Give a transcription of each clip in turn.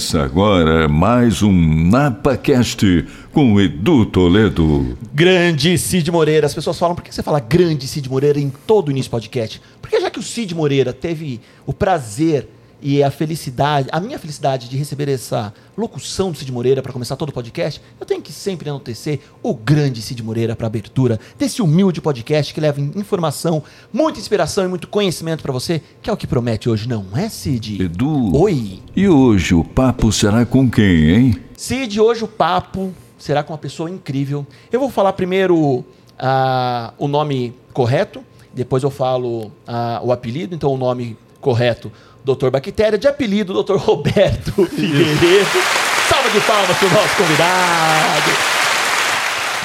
Começa agora mais um NapaCast com Edu Toledo. Grande Cid Moreira. As pessoas falam, por que você fala grande Cid Moreira em todo o início podcast? Porque já que o Cid Moreira teve o prazer e a felicidade, a minha felicidade de receber essa locução do Cid Moreira para começar todo o podcast, eu tenho que sempre enaltecer o grande Cid Moreira para abertura desse humilde podcast que leva informação, muita inspiração e muito conhecimento para você, que é o que promete hoje, não é, Cid? Edu. Oi. E hoje o papo será com quem, hein? Cid, hoje o papo será com uma pessoa incrível. Eu vou falar primeiro ah, o nome correto, depois eu falo ah, o apelido, então o nome correto Doutor Bactéria, de apelido Doutor Roberto Figueiredo. Salva de palmas para o nosso convidado.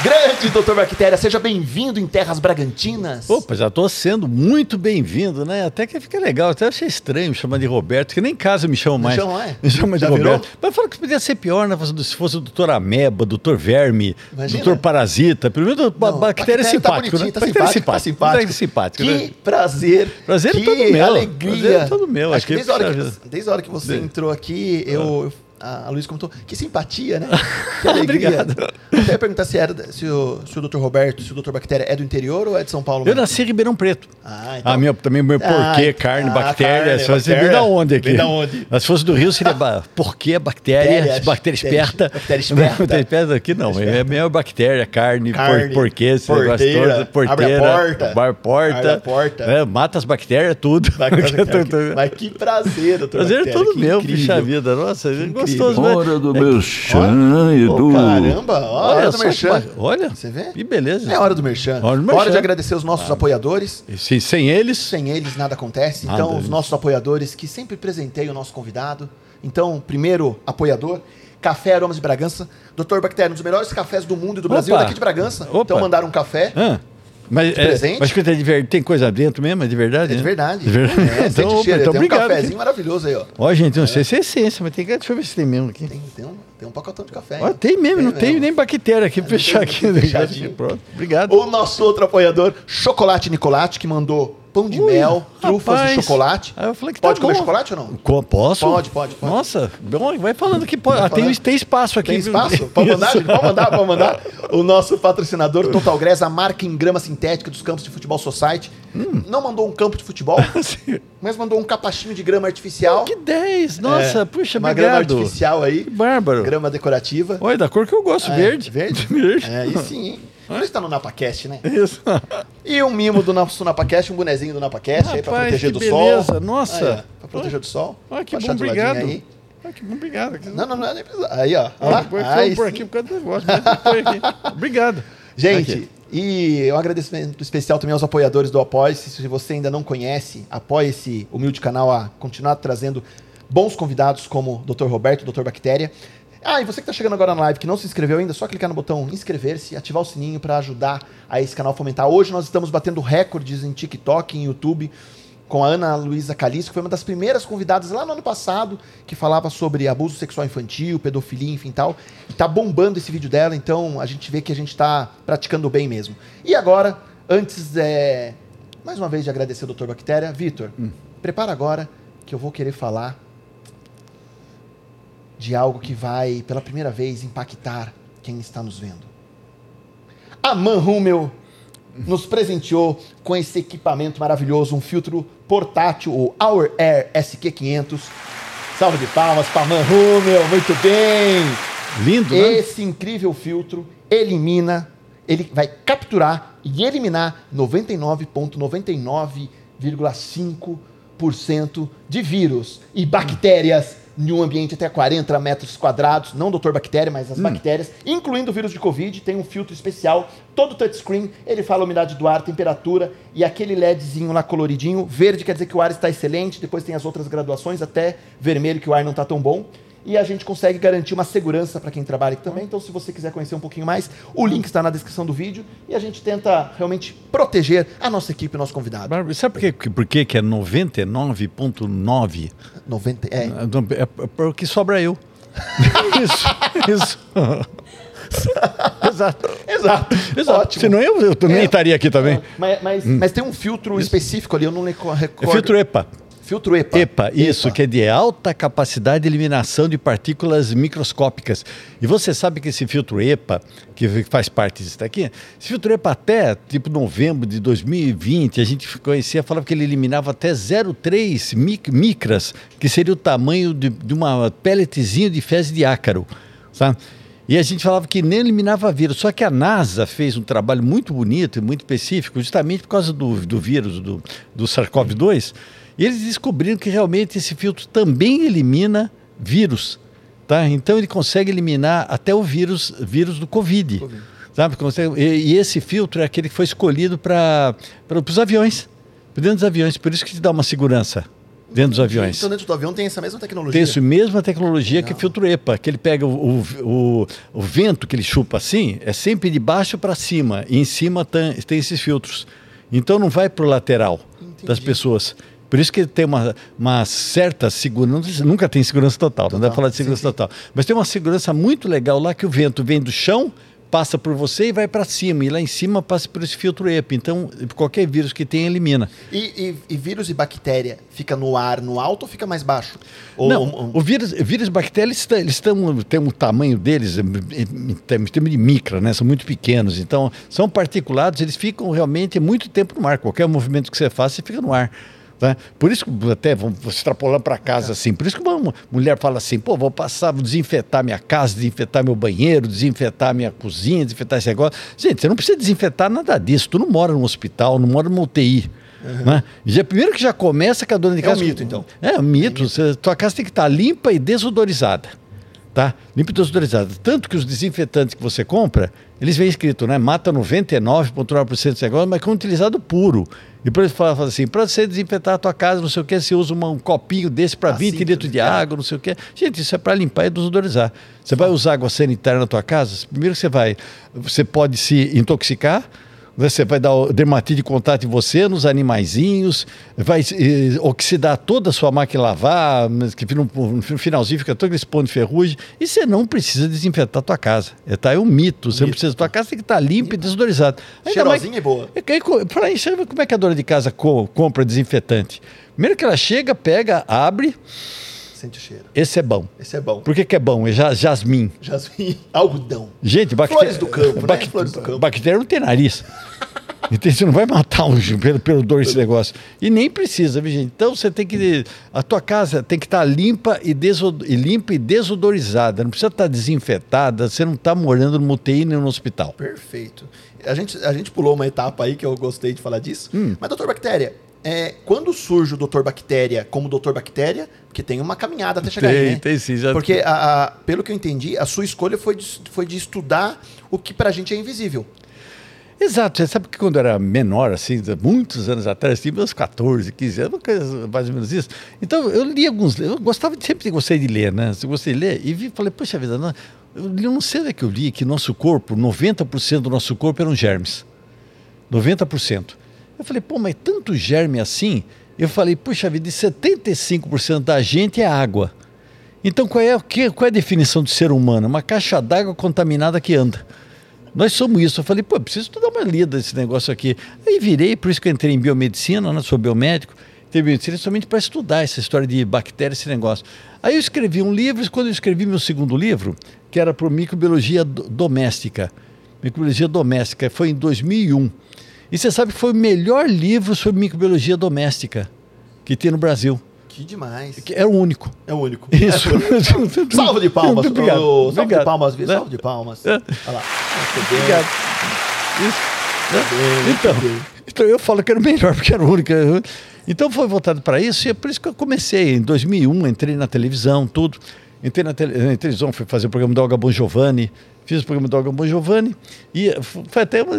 Grande Doutor Bactéria, seja bem-vindo em Terras Bragantinas. Opa, já estou sendo muito bem-vindo, né? Até que fica legal. Até achei estranho me chamar de Roberto, que nem em casa me chamam mais. Me chamam, é? Me chamam de Já Roberto. virou? Mas fala que podia ser pior, né? Se fosse o doutor Ameba, doutor Verme, Imagina. doutor Parasita. Pelo menos ba- Não, bactéria é tá simpático, né? tá Bactéria simpático, tá simpático. Bactéria simpático, Que né? prazer. Prazer é que todo meu. alegria. Prazer é todo meu. Acho que desde a hora que, desde a hora que você entrou aqui, eu, eu- a Luiz comentou, que simpatia, né? Que alegria. Obrigado. Até ia perguntar se, era, se, o, se o Dr. Roberto, se o Dr. Bactéria é do interior ou é de São Paulo? Eu mesmo? nasci em Ribeirão Preto. Ah, então. Ah, meu, também meu Ah, porquê, então- carne, ah, bactéria. carne, se bactéria. da onde aqui? Da onde? Mas se fosse do Rio, seria ba- porquê, bactéria, Bactéria, bactéria esperta. bactéria esperta. Bactéria esperta aqui não, é meio bactéria, carne, Carne, por, porquê, porteira, porteira. abre porta, a porta. abre porta. né, mata as bactérias, tudo. Mas que prazer, doutor Prazer é Bactéria, todo que meu, bicha vida. Nossa, é incrível. Gostoso, né? Hora do É chã, Edu. Ô, caramba, Olha hora do merchan. que Olha, Você vê? que beleza. É hora do merchan. Hora do merchan. de agradecer os nossos apoiadores. E Sem, sem eles, Sem eles nada acontece. Nada. Então, os nossos apoiadores que sempre presenteiam o nosso convidado. Então, primeiro apoiador, Café Aromas de Bragança. Doutor Bactéria, um dos melhores cafés do mundo e do Brasil, Opa. daqui de Bragança. Opa. Então, mandaram um café. Ah, mas, é, presente? mas escuta, é de tem coisa dentro mesmo? É de verdade? É de né? verdade. De verdade. É, então, cheiro. então, tem um obrigado. cafezinho maravilhoso aí, ó. Ó, gente, não sei se é essência, mas tem que. Deixa eu ver se tem mesmo aqui. Tem, tem, um, tem um pacotão de café. Ó, tem mesmo, não tem nem bactéria aqui pra tem, fechar tem aqui. fechadinho. Pronto, obrigado. O nosso outro apoiador, Chocolate Nicolate, que mandou pão de Ui, mel, trufas rapaz. de chocolate. Aí eu falei que pode tá comer bom. chocolate ou não? Co- Posso? Pode, pode, pode. Nossa, bom, vai falando que pode. Ah, tem, tem espaço aqui. Tem espaço? Pode mandar, gente? Pode mandar, pode mandar. O nosso patrocinador, Total Grass, a marca em grama sintética dos campos de futebol Society. Hum. Não mandou um campo de futebol, mas mandou um capachinho de grama artificial. Que 10, nossa, É, puxa, Uma grama obrigado. artificial aí. Que bárbaro. Grama decorativa. Olha, da cor que eu gosto, É, verde. Verde? Verde. É, aí sim, hein? Por isso tá no NapaCast, né? Isso. E um mimo do nosso NapaCast, um bonezinho do NapaCast aí pra Rapaz, proteger do sol. beleza, nossa. Aí, ó, pra proteger do sol. Ah, que bom, obrigado. Aí. Ah, que bom, obrigado. Não, não, não nem precisa. Aí, ó. Olha lá. Aí por aqui por causa do negócio. aqui. Obrigado. Gente, Aqui. e um agradecimento especial também aos apoiadores do Apoia-se. Se você ainda não conhece, apoie esse humilde canal a continuar trazendo bons convidados como o Dr. Roberto, Dr. Bactéria. Ah, e você que está chegando agora na live que não se inscreveu ainda, é só clicar no botão inscrever-se e ativar o sininho para ajudar a esse canal a fomentar. Hoje nós estamos batendo recordes em TikTok, em YouTube, com a Ana Luísa Caliço, que foi uma das primeiras convidadas lá no ano passado, que falava sobre abuso sexual infantil, pedofilia, enfim tal. E tá bombando esse vídeo dela, então a gente vê que a gente está praticando bem mesmo. E agora, antes, é, mais uma vez de agradecer ao Dr. Bactéria, Vitor, prepara agora que eu vou querer falar de algo que vai, pela primeira vez, impactar quem está nos vendo. A Manhumel nos presenteou com esse equipamento maravilhoso, um filtro portátil, o Our Air SQ500. Salve de palmas para Manhumel, muito bem! Lindo, né? Esse incrível filtro elimina, ele vai capturar e eliminar 99,99,5% de vírus e bactérias em um ambiente até 40 metros quadrados, não doutor bactéria, mas as bactérias, incluindo o vírus de Covid, tem um filtro especial, todo touchscreen, ele fala a umidade do ar, temperatura e aquele LEDzinho lá coloridinho, verde quer dizer que o ar está excelente, depois tem as outras graduações, até vermelho que o ar não está tão bom e a gente consegue garantir uma segurança para quem trabalha aqui também. Então, se você quiser conhecer um pouquinho mais, o link está na descrição do vídeo e a gente tenta realmente proteger a nossa equipe e o nosso convidado. Bárbaro, sabe por, quê? por que que é 99,9? 90, é, É porque sobra eu. isso, isso. Exato. exato. Exato. Ótimo. Senão eu, eu também É. estaria aqui também. Mas, mas, mas tem um filtro específico ali, eu não co- É recordo. filtro EPA. Filtro EPA. EPA, isso, que é de alta capacidade de eliminação de partículas microscópicas. E você sabe que esse filtro EPA, que faz parte disso daqui, esse filtro EPA até, tipo, novembro de 2020, a gente conhecia, falava que ele eliminava até 0,3 mic micras, que seria o tamanho de, de uma pelletzinho de fezes de ácaro, sabe? E a gente falava que nem eliminava vírus. Só que a NASA fez um trabalho muito bonito e muito específico, justamente por causa do, do vírus, do, do SARS-CoV-2. E eles descobriram que realmente esse filtro também elimina vírus. Tá? Então ele consegue eliminar até o vírus, vírus do Covid. COVID. Sabe? E, e, esse filtro é aquele que foi escolhido para os aviões, dentro dos aviões. Por isso que te dá uma segurança dentro dos aviões. Então dentro do avião tem essa mesma tecnologia? Tem essa mesma tecnologia Legal. que filtro EPA, que ele pega o, o, o, vento que ele chupa assim, é sempre de baixo para cima, e em cima tem, tem esses filtros. Então não vai para o lateral Entendi. das pessoas. Por isso que tem uma, uma certa segurança, nunca tem segurança total, total. não dá para falar de segurança sim, total, mas tem uma segurança muito legal lá que o vento vem do chão passa por você e vai para cima. E lá em cima passa por esse filtro EPA. Então, qualquer vírus que tem, elimina. E, e, e vírus e bactéria fica no ar no alto ou fica mais baixo? Ou, Não, o vírus, vírus e bactéria, eles, eles têm um tamanho deles, em termos de micra, né? São muito pequenos. Então, são particulados, eles ficam realmente muito tempo no ar. Qualquer movimento que você faça, você fica no ar. Né? Por isso que até vamos extrapolando para casa assim. Por isso que uma mulher fala assim: pô, vou passar, vou desinfetar minha casa, desinfetar meu banheiro, desinfetar minha cozinha, desinfetar esse negócio. Gente, você não precisa desinfetar nada disso. Tu não mora no hospital, não mora numa UTI. Uhum. Né? Já, primeiro que já começa com a dona de casa. É um mito, então. É um mito. É Você, tua casa tem que estar limpa e desodorizada tá? Limpo e desodorizado. Tanto que os desinfetantes que você compra, eles vêm escrito, né? Mata 99,9% desse negócio, mas com utilizado puro. E por isso fala, fala assim, para você desinfetar a tua casa, não sei o que, você usa uma, um copinho desse para ah, 20 litros de água, não sei o que. Gente, isso é para limpar e desodorizar. Você vai usar água sanitária na tua casa, primeiro você vai, você pode se intoxicar, você vai dar dermatite de contato em você, nos animaizinhos, vai eh, oxidar toda a sua máquina lavar, que no, no finalzinho fica todo esse ponto de ferrugem, e você não precisa desinfetar a tua casa. É, tá? é um mito. Você mito. não precisa, a tua casa tem que estar limpa e desodorizada. Cheirosinha e boa. Para isso, como é que a dona de casa compra desinfetante? Primeiro que ela chega, pega, abre sente o cheiro. Esse é bom. Esse é bom. Por que, que é bom? É jasmim. Jasmim, algodão. Gente, bactéria. Flores do campo, né? Flores do campo. Bactéria não tem nariz. Então você não vai matar um pelo, pelo dor esse negócio. E nem precisa, viu, gente? Então você tem que. A tua casa tem que estar tá limpa e, desod, e limpa e desodorizada. Não precisa estar tá desinfetada. Você não está morando no UTI nem no hospital. Perfeito. A gente, a gente pulou uma etapa aí que eu gostei de falar disso. Hum. Mas, doutor Bactéria, é, quando surge o Doutor Bactéria como Doutor Bactéria, porque tem uma caminhada até chegar tem, aí, né? Tem sim, já Porque, a, a, pelo que eu entendi, a sua escolha foi de, foi de estudar o que pra gente é invisível. Exato, você sabe que quando eu era menor, assim, muitos anos atrás, tinha meus 14, 15 anos, mais ou menos isso. Então eu li alguns eu gostava sempre gostei de ler, né? Eu gostei de ler e vi, falei, poxa vida, não, eu não sei onde é que eu li que nosso corpo, 90% do nosso corpo eram germes. 90%. Eu falei, pô, mas tanto germe assim? Eu falei, puxa vida, de 75% da gente é água. Então qual é, qual é a definição de ser humano? Uma caixa d'água contaminada que anda. Nós somos isso. Eu falei, pô, preciso dar uma lida desse negócio aqui. Aí virei, por isso que eu entrei em biomedicina, né? sou biomédico. Biomedicina somente para estudar essa história de bactérias, esse negócio. Aí eu escrevi um livro, e quando eu escrevi meu segundo livro, que era para microbiologia doméstica, microbiologia doméstica, foi em 2001. E você sabe que foi o melhor livro sobre microbiologia doméstica que tem no Brasil. Que demais. É o único. É o único. Isso. É. salve de palmas. Obrigado. O, salve Obrigado. de palmas, Vitor. Salve de palmas. É. Olha lá. Obrigado. Isso. Bem, então, então, eu falo que era o melhor, porque era o único. Então foi voltado para isso e é por isso que eu comecei. Em 2001, entrei na televisão, tudo. Entrei na, tele, na televisão, fui fazer o programa do Olga Bon Giovanni, fiz o programa do Olga Bon Giovanni e foi até uma,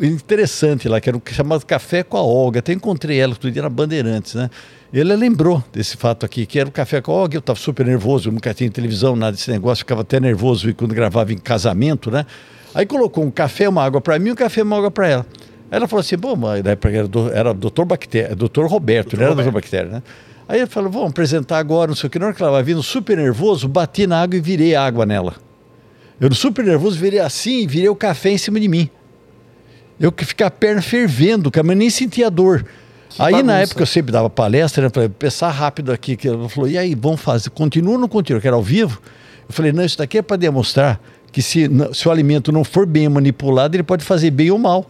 interessante lá, que era o chamado Café com a Olga. Até encontrei ela outro dia na Bandeirantes, né? Ele lembrou desse fato aqui, que era o Café com a Olga. Eu estava super nervoso, eu nunca tinha televisão, nada desse negócio, ficava até nervoso quando gravava em casamento, né? Aí colocou um café, uma água para mim um café, uma água para ela. Ela falou assim, bom, mas era, do, era doutor Bactéria, doutor Roberto, doutor não era doutor Bactéria, né? Aí ele falou, vamos apresentar agora, não sei o que. Na hora que ela vai vindo super nervoso, bati na água e virei água nela. Eu super nervoso, virei assim e virei o café em cima de mim. Eu que fiquei a perna fervendo, mas nem sentia dor. Que aí na bagunça. época eu sempre dava palestra, né? Falei, pensar rápido aqui. Que ela falou, e aí, vamos fazer, continua ou não continua? Que era ao vivo. Eu falei, não, isso daqui é para demonstrar que se, se o alimento não for bem manipulado, ele pode fazer bem ou mal.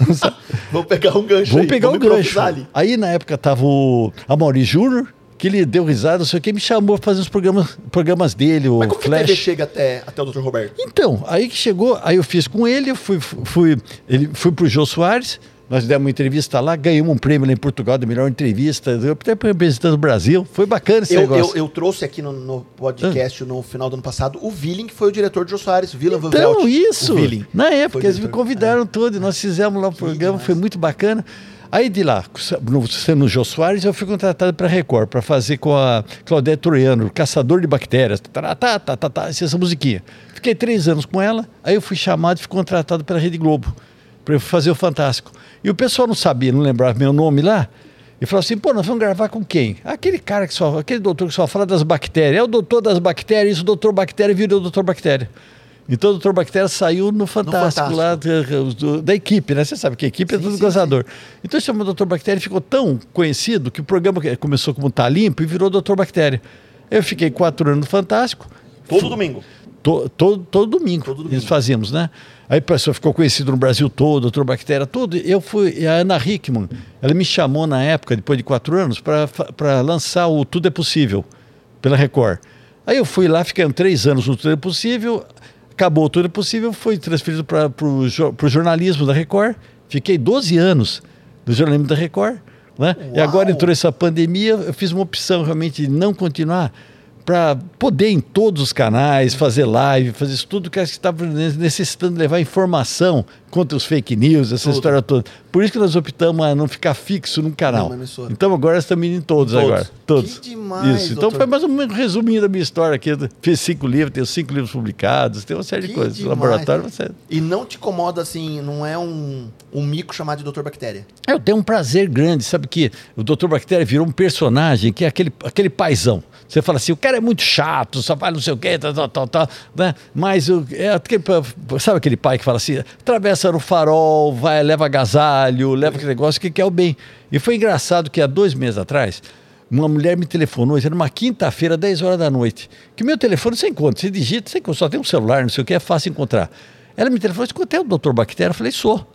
Vamos pegar um gancho Vamos aí, pegar o gancho. improvisar ali. Aí na época tava o Amaury Júnior, que ele deu risada, não sei o que, me chamou para fazer os programas, programas dele, o Mas como que Flash. TV chega até, até o Dr. Roberto? Então, aí que chegou, aí eu fiz com ele, fui, fui, ele, fui pro Jô Soares, nós demos uma entrevista lá, ganhamos um prêmio lá em Portugal da melhor entrevista, eu até representando o Brasil, foi bacana esse Eu, negócio. eu, eu trouxe aqui no, no podcast no final do ano passado o Villing, que foi o diretor de Jô Soares, o Van Então, Velt. isso. O. Na época, eles me convidaram todo, e nós fizemos lá o programa, demais. foi muito bacana. Aí de lá, sendo no Jô Soares, eu fui contratado para Record, para fazer com a Claudete Troiano, Caçador de Bactérias, tá, tá, tá, tá, tá, essa musiquinha. Fiquei três anos com ela, aí eu fui chamado e fui contratado pela Rede Globo, para fazer o Fantástico. E o pessoal não sabia, não lembrava meu nome lá, e falou assim, pô, nós vamos gravar com quem? Aquele cara que só, aquele doutor que só fala das bactérias, é o doutor das bactérias, isso o doutor bactéria virou o doutor bactéria. Então o doutor Bactéria saiu no Fantástico, Fantástico. lá da, da equipe, né? Você sabe que a equipe é Sim, tudo sim, gozador. Então esse chamou Doutor Bactéria e ficou tão conhecido que o programa começou como Tá Limpo e virou Doutor Bactéria. Eu fiquei quatro anos no Fantástico. Todo domingo. To- todo, todo domingo. Todo domingo. Eles fazíamos, né? Aí a pessoa ficou conhecido no Brasil todo, doutor Bactéria, tudo. Eu fui, e a Ana Hickman, ela me chamou na época, depois de quatro anos, para lançar o Tudo é Possível, pela Record. Aí eu fui lá, fiquei três anos no Tudo é Possível, acabou o Tudo é Possível, fui transferido para o jornalismo da Record, fiquei 12 anos no jornalismo da Record, né? E agora entrou essa pandemia, eu fiz uma opção realmente de não continuar para poder em todos os canais fazer live, fazer isso tudo que estava necessitando levar informação contra os fake news, essa Tudo. história toda. Por isso que nós optamos a não ficar fixo num canal. Emissora. Então agora estamos indo em todos, Todos. agora. Todos. Que demais, Isso. Então doutor. foi mais um resuminho da minha história aqui. Fiz cinco livros, tenho cinco livros publicados, tem uma série de Que coisas. demais. Laboratório, você... E não te incomoda assim, não é um, um mico chamado de Dr. Bactéria. Eu tenho um prazer grande, sabe que o Dr. Bactéria virou um personagem que é aquele, aquele paizão. Você fala assim, o cara é muito chato, só faz não sei o quê, tal, tal, tal, né? Mas o, é sabe aquele pai que fala assim, atravessa no farol, vai, leva agasalho, leva aquele negócio que quer o bem. E foi engraçado que há dois meses atrás, uma mulher me telefonou, era uma quinta-feira, 10 horas da noite, que meu telefone você encontra, você digita, você só tem um celular, não sei o que, é fácil encontrar. Ela me telefonou, escutei o doutor Bactéria, eu falei, sou.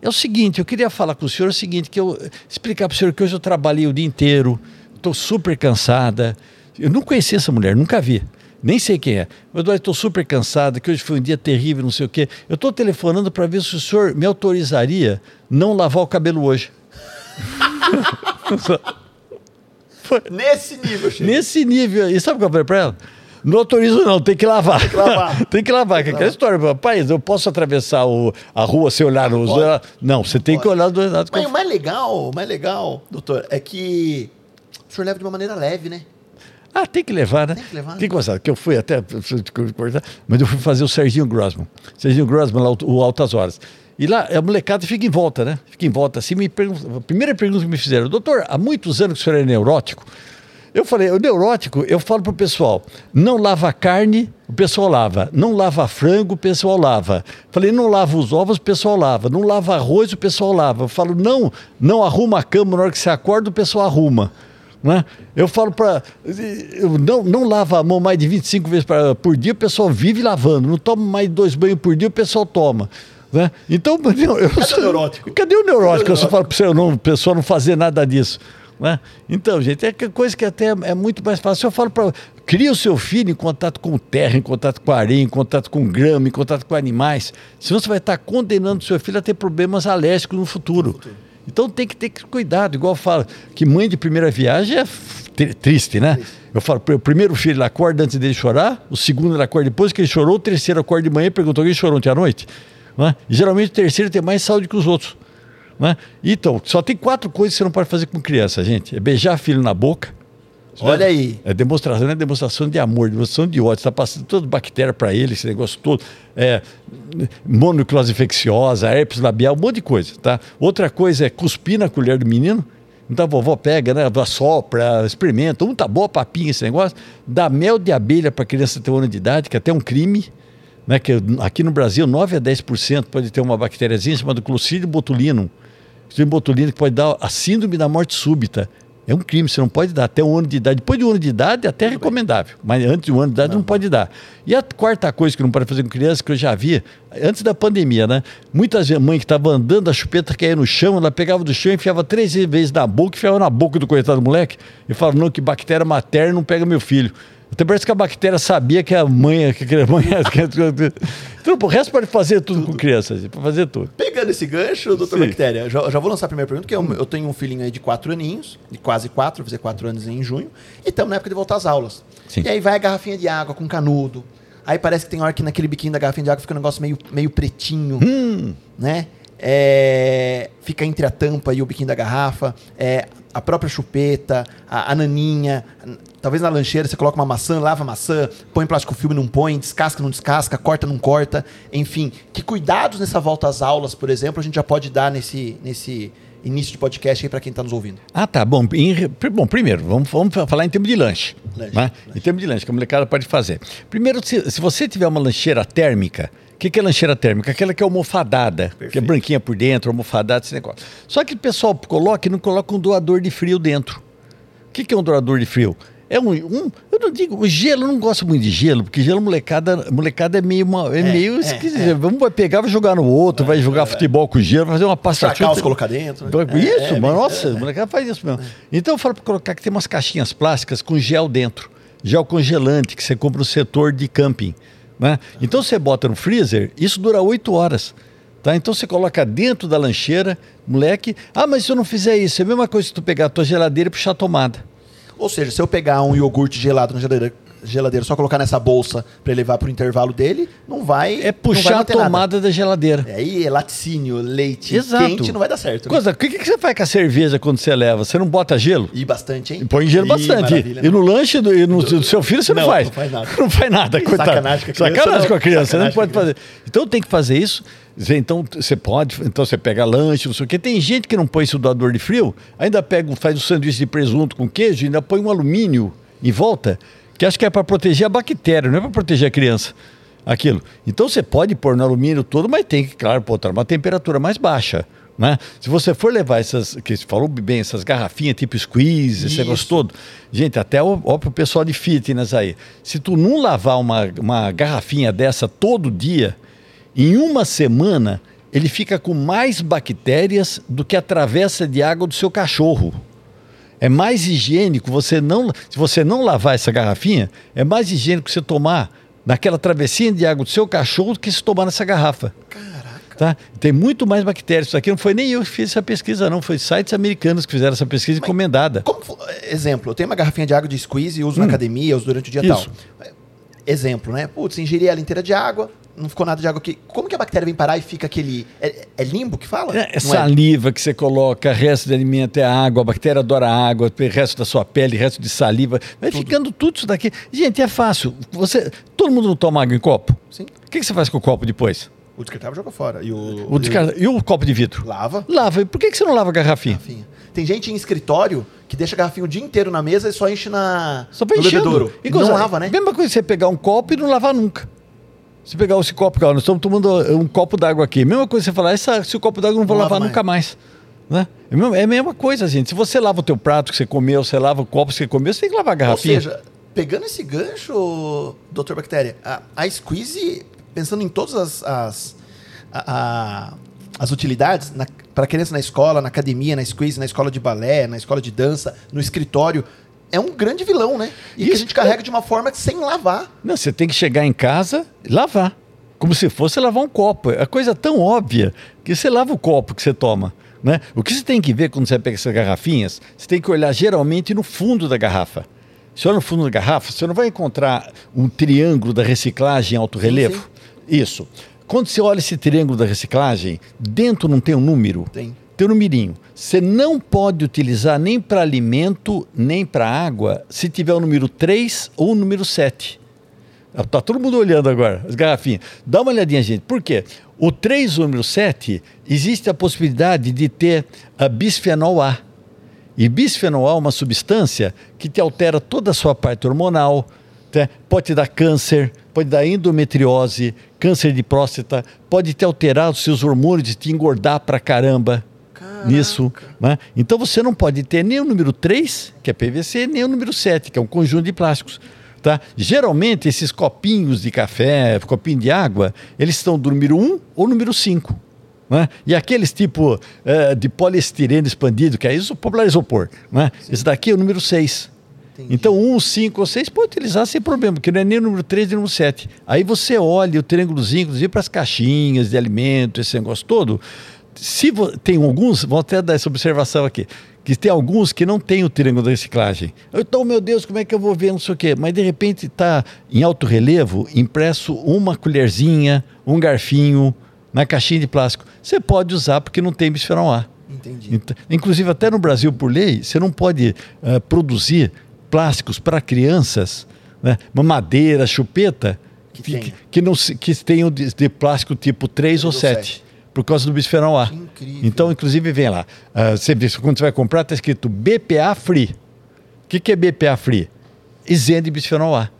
É o seguinte, eu queria falar com o senhor o seguinte, que eu explicar para o senhor que hoje eu trabalhei o dia inteiro, estou super cansada. Eu não conhecia essa mulher, nunca vi. Nem sei quem é. Mas eu estou super cansada, que hoje foi um dia terrível, não sei o quê. Eu estou telefonando para ver se o senhor me autorizaria não lavar o cabelo hoje. Nesse nível, Chico. Nesse nível. E sabe o que eu falei para ela? Não autorizo não, tem que lavar. Tem que lavar. tem que lavar. que aquela história, rapaz, eu posso atravessar o- a rua sem olhar nos... pode. Não, você tem que pode. olhar dos dois lados. Mas o mais legal, o mais legal, doutor, é que o senhor leva de uma maneira leve, né? Ah, tem que levar, né? Tem que levar, né? Tem que que eu fui até, mas eu fui fazer o Serginho Grossman. Serginho Grossman, lá, o o Altas Horas. E lá, a molecada fica em volta, né? Fica em volta assim, me pergunta, a primeira pergunta que me fizeram, doutor, há muitos anos que o senhor é neurótico? Eu falei, o neurótico, eu falo pro pessoal, não lava carne, o pessoal lava. Não lava frango, o pessoal lava. Falei, não lava os ovos, o pessoal lava. Não lava arroz, o pessoal lava. Eu falo, não, não arruma a cama na hora que você acorda, o pessoal arruma. Né? Eu falo para. Não, não lava a mão mais de 25 vezes pra, por dia, o pessoal vive lavando. Não toma mais de dois banhos por dia, o pessoal toma. Né? Então, eu, eu, Cadê o neurótico? Cadê o neurótico? Cadê Eu só falo para o pessoal não fazer nada disso. Né? Então, gente, é coisa que até é muito mais fácil. Eu falo para. Cria o seu filho em contato com terra, em contato com areia, em contato com grama, em contato com animais. Senão você vai estar condenando o seu filho a ter problemas alérgicos no futuro. Então tem que ter cuidado, igual eu falo, que mãe de primeira viagem é tri- triste, né? Eu falo, o primeiro filho ele acorda antes dele chorar, o segundo ele acorda depois que ele chorou, o terceiro acorda de manhã e pergunta, alguém chorou ontem à noite? Né? E geralmente o terceiro tem mais saúde que os outros. Né? Então, só tem quatro coisas que você não pode fazer com criança, gente. É beijar filho na boca. Olha aí. É demonstração, é demonstração de amor, demonstração de ódio. Está passando toda bactéria para ele, esse negócio todo. É, mononucleose infecciosa, herpes labial, um monte de coisa, tá? Outra coisa é cuspir na colher do menino. Então a vovó pega, né? Assopra, experimenta. Um tá boa papinha esse negócio. Dá mel de abelha para criança ter um ano de idade, que é até um crime. Né, que aqui no Brasil, 9 a 10% pode ter uma bactériazinha chamada Clostridium botulinum. Tem botulina que pode dar a síndrome da morte súbita. É um crime, você não pode dar até um ano de idade. Depois de um ano de idade, até é recomendável. Mas antes de um ano de idade, não. não pode dar. E a quarta coisa que não pode fazer com criança, que eu já vi, antes da pandemia, né? Muitas mães que estavam andando, a chupeta caía no chão, ela pegava do chão, enfiava três vezes na boca, enfiava na boca do coitado do moleque, e falava, não, que bactéria materna não pega meu filho. Até parece que a bactéria sabia que a mãe. Que a mãe então, o resto pode fazer tudo, tudo. com crianças, pode fazer tudo. Pegando esse gancho, doutor Bactéria, já, já, vou lançar a primeira pergunta, que eu, eu, tenho um filhinho aí de quatro aninhos, de quase quatro, vou fazer quatro anos em junho, e estamos na época de voltar às aulas. Sim. E aí vai a garrafinha de água com canudo. Aí parece que tem hora que naquele biquinho da garrafinha de água fica um negócio meio, meio pretinho, hum. né? É, fica entre a tampa e o biquinho da garrafa. É, a própria chupeta, a, a naninha, talvez na lancheira você coloca uma maçã, lava a maçã, põe plástico filme, não põe, descasca, não descasca, corta, não corta, enfim. Que cuidados nessa volta às aulas, por exemplo, a gente já pode dar nesse, nesse início de podcast aí para quem está nos ouvindo? Ah, tá. Bom, em, bom primeiro, vamos, vamos falar em termos de lanche. lanche, né? lanche. Em termos de lanche, que a molecada pode fazer. Primeiro, se, se você tiver uma lancheira térmica, o que, que é lancheira térmica? Aquela que é almofadada, Perfeito. que é branquinha por dentro, almofadada, esse negócio. Só que o pessoal coloca e não coloca um doador de frio dentro. O que, que é um doador de frio? É um, um, eu não digo, o gelo, eu não gosto muito de gelo, porque gelo molecada, molecada é meio, uma, é, é meio é, esquisito. É. Vamos vai pegar, vai jogar no outro, vai jogar é. futebol com gelo, vai fazer uma pasta Sacar colocar dentro. Né? Isso, é, mas nossa, molecada faz isso mesmo. Então eu falo para colocar que tem umas caixinhas plásticas com gel dentro, gel congelante que você compra no setor de camping. Né? Então você bota no freezer, isso dura 8 horas. Tá? Então você coloca dentro da lancheira, moleque. Ah, mas se eu não fizer isso, é a mesma coisa que tu pegar a tua geladeira e puxar a tomada. Ou seja, se eu pegar um iogurte gelado na geladeira, geladeira, só colocar nessa bolsa para levar para o intervalo dele, não vai. É puxar vai a tomada nada. da geladeira. É aí é laticínio, leite Exato. quente, não vai dar certo. Né? Coisa, o que, que você faz com a cerveja quando você leva? Você não bota gelo? E bastante, hein? Põe gelo bastante. E no lanche do, e no, do, do seu filho você não, não, faz. Não faz nada. Não faz nada, coitado. Sacanagem com a criança. Sacanagem com a criança, você não pode fazer. Então tem que fazer isso. Então você pode, então você pega lanche, não sei o quê. Tem gente que não põe doador de frio, ainda pega, faz um sanduíche de presunto com queijo e ainda põe um alumínio em volta que acho que é para proteger a bactéria, não é para proteger a criança. Aquilo. Então você pode pôr no alumínio todo, mas tem que, claro, botar uma temperatura mais baixa. Né? Se você for levar essas, que você falou bem, essas garrafinhas tipo squeeze, esse negócio todo, gente, até o, o pessoal de fitness aí, se tu não lavar uma, uma garrafinha dessa todo dia, em uma semana ele fica com mais bactérias do que a travessa de água do seu cachorro. É mais higiênico você não. Se você não lavar essa garrafinha, é mais higiênico você tomar naquela travessinha de água do seu cachorro do que se tomar nessa garrafa. Caraca. Tá? Tem muito mais bactérias. Isso aqui não foi nem eu que fiz essa pesquisa, não. Foi sites americanos que fizeram essa pesquisa Mas, encomendada. Como, exemplo, eu tenho uma garrafinha de água de squeeze e uso hum. na academia, uso durante o dia e tal. Exemplo, né? Putz, ingeri ela inteira de água, não ficou nada de água aqui. Como que a bactéria vem parar e fica aquele. É, é limbo que fala? É, é saliva é? que você coloca, resto de alimento é água, a bactéria adora água, resto da sua pele, resto de saliva. Vai tudo. ficando tudo isso daqui. Gente, é fácil. Você, todo mundo não toma água em copo? Sim. O que, que você faz com o copo depois? O descartável joga fora. E o, o, descartável, e o copo de vidro? Lava. Lava. E por que, que você não lava a garrafinha? garrafinha? Tem gente em escritório que deixa a garrafinha o dia inteiro na mesa e só enche na, só no enchendo. bebedouro. E não lava, né? Mesma coisa você pegar um copo e não lavar nunca. Se pegar esse copo, cara, nós estamos tomando um copo d'água aqui. Mesma coisa você falar, essa, se o copo d'água não vou lavar mais. nunca mais. Né? É a mesma coisa, gente. Se você lava o teu prato que você comeu, você lava o copo que você comeu, você tem que lavar a garrafinha. Ou seja, pegando esse gancho, doutor Bactéria, a, a squeeze, pensando em todas as, as, a, a, as utilidades, para criança na escola, na academia, na squeeze, na escola de balé, na escola de dança, no escritório, é um grande vilão, né? E Isso, que a gente carrega de uma forma sem lavar. Não, você tem que chegar em casa e lavar. Como se fosse lavar um copo. É coisa tão óbvia que você lava o copo que você toma. Né? O que você tem que ver quando você pega essas garrafinhas, você tem que olhar geralmente no fundo da garrafa. Se olha no fundo da garrafa, você não vai encontrar um triângulo da reciclagem em alto relevo. Sim, sim. Isso. Quando você olha esse triângulo da reciclagem, dentro não tem um número? Tem teu numerinho. Você não pode utilizar nem para alimento, nem para água, se tiver o número 3 ou o número 7. Está todo mundo olhando agora, as garrafinhas. Dá uma olhadinha, gente. Por quê? O 3 ou o número 7, existe a possibilidade de ter a bisfenol A. E bisfenol A é uma substância que te altera toda a sua parte hormonal, tá? pode te dar câncer, pode dar endometriose, câncer de próstata, pode te alterar os seus hormônios te engordar pra caramba. Nisso. Né? Então você não pode ter nem o número 3, que é PVC, nem o número 7, que é um conjunto de plásticos. Tá? Geralmente, esses copinhos de café, copinho de água, eles estão do número 1 ou número 5. Né? E aqueles tipo eh, de poliestireno expandido, que é isso, popular isopor. Né? Esse daqui é o número 6. Entendi. Então, um, cinco ou seis pode utilizar sem problema, porque não é nem o número 3 nem o número 7. Aí você olha o triângulozinho, inclusive para as caixinhas de alimento, esse negócio todo. Se tem alguns, vou até dar essa observação aqui, que tem alguns que não tem o triângulo da reciclagem. Então, meu Deus, como é que eu vou ver, não sei o quê. Mas de repente está em alto relevo, impresso uma colherzinha, um garfinho na caixinha de plástico. Você pode usar porque não tem bisfenol A. Entendi. Então, inclusive, até no Brasil, por lei, você não pode eh, produzir plásticos para crianças, né? uma madeira, chupeta, Que que, que, não que tenham de, de plástico tipo 3 ou ou 7, sete. Por causa do bisfenol A. Incrível. Então, inclusive, vem lá. ah, você vê, quando você vai comprar, está escrito BPA Free. O que, que é BPA Free? Isento de bisfenol A.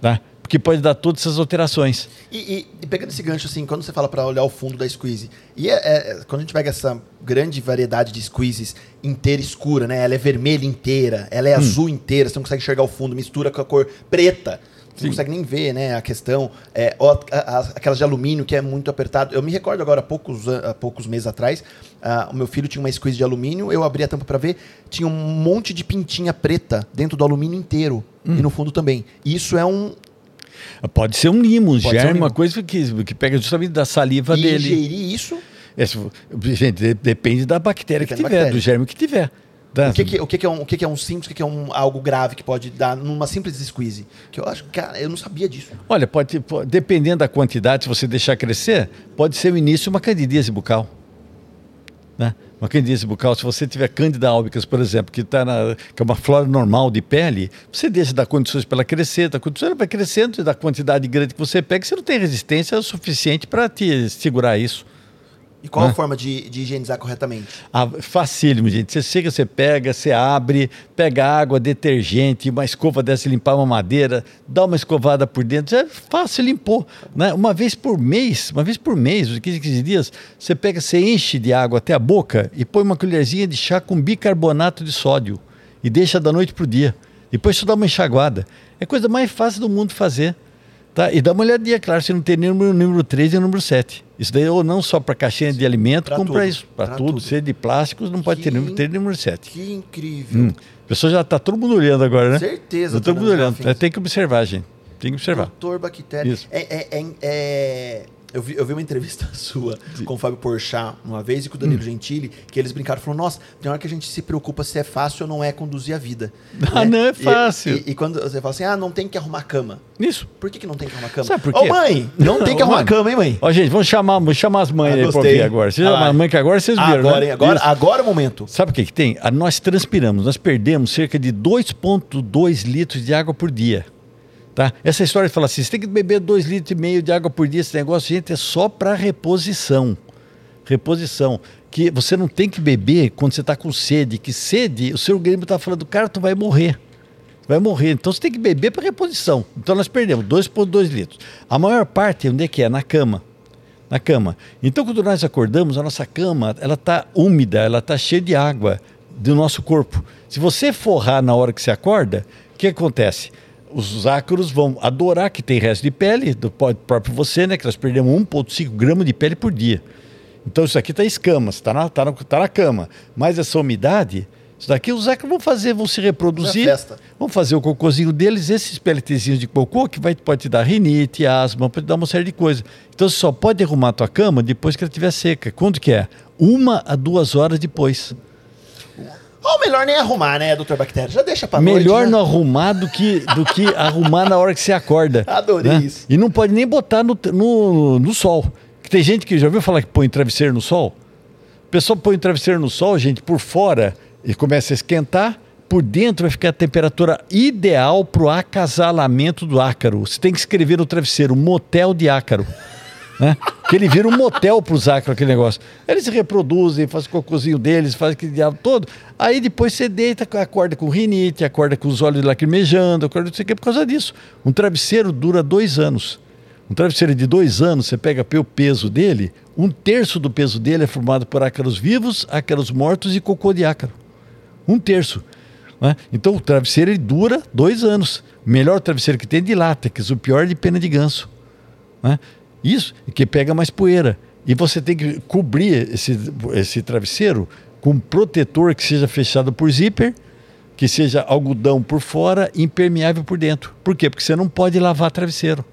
Tá? Porque pode dar todas essas alterações. E, e- e pegando esse gancho, assim, quando você fala para olhar o fundo da squeeze, e é- é- quando a gente pega essa grande variedade de squeezes inteira escura, né? Ela é vermelha inteira, ela Hum. é azul inteira, você não consegue enxergar o fundo, mistura com a cor preta. Você não consegue nem ver, né? A questão. É, a- a- aquelas de alumínio que é muito apertado. Eu me recordo agora, há poucos, há poucos meses atrás, ah, o meu filho tinha uma squeeze de alumínio, eu abri a tampa para ver, tinha um monte de pintinha preta dentro do alumínio inteiro. Hum. E no fundo também. Isso é um. Pode ser um limo, um germe, limo. uma coisa que, que pega justamente da saliva E dele. ingerir isso É, gente, de- depende da bactéria que Depende da tiver, bactéria. do germe que tiver. O que, que, o, que, que é um, o que, que é um simples, o que, que é um, algo grave que pode dar numa simples squeeze? Que eu acho, cara, eu não sabia disso. Olha, pode, pode- dependendo da quantidade, se você deixar crescer, pode ser o início de uma candidíase bucal. Né? Uma candidíase bucal, se você tiver Candida albicans, por exemplo, que, tá na, que é uma flora normal de pele, você deixa dar condições para ela crescer, dá condições, ela vai crescendo e da quantidade grande que você pega, você não tem resistência suficiente para te segurar isso. E qual Né? a forma de, de higienizar corretamente? Ah, facílimo, gente. Você chega, você pega, você abre, pega água, detergente, uma escova dessa limpar uma madeira, dá uma escovada por dentro, é fácil, limpou. Né? Uma vez por mês, uma vez por mês, de 15 15 dias, você pega, você enche de água até a boca e põe uma colherzinha de chá com bicarbonato de sódio e deixa da noite pro dia. Depois você dá uma enxaguada. É a coisa mais fácil do mundo fazer. Tá? E dá uma olhadinha, claro, se não tem nem o número, número 3 e o número 7. Isso daí, ou não só para caixinha de alimento, Pra como para isso. Para tudo. tudo. Se é de plásticos, não pode ter Que número 3 e número 7. Que incrível. Hum. A pessoa já está todo mundo olhando agora, né? Certeza, Tá todo mundo olhando. Tem que observar, gente. Tem que observar. Doutor Bactéria. Isso. É, é- é- é- eu, vi, eu vi uma entrevista sua com o Fábio Porchat uma vez e com o Danilo Hum. Gentili, que eles brincaram e falaram: Nossa, tem hora que a gente se preocupa se é fácil ou não é conduzir a vida. Ah, não é E- fácil. E, e quando você fala assim: Ah, não tem que arrumar cama. Isso. Por que, que não tem que arrumar cama? Sabe por Ô, quê? mãe, não tem que Ô, arrumar cama, hein, mãe? Ó, gente, vamos chamar, vamos chamar as mães Ah, aí gostei. ouvir agora. Vocês Ah, chamam a mãe que agora vocês viram, Agora, né? hein? Agora, Isso. agora é o momento. Sabe o que, que tem? Ah, Nós transpiramos, nós perdemos cerca de 2,2 litros de água por dia. Tá? Essa história de falar assim, você tem que beber 2 litros e meio de água por dia, esse negócio, gente, é só para reposição. Reposição. Que você não tem que beber quando você está com sede, que sede, o seu organismo está falando, cara, tu vai morrer. Vai morrer. Então você tem que beber para reposição. Então nós perdemos 2,2 litros. A maior parte, onde é que é? Na cama na cama. Então, quando nós acordamos, a nossa cama ela está úmida, ela está cheia de água do nosso corpo. Se você forrar na hora que você acorda, o que acontece? Os ácaros vão adorar que tem resto de pele, do próprio você, né? Que nós perdemos 1,5 gramas de pele por dia. Então, isso aqui está escamas, está na, tá na, tá na cama. Mas essa umidade, isso daqui os ácaros vão fazer, vão se reproduzir. É. Vão fazer o cocôzinho deles, esses pelletezinhos de cocô que vai, pode te dar rinite, asma, pode dar uma série de coisas. Então você só pode arrumar a tua cama depois que ela estiver seca. Quando que é? Uma a duas horas depois. Ou melhor nem arrumar, né, doutor Bactéria? Já deixa pra Melhor noite, não né? arrumar do que, do que arrumar na hora que você acorda. Adorei né? isso. E não pode nem botar no, no, no sol. Que tem gente que já ouviu falar que põe travesseiro no sol? A pessoa põe o travesseiro no sol, gente, por fora, e começa a esquentar. Por dentro vai ficar a temperatura ideal para o acasalamento do ácaro. Você tem que escrever no travesseiro motel de ácaro. Né? Que ele vira um motel para os ácaros, aquele negócio. Eles se reproduzem, fazem o cocôzinho deles, fazem aquele diabo todo. Aí depois você deita, acorda com rinite, acorda com os olhos lacrimejando, acorda não sei o que por causa disso. Um travesseiro dura dois anos. Um travesseiro de dois anos, você pega o peso dele, um terço do peso dele é formado por ácaros vivos, ácaros mortos e cocô de ácaro. Um terço. Né? Então o travesseiro ele dura dois anos. O melhor travesseiro que tem é de látex, o pior é de pena de ganso. Né? Isso, que pega mais poeira. E você tem que cobrir esse, esse travesseiro com um protetor que seja fechado por zíper, que seja algodão por fora e impermeável por dentro. Por quê? Porque você não pode lavar travesseiro.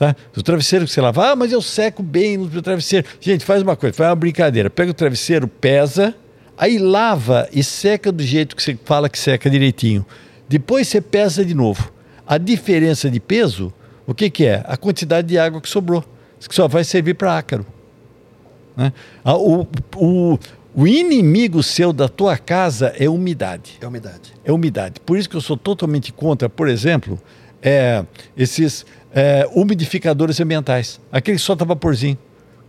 Tá? O travesseiro que você lava, ah, mas eu seco bem no travesseiro. Gente, faz uma coisa, faz uma brincadeira. Pega o travesseiro, pesa, aí lava e seca do jeito que você fala que seca direitinho. Depois você pesa de novo. A diferença de peso, o que, que é? A quantidade de água que sobrou, que só vai servir para ácaro. Né? O, o, o inimigo seu da tua casa é umidade. É umidade. É umidade. Por isso que eu sou totalmente contra, por exemplo, é, esses é, umidificadores ambientais. Aquele que solta vaporzinho.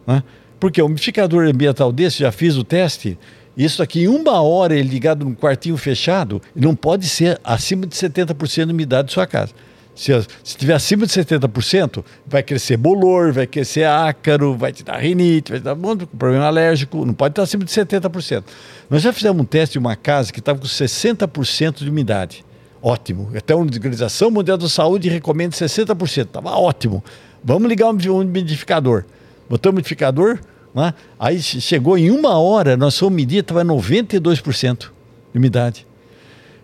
Né? Porque o umidificador ambiental desse, já fiz o teste, isso aqui em uma hora ele ligado num quartinho fechado, não pode ser acima de 70% de umidade de sua casa. Se, se tiver acima de 70%, vai crescer bolor, vai crescer ácaro, vai te dar rinite, vai te dar um problema alérgico, não pode estar acima de 70%. Nós já fizemos um teste de uma casa que estava com 60% de umidade. Ótimo. Até a Organização Mundial da Saúde recomenda 60%. Estava ótimo. Vamos ligar um umidificador. Botamos o umidificador, né? aí chegou em uma hora, nós fomos medir, estava 92% de umidade.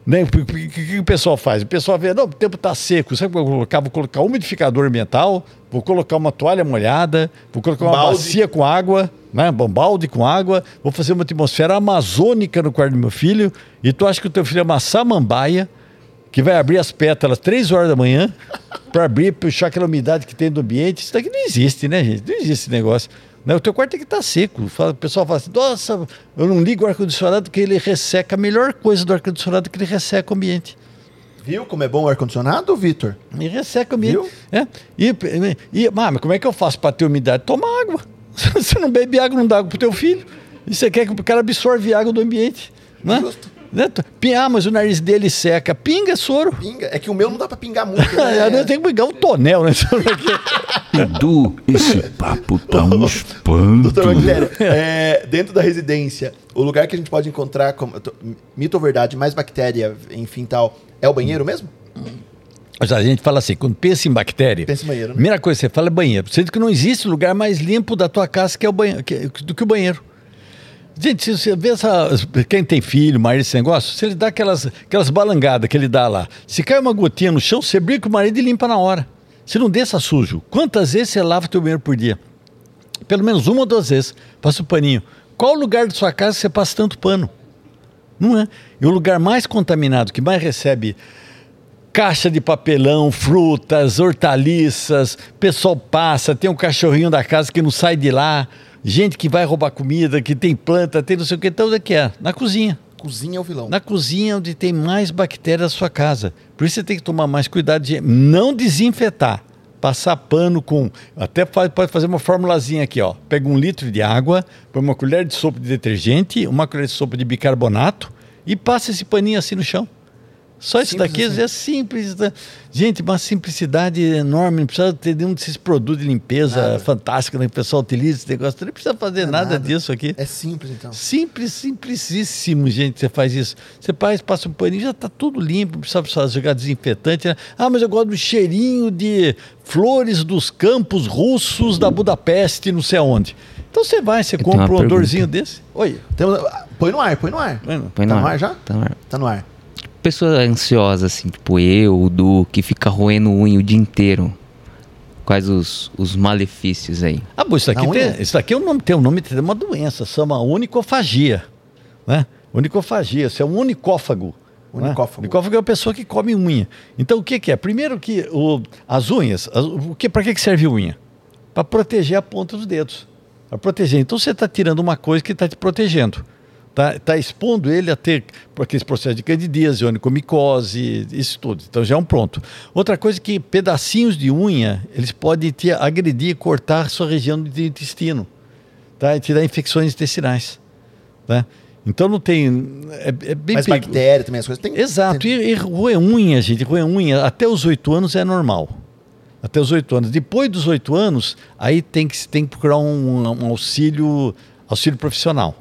Né? O que, que, o pessoal faz? O pessoal vê, não, o tempo está seco. Sabe o que eu vou colocar? Vou colocar um umidificador ambiental, vou colocar uma toalha molhada, vou colocar uma balde. bacia com água, né? um balde com água, vou fazer uma atmosfera amazônica no quarto do meu filho, e tu acha que o teu filho é uma samambaia, que vai abrir as pétalas três horas da manhã para abrir, puxar aquela umidade que tem do ambiente. Isso daqui não existe, né, gente? Não existe esse negócio. Né? O teu quarto tem que estar tá seco. O pessoal fala assim, nossa, eu não ligo o ar-condicionado porque ele resseca. A melhor coisa do ar-condicionado é que ele resseca o ambiente. Viu como é bom o ar-condicionado, Vitor? Ele resseca o ambiente. Viu? É. E, e, mas como é que eu faço para ter umidade? Toma água. Você não bebe água, não dá água pro teu filho. E você quer que o cara absorva água do ambiente. Né? Justo. Né? Ah, mas o nariz dele seca. Pinga, soro. Pinga. É que o meu não dá pra pingar muito. Né? eu tenho que pingar um tonel, né? Edu, esse papo tá um espanto. Doutor é, dentro da residência, o lugar que a gente pode encontrar, como, mito ou verdade, mais bactéria, enfim tal, é o banheiro mesmo? Mas a gente fala assim, quando pensa em bactéria, pensa em banheiro, né? primeira coisa que você fala é banheiro. Sendo que não existe lugar mais limpo da tua casa que é o banheiro, que, do que o banheiro. Gente, se você vê essa, quem tem filho, marido, esse negócio, se ele dá aquelas, aquelas balangadas que ele dá lá, se cai uma gotinha no chão, você brinca o marido e limpa na hora. Se não desça sujo, quantas vezes você lava teu banheiro por dia? Pelo menos uma ou duas vezes. Passa o paninho. Qual lugar da sua casa você passa tanto pano? Não é? E o lugar mais contaminado, que mais recebe caixa de papelão, frutas, hortaliças, pessoal passa, tem um cachorrinho da casa que não sai de lá gente que vai roubar comida, que tem planta, tem não sei o que, então onde é que é? Na cozinha. Cozinha é o vilão. Na cozinha onde tem mais bactérias da sua casa. Por isso você tem que tomar mais cuidado de não desinfetar. Passar pano com. Até pode fazer uma formulazinha aqui, ó. Pega um litro de água, põe uma colher de sopa de detergente, uma colher de sopa de bicarbonato e passa esse paninho assim no chão. Só isso daqui assim. é simples. Né? Gente, uma simplicidade enorme. Não precisa ter nenhum desses produtos de limpeza nada. fantástica né, que o pessoal utiliza. Esse negócio. Não precisa fazer nada, nada, disso aqui. É simples, então. Simples, simplicíssimo, gente. Você faz isso. Você faz, passa um paninho, já está tudo limpo. Não precisa jogar desinfetante. Né? Ah, mas eu gosto do cheirinho de flores dos campos russos da Budapeste, não sei aonde. Então você vai, você eu compra um odorzinho desse. Oi. Põe no ar, põe no ar. Põe no, põe no tá ar. no ar já? Tá no ar. Tá no ar pessoa ansiosa, assim, tipo eu, o Du, que fica roendo unha o dia inteiro. Quais os, os malefícios aí? Ah, bom, isso aqui, tem, isso aqui é um nome, tem um nome, tem uma doença, chama unicofagia. Né? Unicofagia, isso é um unicófago. Né? Unicófago. Né? Unicófago é a pessoa que come unha. Então o que, que é? Primeiro que o, as unhas, as, o que, para que, que serve unha? Para proteger a ponta dos dedos. Para proteger. Então você está tirando uma coisa que está te protegendo está tá expondo ele a ter aqueles processos de candidíase, onicomicose, isso tudo. Então já é um pronto. Outra coisa é que pedacinhos de unha, eles podem te agredir, cortar sua região do intestino, tá? E te dar infecções intestinais, tá? Então não tem. É, é bem Mas bactéria também, as coisas tem. Exato. Tem... E, e roer unha, gente, roer unha até os oito anos é normal. Até os 8 anos. Depois dos 8 anos, aí tem que, tem que procurar um, um auxílio, auxílio profissional.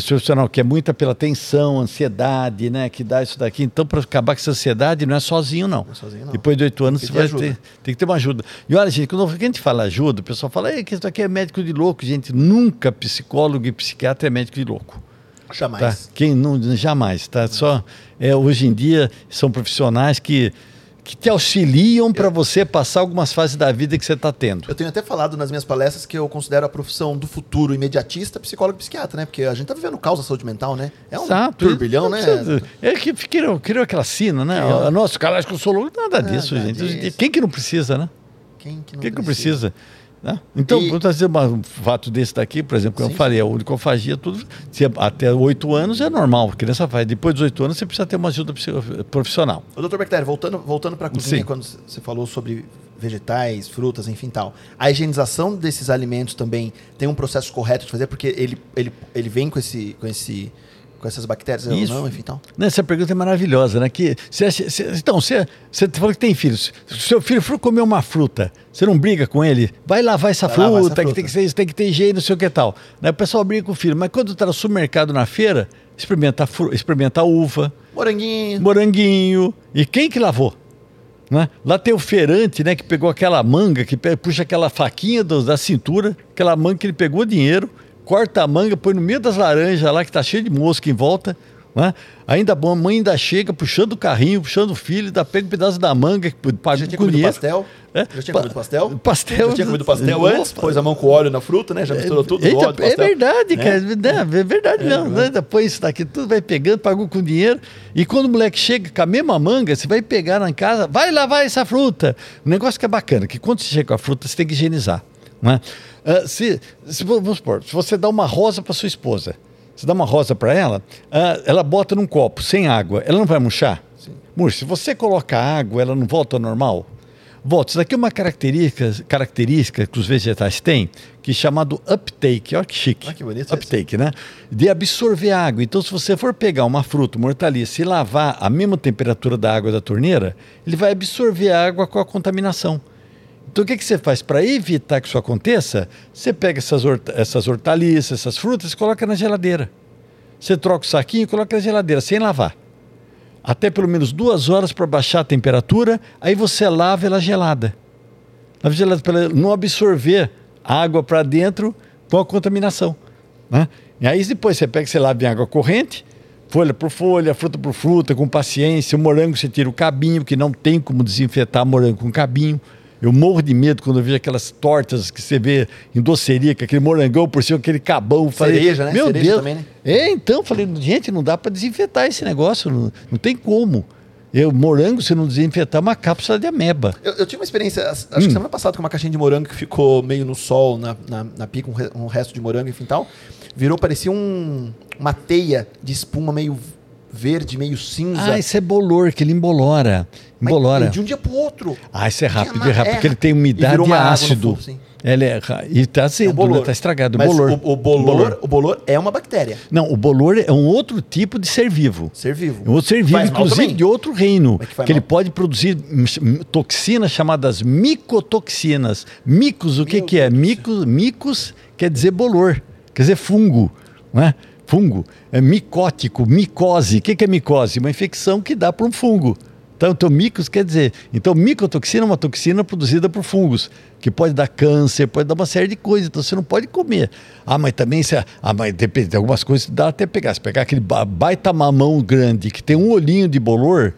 Profissional, que é muita pela tensão, ansiedade, né? Que dá isso daqui. Então, para acabar com essa ansiedade, não é sozinho, não. Não é sozinho, não. Depois de oito anos, Tem você que vai ter ter, ajuda. tem que ter uma ajuda. E olha, gente, quando a gente fala ajuda, o pessoal fala "Ei, que isso aqui é médico de louco. Gente, nunca psicólogo e psiquiatra é médico de louco. Tá? Jamais. Quem não, jamais, tá? Só é, hoje em dia são profissionais que, que te auxiliam para você passar algumas fases da vida que você está tendo. Eu tenho até falado nas minhas palestras que eu considero a profissão do futuro imediatista psicólogo e psiquiatra, né? Porque a gente tá vivendo causa saúde mental, né? É um Exato. turbilhão, né? precisa- É que criou, criou aquela sina, né? Criou. Nossa, cara, acho que eu sou louco. Nada disso, Nada gente. disso. Quem que não precisa, né? Quem que não Quem que não precisa? Né? Então, E- um fato desse daqui, por exemplo, que eu falei, a unicofagia, tudo, se é até oito anos é normal, a criança faz. Depois dos oito anos, você precisa ter uma ajuda profissional. Ô, doutor Bactéria, voltando, voltando para a cozinha, Sim. quando você falou sobre vegetais, frutas, enfim tal. A higienização desses alimentos também tem um processo correto de fazer, porque ele, ele, ele vem com, esse, com, esse, com essas bactérias ou Isso. não, enfim tal. Né, Essa pergunta é maravilhosa, né? Que, você acha- você- então, você, você falou que tem filhos. Se o seu filho for comer uma fruta, você não briga com ele? Vai lavar essa, Vai fruta, lavar essa que fruta. tem que, ser, tem que ter higiene, não sei o que tal. Né? O pessoal briga com o filho, mas quando está no supermercado na feira, experimenta, fru- experimenta uva, Moranguinho. moranguinho. E quem que lavou? Né? Lá tem o feirante, né, que pegou aquela manga, que puxa aquela faquinha do- da cintura, aquela manga que ele pegou dinheiro, corta a manga, põe no meio das laranjas lá, que tá cheio de mosca em volta. Né? Ainda bom, a mãe ainda chega puxando o carrinho, puxando o filho, dá pega um pedaço da manga, que tinha com comido dinheiro. pastel? É? Já tinha Pa- comido pastel? pastel- Já tinha comido pastel Opa. antes? Pôs a mão com óleo na fruta, né? Já misturou tudo do Eita, óleo do é pastel. verdade, Né? cara. né? É verdade mesmo. né? Depois isso daqui tudo vai pegando, pagou com dinheiro. E quando o moleque chega com a mesma manga, você vai pegar na casa, vai lavar essa fruta. Um negócio que é bacana, que quando você chega com a fruta, você tem que higienizar. Né? Ah, se, se, vamos supor, se você dá uma rosa para sua esposa, você dá uma rosa para ela, ah, ela bota num copo sem água, ela não vai murchar? Murcha. Se você coloca água, ela não volta ao normal? Volta. Isso daqui é uma característica, característica que os vegetais têm, que é chamado uptake. Olha que chique. Ah, que bonito. Uptake, né? De absorver água. Então, se você for pegar uma fruta, uma hortaliça e lavar a mesma temperatura da água da torneira, ele vai absorver a água com a contaminação. Então, o que, que você faz? Para evitar que isso aconteça, você pega essas, essas hortaliças, essas frutas coloca na geladeira. Você troca o saquinho e coloca na geladeira, sem lavar até pelo menos duas horas para baixar a temperatura, aí você lava ela gelada. Lava gelada para não absorver água para dentro com a contaminação. Né? E aí depois você pega, você lava em água corrente, folha por folha, fruta por fruta, com paciência. O morango você tira o cabinho, que não tem como desinfetar morango com cabinho. Eu morro de medo quando eu vejo aquelas tortas que você vê em doceria, com aquele morangão por cima, aquele cabão. Falei, Cereja, né? Meu Cereja Deus. também, né? É, então, falei, gente, não dá para desinfetar esse negócio, não, não tem como. Eu, morango, se não desinfetar, é uma cápsula de ameba. Eu, eu tive uma experiência, acho Hum. que semana passada, com uma caixinha de morango que ficou meio no sol, na, na, na pica, um, re- um resto de morango, enfim tal. Virou, parecia um, uma teia de espuma meio verde, meio cinza. Ah, isso é bolor, que ele embolora. Mas Embolora. De um dia pro outro. Ah, isso é rápido, Tinha é rápido, porque ele tem umidade e ácido. fundo. Ele é, e tá É azedo, bolor. né? tá estragado. Mas bolor. O, o bolor, o bolor é uma bactéria. Não, o bolor é um outro tipo de ser vivo. Ser vivo. É um outro ser vivo, Faz inclusive de outro reino, Mas que que, ele pode produzir toxinas chamadas micotoxinas. Micos, o que, Meu que é? Micos, micos quer dizer bolor, quer dizer fungo, não é? Fungo. É micótico, micose. O que, que é micose? Uma infecção que dá para um fungo. Então, então, micos quer dizer. Então, micotoxina é uma toxina produzida por fungos, que pode dar câncer, pode dar uma série de coisas. Então, você não pode comer. Ah, mas também, se, ah, mas depende, tem algumas coisas dá até pegar. Se pegar aquele ba- baita mamão grande, que tem um olhinho de bolor,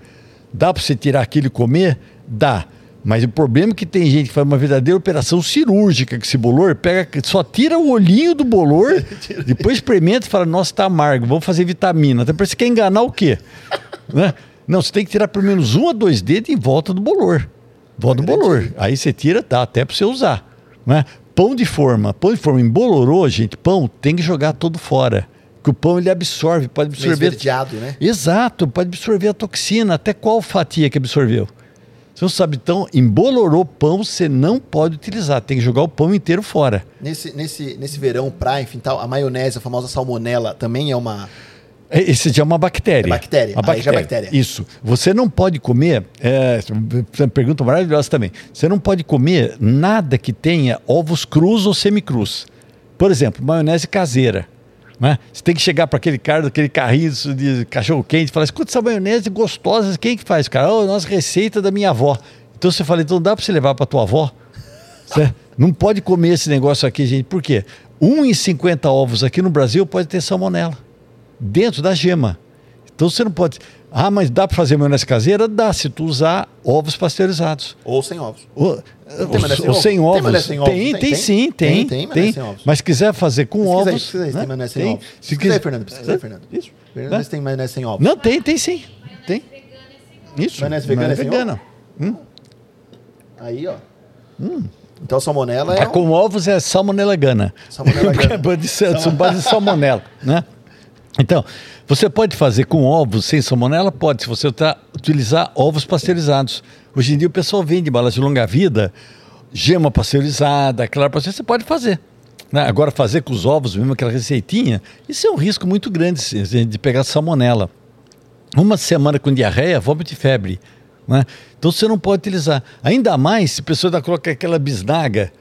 dá para você tirar aquilo e comer? Dá. Mas o problema é que tem gente que faz uma verdadeira operação cirúrgica com esse bolor, pega, só tira o olhinho do bolor, depois experimenta e fala, nossa, tá amargo, vamos fazer vitamina. Até parece que quer enganar o quê? né? Não, você tem que tirar pelo menos um a dois dedos em volta do bolor. Volta do bolor. Aí você tira, dá até para você usar. Né? Pão de forma. Pão de forma embolorou, gente, pão tem que jogar todo fora. Porque o pão ele absorve, pode Meio absorver. esverdeado, né? Exato, pode absorver a toxina. Até qual fatia que absorveu? Você não sabe, então, embolorou pão, você não pode utilizar. Tem que jogar o pão inteiro fora. Nesse, nesse, nesse verão, praia, enfim tal, a maionese, a famosa salmonela, também é uma. É, Esse já é uma bactéria. É bactéria. Uma Aí já é bactéria. Isso. Você não pode comer. É, pergunta maravilhosa também. Você não pode comer nada que tenha ovos crus ou semicrus. Por exemplo, maionese caseira. Né? Você tem que chegar para aquele cara, daquele carrinho de cachorro quente e falar: escuta essa maionese gostosa, quem que faz, cara? Oh, nossa receita da minha avó. Então você fala, então dá para você levar para tua avó? Você não pode comer esse negócio aqui, gente. Por quê? 1 em 50 ovos aqui no Brasil pode ter salmonela dentro da gema. Então você não pode. Ah, mas dá para fazer maionese caseira? Dá, se tu usar ovos pasteurizados. Ou sem ovos. O, tem maionese sem ou sem Tem ovos. maionese sem ovos? Tem, Tem, tem, tem. sim, Tem, tem. tem sem ovos. Mas se quiser fazer com aí, ovos. se né? tem maionese sem Tem. ovos. Se Pesquisa quiser- aí, Fernando. Pesquisa aí, Fernando. Isso. Fernando, Né? se tem maionese sem ovos. Não, tem, tem sim. Tem. Isso. Maionese vegana é sem vegana. Aí, ó. Então, salmonela é. A um- com ovos é salmonela gana. Salmonella Porque gana. é base de, são base de salmonela, né? Então, você pode fazer com ovos sem salmonela? Pode, se você tá, utilizar ovos pasteurizados. Hoje em dia o pessoal vende balas de longa vida, gema pasteurizada, clara pasteurizada, você pode fazer. né? Agora, fazer com os ovos, mesmo aquela receitinha, isso é um risco muito grande se- de pegar salmonela. Uma semana com diarreia, vômito e febre. Né? Então você não pode utilizar. Ainda mais se a pessoa ainda coloca aquela bisnaga,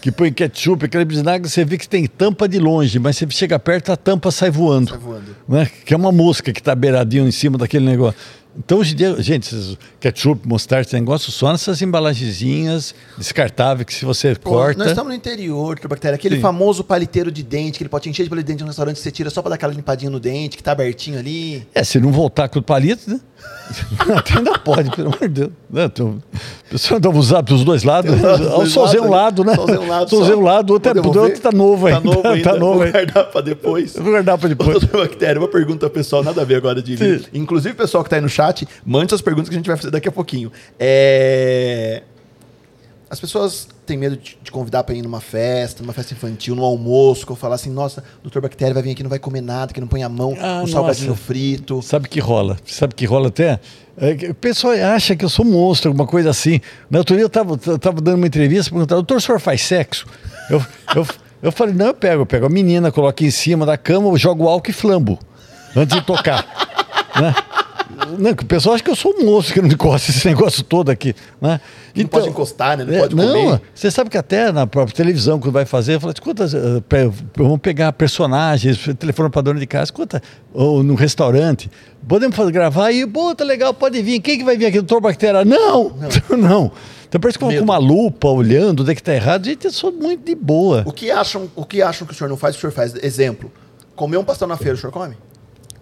que põe ketchup, aquela bisnaga, você vê que tem tampa de longe, mas você chega perto, a tampa sai voando. Sai voando. Né? Que é uma mosca que está beiradinho em cima daquele negócio. Então, hoje em dia, gente, ketchup, mostarda, esse negócio só nessas embalagenzinhas descartáveis que se você Pô, corta. Nós estamos no interior, bactéria. Aquele Sim. famoso paliteiro de dente, aquele potinho cheio de palito de dente no restaurante que você tira só pra dar aquela limpadinha no dente, que tá abertinho ali. É, se não voltar com o palito, né? Ainda pode, pelo amor de Deus. Né? Então, o pessoal anda usar para os dois lados. Né? Só usei um lado, né? usei um lado um lado, o outro, é, o outro tá novo ainda. Tá novo ainda. Tá novo Vou guardar pra depois. Vou guardar para depois. Doutor Bactéria, uma pergunta pessoal, nada a ver agora de Sim. Inclusive, pessoal que tá aí no chat, mande suas perguntas que a gente vai fazer daqui a pouquinho. É... As pessoas têm medo de convidar pra ir numa festa, numa festa infantil, num almoço, que eu falar assim, nossa, doutor Bactéria vai vir aqui, não vai comer nada, que não põe a mão Ah, no salgadinho frito. Sabe que rola? Sabe que rola até? É o pessoal acha que eu sou monstro, alguma coisa assim. Na outro dia eu estava tava dando uma entrevista, perguntando, doutor, o senhor faz sexo? Eu, eu, eu falei, não, eu pego, eu pego a menina, coloco em cima da cama, eu jogo álcool e flambo, antes de tocar. né? Não, que o pessoal acha que eu sou um monstro que não encosta esse negócio todo aqui. Né? Não pode encostar, né? Não é, pode não, comer. você sabe que até na própria televisão, quando vai fazer, fala, escuta, eh, pe- vamos pegar personagens, telefone para dona de casa, escuta, ou no restaurante, podemos fazer, gravar e, pô, tá legal, pode vir. Quem que vai vir aqui? Doutor Bactéria? Não, não. Então parece que eu vou Medo. com uma lupa olhando onde é que tá errado. Gente, eu sou muito de boa. O que, acham, o que acham que o senhor não faz, o senhor faz? Exemplo, comer um pastel na feira, o senhor come?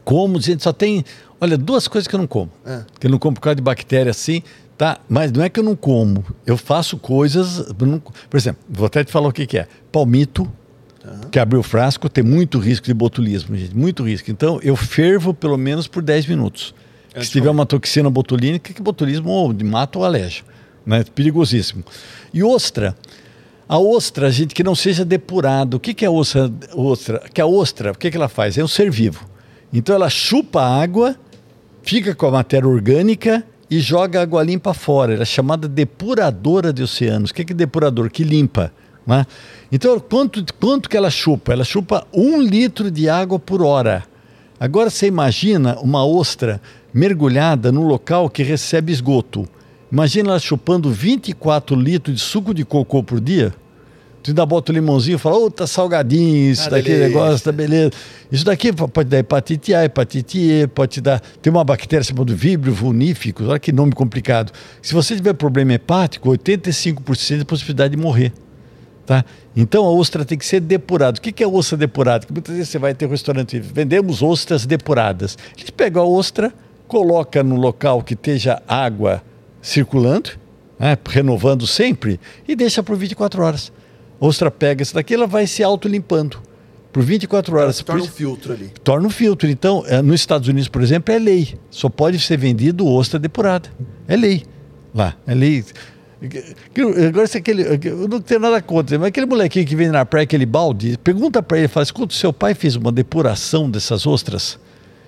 Como, gente, só tem, olha, duas coisas que eu não como. É. Que eu não como por causa de bactéria assim, tá? Mas não é que eu não como. Eu faço coisas. não- por exemplo, vou até te falar o que, que é. Palmito, que abriu o frasco, tem muito risco de botulismo, gente. Muito risco. Então, eu fervo pelo menos por 10 minutos. Antes Se tiver uma toxina botulínica, que botulismo ou de mata ou aleja. Né? Perigosíssimo. E ostra. A ostra, gente, que não seja depurado. O que, que é a ostra? ostra? Que a ostra, o que, que ela faz? É um ser vivo. Então ela chupa a água, fica com a matéria orgânica e joga a água limpa fora. Ela é chamada depuradora de oceanos. O que, que é depurador? Que limpa. Né? Então, quanto, quanto que ela chupa? Ela chupa um litro de água por hora. Agora você imagina uma ostra mergulhada num local que recebe esgoto. Imagina ela chupando 24 litros de suco de cocô por dia. Tu ainda bota o limãozinho e fala, ô, tá salgadinho, isso Tá daqui delícia. negócio, tá beleza. Isso daqui pode dar hepatite A, hepatite E, pode te dar. Tem uma bactéria chamada vibrio vulníficos, olha que nome complicado. Se você tiver problema hepático, 85% de possibilidade de morrer. Tá? Então a ostra tem que ser depurada. O que que é ostra depurada? Que muitas vezes você vai ter um restaurante, vendemos ostras depuradas. Eles pegam a ostra, coloca no local que esteja água circulando, né, renovando sempre, e deixa por 24 horas. Ostra pega isso daqui, ela vai se autolimpando por 24 horas. Se torna um filtro ali. torna um filtro. Então, eh, nos Estados Unidos, por exemplo, é lei. Só pode ser vendido ostra depurada. É lei. Lá, é lei. Agora, se aquele, eu não tenho nada contra, mas aquele molequinho que vem na praia, aquele balde, pergunta para ele, fala, escuta, seu pai fez uma depuração dessas ostras?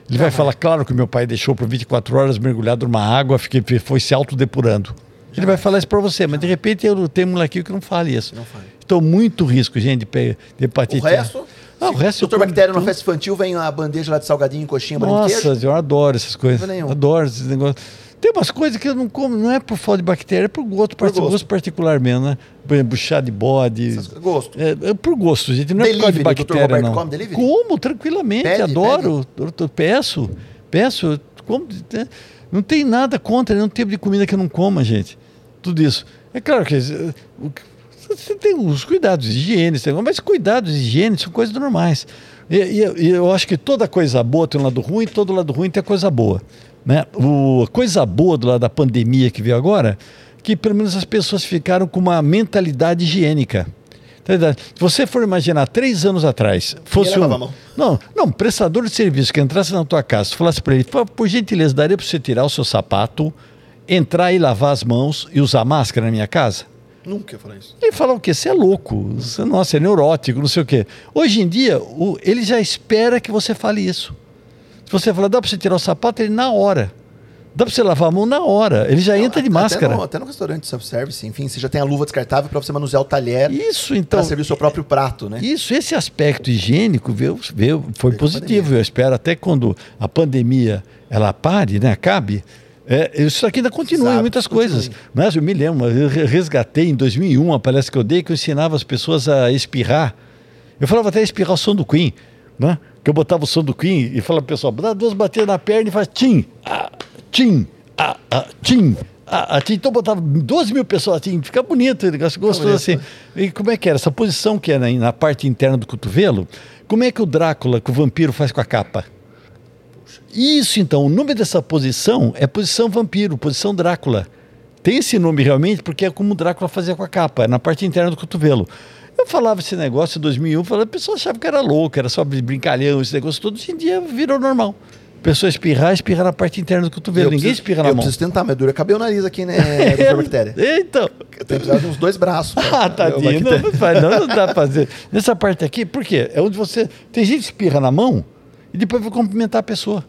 Ele vai falar, claro que meu pai deixou por 24 horas mergulhado numa água, fiquei, foi se autodepurando. Ele vai falar isso para você, mas de repente eu tenho um molequinho que não fala isso. Não fala. Então, muito risco, gente, de de hepatite O A. resto, Ah, o resto Doutor Bactéria, tudo. festa infantil, vem a bandeja lá de salgadinho, coxinha. Nossa, eu adoro essas coisas. Adoro esses negócios. Tem umas coisas que eu não como, não é por falta de bactéria, é por gosto, Por gosto. gosto particular mesmo, né? Por exemplo, chá de bode. Gosto. É, é por gosto, gente. Não é por causa de Delivery, bactéria, Roberto, não. come delivery? Como, tranquilamente, Pede, adoro. Eu peço, peço. Como, né? não tem nada contra, nenhum tipo de comida que eu não coma, gente. Tudo isso. É claro que eh, o que- você tem os cuidados de higiene, mas cuidados de higiene são coisas normais. E, e- e eu acho que toda coisa boa tem um lado ruim, todo lado ruim tem coisa boa. Né? O, a coisa boa do lado da pandemia que veio agora, que pelo menos as pessoas ficaram com uma mentalidade higiênica. Tá? Se você for imaginar três anos atrás, fosse um. mão. Não, não, um prestador de serviço que entrasse na tua casa, falasse para ele, "Por- por gentileza, daria para você tirar o seu sapato, entrar e lavar as mãos e usar máscara na minha casa? Nunca ia falar isso. Ele fala o quê? Você é louco, você, nossa, é neurótico, não sei o quê. Hoje em dia, o- ele já espera que você fale isso. Se você falar, dá para você tirar o sapato, ele na hora. Dá para você lavar a mão na hora. Ele já entra de Até máscara. no, até no restaurante self-service, enfim, você já tem a luva descartável para você manusear o talher Isso, para então. servir o seu próprio prato, né? Isso, esse aspecto higiênico veio, veio- foi positivo. Eu espero até quando a pandemia ela pare, né, acabe, é, isso aqui ainda continua em Exato, muitas continue. coisas. Mas eu me lembro, eu re- resgatei em 2001 uma palestra que eu dei que eu ensinava as pessoas a espirrar. Eu falava até espirrar o som do Queen, né? Que eu botava o som do Queen e falava pro pessoal, dá duas batidas na perna e faz tim, ah, tim, ah, ah, tim. Ah, tim. então botava 12 mil pessoas assim, fica bonito, gostoso bonito, assim. né? E como é que era? Essa posição que era na parte interna do cotovelo, como é que o Drácula, que o vampiro faz com a capa? Isso então, o nome dessa posição é posição vampiro, posição Drácula. Tem esse nome realmente porque é como o Drácula fazia com a capa, é na parte interna do cotovelo. Eu falava esse negócio em 2001, falava, a pessoa achava que era louco, era só brincalhão, esse negócio todo. Hoje em dia virou normal. A pessoa espirrar, espirra na parte interna do cotovelo. Eu Ninguém preciso- espirra na Eu mão. preciso tentar, mas dura cabelo o nariz aqui, né, doutor Bactéria? Então, Eu tenho precisado de uns dois braços. ah, tadinho, não, não, não dá pra fazer. Nessa parte aqui, por quê? É onde você. Tem gente que espirra na mão e depois vai cumprimentar a pessoa.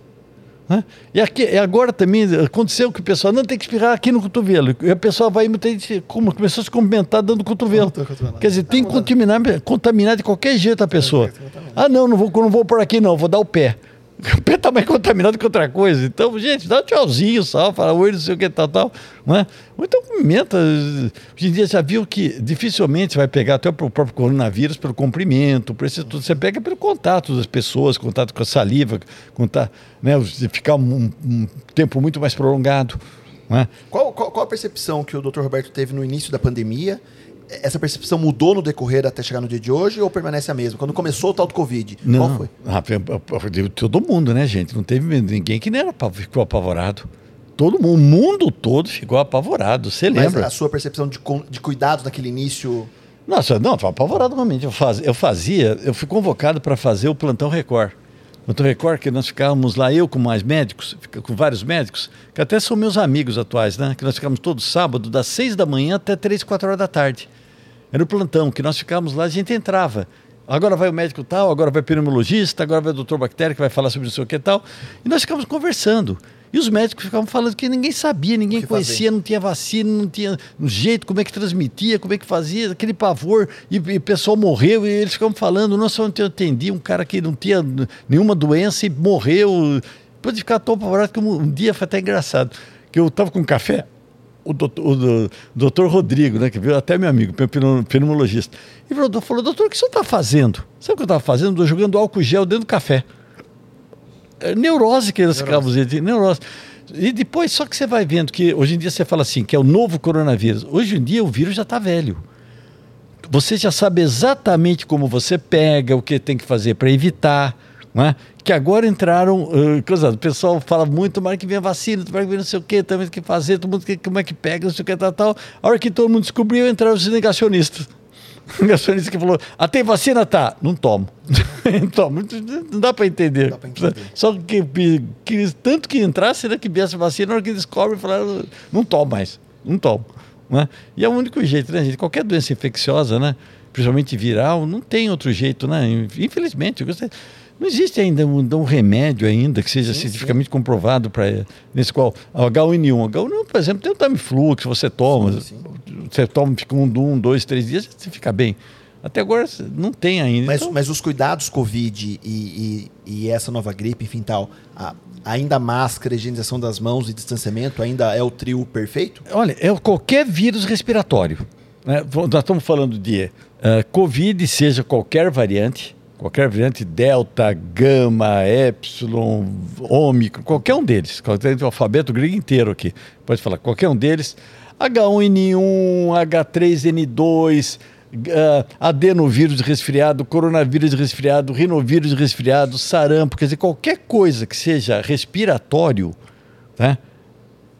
né? E, aqui, e agora também aconteceu que o pessoal não tem que espirrar aqui no cotovelo. E a pessoa vai gente como, começou a se cumprimentar dando cotovelo. Quer dizer, tem que contaminar, contaminar de qualquer jeito a pessoa. Ah, não, não vou, não vou por aqui, não, vou dar o pé. O pé tá mais contaminado que outra coisa. Então, gente, dá um tchauzinho só, fala oi, não sei o que, tal, tal. Não é? Então cumprimenta. Hoje em dia já viu que dificilmente vai pegar até o próprio coronavírus pelo comprimento, por isso tudo. Você pega pelo contato das pessoas, contato com a saliva, contato, né, ficar um, um tempo muito mais prolongado. É? Qual, qual, qual a percepção que o Dr. Roberto teve no início da pandemia? Essa percepção mudou no decorrer até chegar no dia de hoje ou permanece a mesma? Quando começou o tal do Covid, Não, qual foi? Ah, todo mundo, né, gente? Não teve ninguém que nem era, ficou apavorado. Todo mundo, o mundo todo ficou apavorado. Você Mas lembra? a sua percepção de, de cuidados naquele início... Nossa, não, estava apavorado realmente. Eu, faz, eu fazia, eu fui convocado para fazer o Plantão Record. Plantão Record, que nós ficávamos lá, eu com mais médicos, com vários médicos, que até são meus amigos atuais, né? Que nós ficávamos todo sábado, das seis da manhã até três, quatro horas da tarde. Era o plantão, que nós ficávamos lá, a gente entrava. Agora vai o médico tal, agora vai o pneumologista, agora vai o doutor Bactéria, que vai falar sobre não sei o que tal. E nós ficávamos conversando. E os médicos ficavam falando que ninguém sabia, ninguém conhecia, não tinha vacina, não tinha um jeito, como é que transmitia, como é que fazia, aquele pavor, e, e o pessoal morreu, e eles ficavam falando, nossa, ontem eu atendi um cara que não tinha nenhuma doença e morreu. Depois de ficar tão apavorado que um, um dia foi até engraçado, que eu estava com café, o doutor, o do- doutor Rodrigo, né, que veio até meu amigo, meu pneu- pneumologista, e falou, falou, doutor, o que o senhor está fazendo? Sabe o que eu estava fazendo? Estou jogando álcool gel dentro do café. É neurose que eles ficavam, gente, neurose. E depois, só que você vai vendo que hoje em dia você fala assim, que é o novo coronavírus. Hoje em dia o vírus já está velho. Você já sabe exatamente como você pega, o que tem que fazer para evitar. Não é? Que agora entraram, uh, coisa, o pessoal fala muito, tomara que venha vacina, tomara que venha não sei o que, também que fazer, todo mundo que, como é que pega, não sei o que, tal, tal. A hora que todo mundo descobriu, entraram os negacionistas. O negacionista que falou, ah, tem vacina? Tá, não tomo. não tomo. Não dá para entender. Entender. Só que, que tanto que entrasse, né, que viesse vacina, na hora que descobre, falaram, não tomo mais, não tomo. Né? E é o único jeito, né, gente? Qualquer doença infecciosa, né, principalmente viral, não tem outro jeito, né? Infelizmente, eu gostaria- não existe ainda um, um remédio ainda que seja cientificamente comprovado para nesse qual o H1N1. H1N1, por exemplo, tem o Tamiflu que você toma, Sim, sim. você toma, fica um, um, dois, três dias, você fica bem. Até agora não tem ainda. Mas, Então, mas os cuidados Covid e, e- e essa nova gripe, enfim, tal, a- ainda máscara, higienização das mãos e distanciamento ainda é o trio perfeito? Olha, é qualquer vírus respiratório. né? Nós estamos falando de eh, Covid, seja qualquer variante, qualquer variante Delta, Gama, Epsilon, Ômicron, qualquer um deles. Qualquer o alfabeto grego inteiro aqui. Pode falar, qualquer um deles. H1N1, H3N2, uh, adenovírus de resfriado, coronavírus resfriado, rinovírus resfriado, sarampo, quer dizer, qualquer coisa que seja respiratório, né?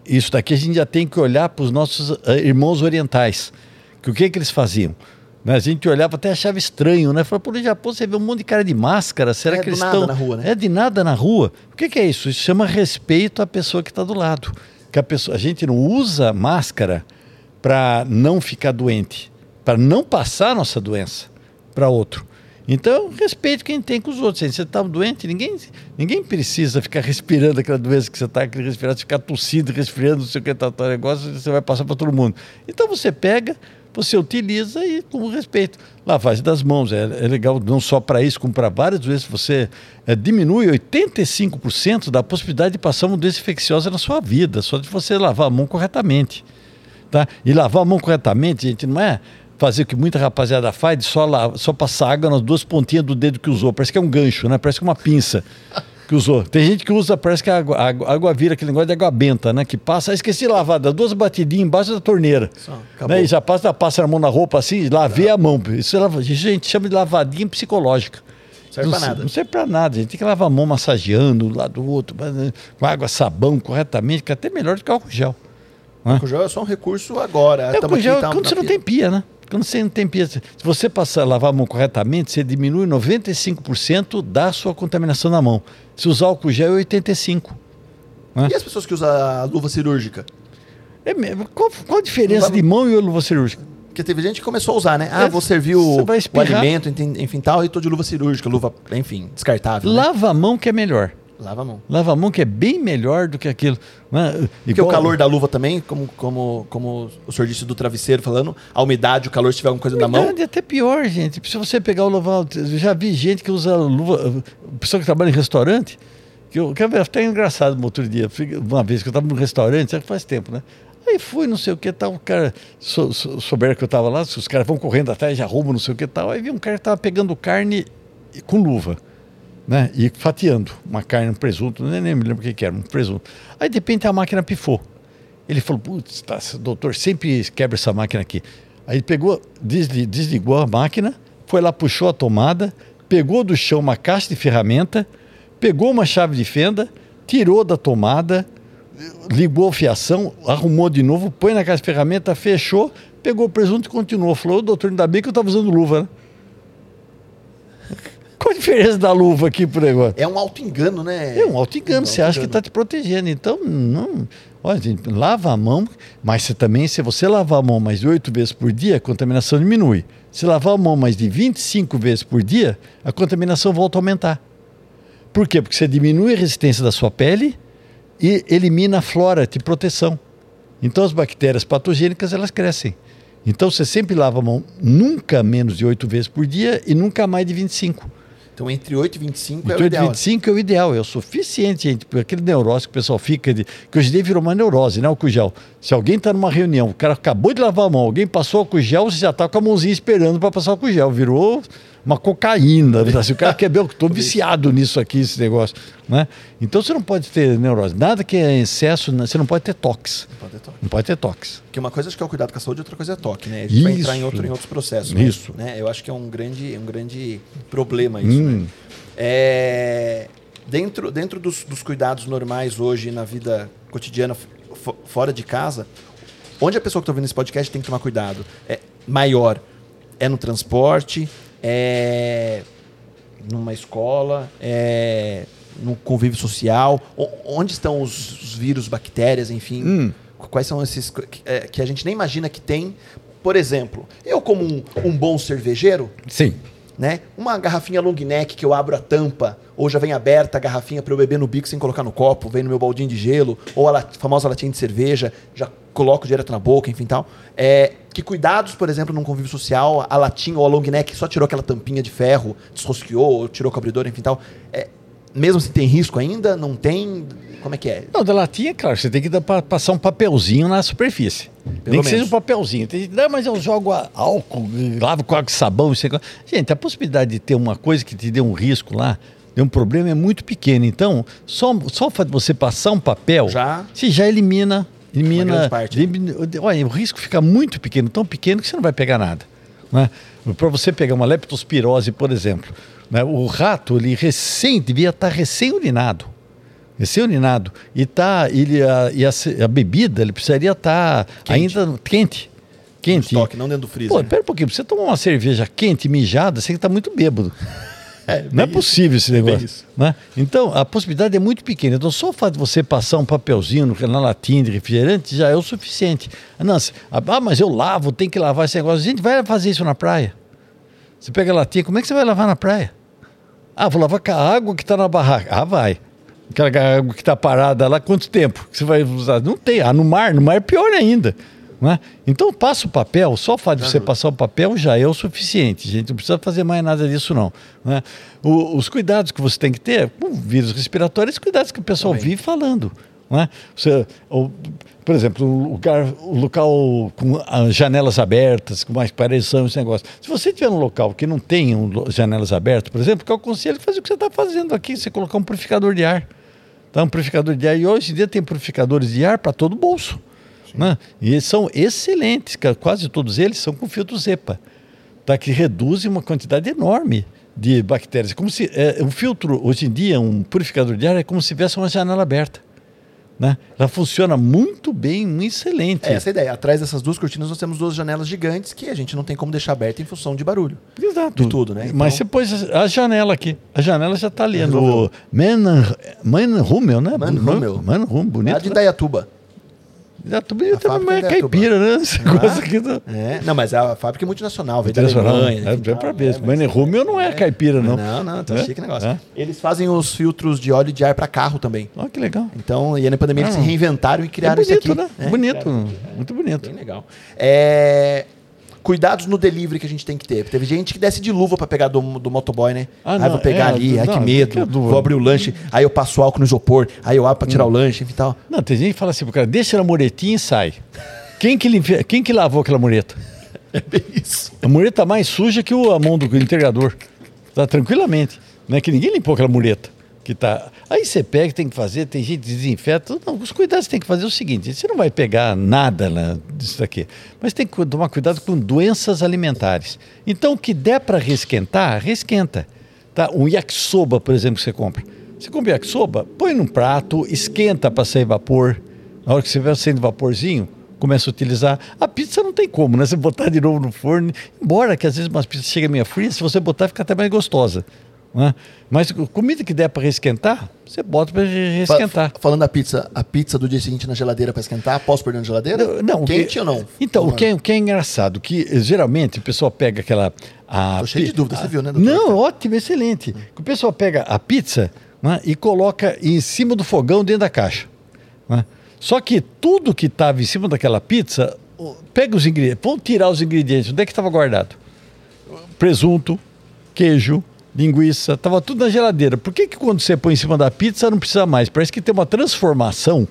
Isso daqui a gente já tem que olhar para os nossos eh, irmãos orientais. Que o que, que eles faziam? Né, A gente olhava até achava estranho, né? Falava, pô, no Japão você vê um monte de cara de máscara, será É que eles nada estão... na rua, né? É de nada na rua. O que, que é isso? Isso chama respeito à pessoa que está do lado. Que a, pessoa, a gente não usa máscara para não ficar doente, para não passar a nossa doença para outro. Então, respeito quem tem com os outros. Se você está doente, ninguém, ninguém precisa ficar respirando aquela doença que você está respirando, ficar tossindo, resfriando, não sei o que, tá, tá, negócio, você vai passar para todo mundo. Então, você pega, você utiliza e com respeito. Lavagem das mãos, é, é legal não só para isso, como para várias doenças. Você é, diminui 85% da possibilidade de passar uma doença infecciosa na sua vida, só de você lavar a mão corretamente. Tá? E lavar a mão corretamente, gente, não é fazer o que muita rapaziada faz, de só, la- só passar água nas duas pontinhas do dedo que usou. Parece que é um gancho, né? Parece que é uma pinça que usou. Tem gente que usa, parece que a água, a água, vira aquele negócio de água benta, né? Que passa, ah, esqueci de lavar, dá duas batidinhas embaixo da torneira. Só, né? E já passa, passa a mão na roupa assim, lavei a mão. Isso, é a gente chama de lavadinha psicológica. Serve não, pra nada. Não serve pra nada. A gente tem que lavar a mão massageando um lado do outro, né, com água, sabão, corretamente, que é até melhor do que álcool gel. né? O gel é só um recurso agora. É, Tamo o gel, tá quando você não tem pia, né? Quando você não tem pia. Se você passar a lavar a mão corretamente, você diminui 95% da sua contaminação na mão. Se usar álcool gel, é 85%. E as pessoas que usam a luva cirúrgica? É mesmo. qual, qual a diferença vai- de mão e luva cirúrgica? Porque teve gente que começou a usar, né? Ah, É, vou servir o, o alimento, enfim, tal, e tô de luva cirúrgica, luva, enfim, descartável. né? Lava a mão que é melhor. Lava a mão. Lava a mão que é bem melhor do que aquilo. Né? Porque Igual- o calor da luva também, como, como, como o senhor disse do travesseiro falando, a umidade, o calor, se tiver alguma coisa na mão. Verdade, é até pior, gente. Se você pegar o luva, eu já vi gente que usa luva, pessoa que trabalha em restaurante, que eu quero ver, até engraçado no outro dia, uma vez que eu estava num restaurante, já faz tempo, né? Aí fui, não sei o que tal, o cara sou, sou, souberam que eu estava lá, os caras vão correndo atrás, já roubam, não sei o que tal. Aí vi um cara que estava pegando carne com luva, né? E fatiando uma carne, um presunto, nem, me lembro o que, que era, um presunto. Aí de repente a máquina pifou. Ele falou, putz, tá, doutor sempre quebra essa máquina aqui. Aí pegou, desli- desligou a máquina, foi lá, puxou a tomada, pegou do chão uma caixa de ferramenta, pegou uma chave de fenda, tirou da tomada, ligou a fiação, arrumou de novo, põe na caixa de ferramenta, fechou, pegou o presunto e continuou. Falou, doutor, ainda bem que eu estava usando luva, né? Diferença da luva aqui pro negócio? É um auto-engano, né? É um auto-engano, você acha que está te protegendo. Então, não. Olha, gente, lava a mão, mas você também, se você lavar a mão mais de oito vezes por dia, a contaminação diminui. Se lavar a mão mais de 25 vezes por dia, a contaminação volta a aumentar. Por quê? Porque você diminui a resistência da sua pele e elimina a flora de proteção. Então, as bactérias patogênicas, elas crescem. Então, você sempre lava a mão nunca menos de oito vezes por dia e nunca mais de 25. Então, entre 8 e 25 é Então, o ideal. 25 é o ideal, é o suficiente, gente. Porque aquele neurose que o pessoal fica de. Que hoje em dia virou uma neurose, né? O gel. Se alguém está numa reunião, o cara acabou de lavar a mão, alguém passou álcool gel, você já está com a mãozinha esperando para passar álcool gel. Virou uma cocaína. Assim, o cara quer eu estou viciado nisso aqui, esse negócio. Né? Então você não pode ter neurose. Nada que é excesso, você não pode ter tox. Pode ter toque. Não pode ter tox. Porque uma coisa acho que é o cuidado com a saúde, outra coisa é toque, né? A gente vai entrar em, Isso. outro, em outros processos. Isso. Né? Eu acho que é um grande, um grande problema isso, Hum. né? É, dentro dentro dos, dos cuidados normais hoje na vida cotidiana, fo- fora de casa, onde a pessoa que está ouvindo esse podcast tem que tomar cuidado? É maior é no transporte, é numa escola, é no convívio social, onde estão os, os vírus, bactérias, enfim, Hum. quais são esses que, é, que a gente nem imagina que tem. Por exemplo, eu como um, um bom cervejeiro, Sim. né? Uma garrafinha long neck que eu abro a tampa, ou já vem aberta a garrafinha para eu beber no bico sem colocar no copo, vem no meu baldinho de gelo, ou a lat- famosa latinha de cerveja, já coloco direto na boca, enfim tal. É, Que cuidados, por exemplo, num convívio social, a latinha ou a long neck só tirou aquela tampinha de ferro, desrosqueou, ou tirou o cobridor, enfim tal. É, mesmo se tem risco ainda, não tem. Como é que é? Não, da latinha, claro, você tem que dar passar um papelzinho na superfície. Nem que seja um menos. papelzinho. Tem, não, mas eu jogo a- álcool, lavo com água e sabão. Aqui." Gente, a possibilidade de ter uma coisa que te dê um risco lá, dê um problema, é muito pequena. Então, só, só de você passar um papel, Já? você já elimina. Elimina parte. elimina- olha, o risco fica muito pequeno, tão pequeno que você não vai pegar nada. Né? Para você pegar uma leptospirose, por exemplo, né? o rato, ele recém, devia estar recém-urinado recém-urinado e tá ele a, e a, a bebida ele precisaria estar Quente. ainda quente quente Estoque, não dentro do freezer. Pô, pera um pouquinho, você tomar uma cerveja quente mijada, você tem que estar muito bêbado. É, Não é possível esse bem negócio. Né? Então, a possibilidade é muito pequena. Então, só o fato de você passar um papelzinho na latinha de refrigerante já é o suficiente. Ah, Não, ah, mas eu lavo, tem que lavar esse negócio. Gente, vai fazer isso na praia. Você pega a latinha, como é que você vai lavar na praia? Ah, vou lavar com a água que está na barraca. Ah, vai. Aquela água que está parada lá, quanto tempo que você vai usar? Não tem. Ah, no mar, no mar é pior ainda. Né? Então passa o papel, só o fato de você passar o papel já é o suficiente, gente. Não precisa fazer mais nada disso, não. né? O- os cuidados que você tem que ter, com vírus respiratórios, cuidados que o pessoal Também. vive falando. Né? Você, o- por exemplo, um lugar, um local com janelas abertas, com mais pareção, esse negócio. Se você tiver um local que não tenha um janelas abertas, por exemplo, que eu aconselho fazer o que você está fazendo aqui, você colocar um purificador de ar. Tá, um purificador de ar. E hoje em dia tem purificadores de ar para todo bolso. Né? E eles são excelentes, quase todos eles são com filtro Zepa, tá? que reduzem uma quantidade enorme de bactérias. É Como se é, um filtro, hoje em dia, um purificador de ar é como se tivesse uma janela aberta. Né? Ela funciona muito bem, excelente. É essa a ideia. Atrás dessas duas cortinas nós temos duas janelas gigantes que a gente não tem como deixar aberta em função de barulho. Exato. de tudo, né? Mas Então- você pôs a janela aqui. A janela já está ali. é Resolveu. No Manhummel, né? Manhummel. Manhummel, bonito. Lá de né? Indaiatuba. Já tô bonito, A fábrica mas é é caipira, né? Esse Ah, negócio aqui do... É, não, mas a fábrica é multinacional, veio da. Alemanha. É, é pra ver. né, Mas Manhummel não é caipira, não. Não, não, tá É? chique negócio. É? Eles fazem os filtros de óleo de ar para carro também. Olha que legal. Então, e na pandemia eles Ah. se reinventaram e É criaram bonito, isso aqui. né? É, bonito. Muito bonito. Bem legal. É, Cuidados no delivery que a gente tem que ter. Teve gente que desce de luva para pegar do, do motoboy, né? Ah, aí não, vou pegar é, ali, ai não, que medo. que é do- Vou abrir o lanche, aí eu passo álcool no isopor, aí eu abro para tirar o lanche, enfim tal. Não, tem gente que fala assim pro cara, deixa na muretinha e sai. Quem que, limpa- quem que lavou aquela mureta? É bem isso. A mureta mais suja que o, a mão do integrador. Tá tranquilamente. Não é que ninguém limpou aquela mureta. Que tá... Aí você pega, tem que fazer, tem gente que desinfeta. Não, os cuidados que tem que fazer é o seguinte: você não vai pegar nada né, disso daqui, mas tem que tomar cuidado com doenças alimentares. Então, o que der para resquentar, resquenta. Tá? Um yakisoba, por exemplo, que você compra. Você compra yakisoba, põe num prato, esquenta para sair vapor. Na hora que você vai saindo vaporzinho, começa a utilizar. A pizza não tem como, né? Você botar de novo no forno, embora que às vezes umas pizzas chegam meio frias, se você botar fica até mais gostosa. Né? Mas comida que der para resquentar, você bota para resquentar. Fa- Falando da pizza, a pizza do dia seguinte na geladeira para esquentar, posso pôr dentro da geladeira? Não, Quente que- ou não? Então, o que, é, o que é engraçado, que eh, geralmente o pessoal pega aquela. A Tô cheio de dúvida, você a- viu, né, doutor? Não, ótimo, excelente. O pessoal pega a pizza né, e coloca em cima do fogão dentro da caixa. né? Só que tudo que estava em cima daquela pizza, pega os ingredientes, vamos tirar os ingredientes. Onde é que estava guardado? Presunto, queijo, linguiça, estava tudo na geladeira. Por que, que quando você põe em cima da pizza não precisa mais? Parece que tem uma transformação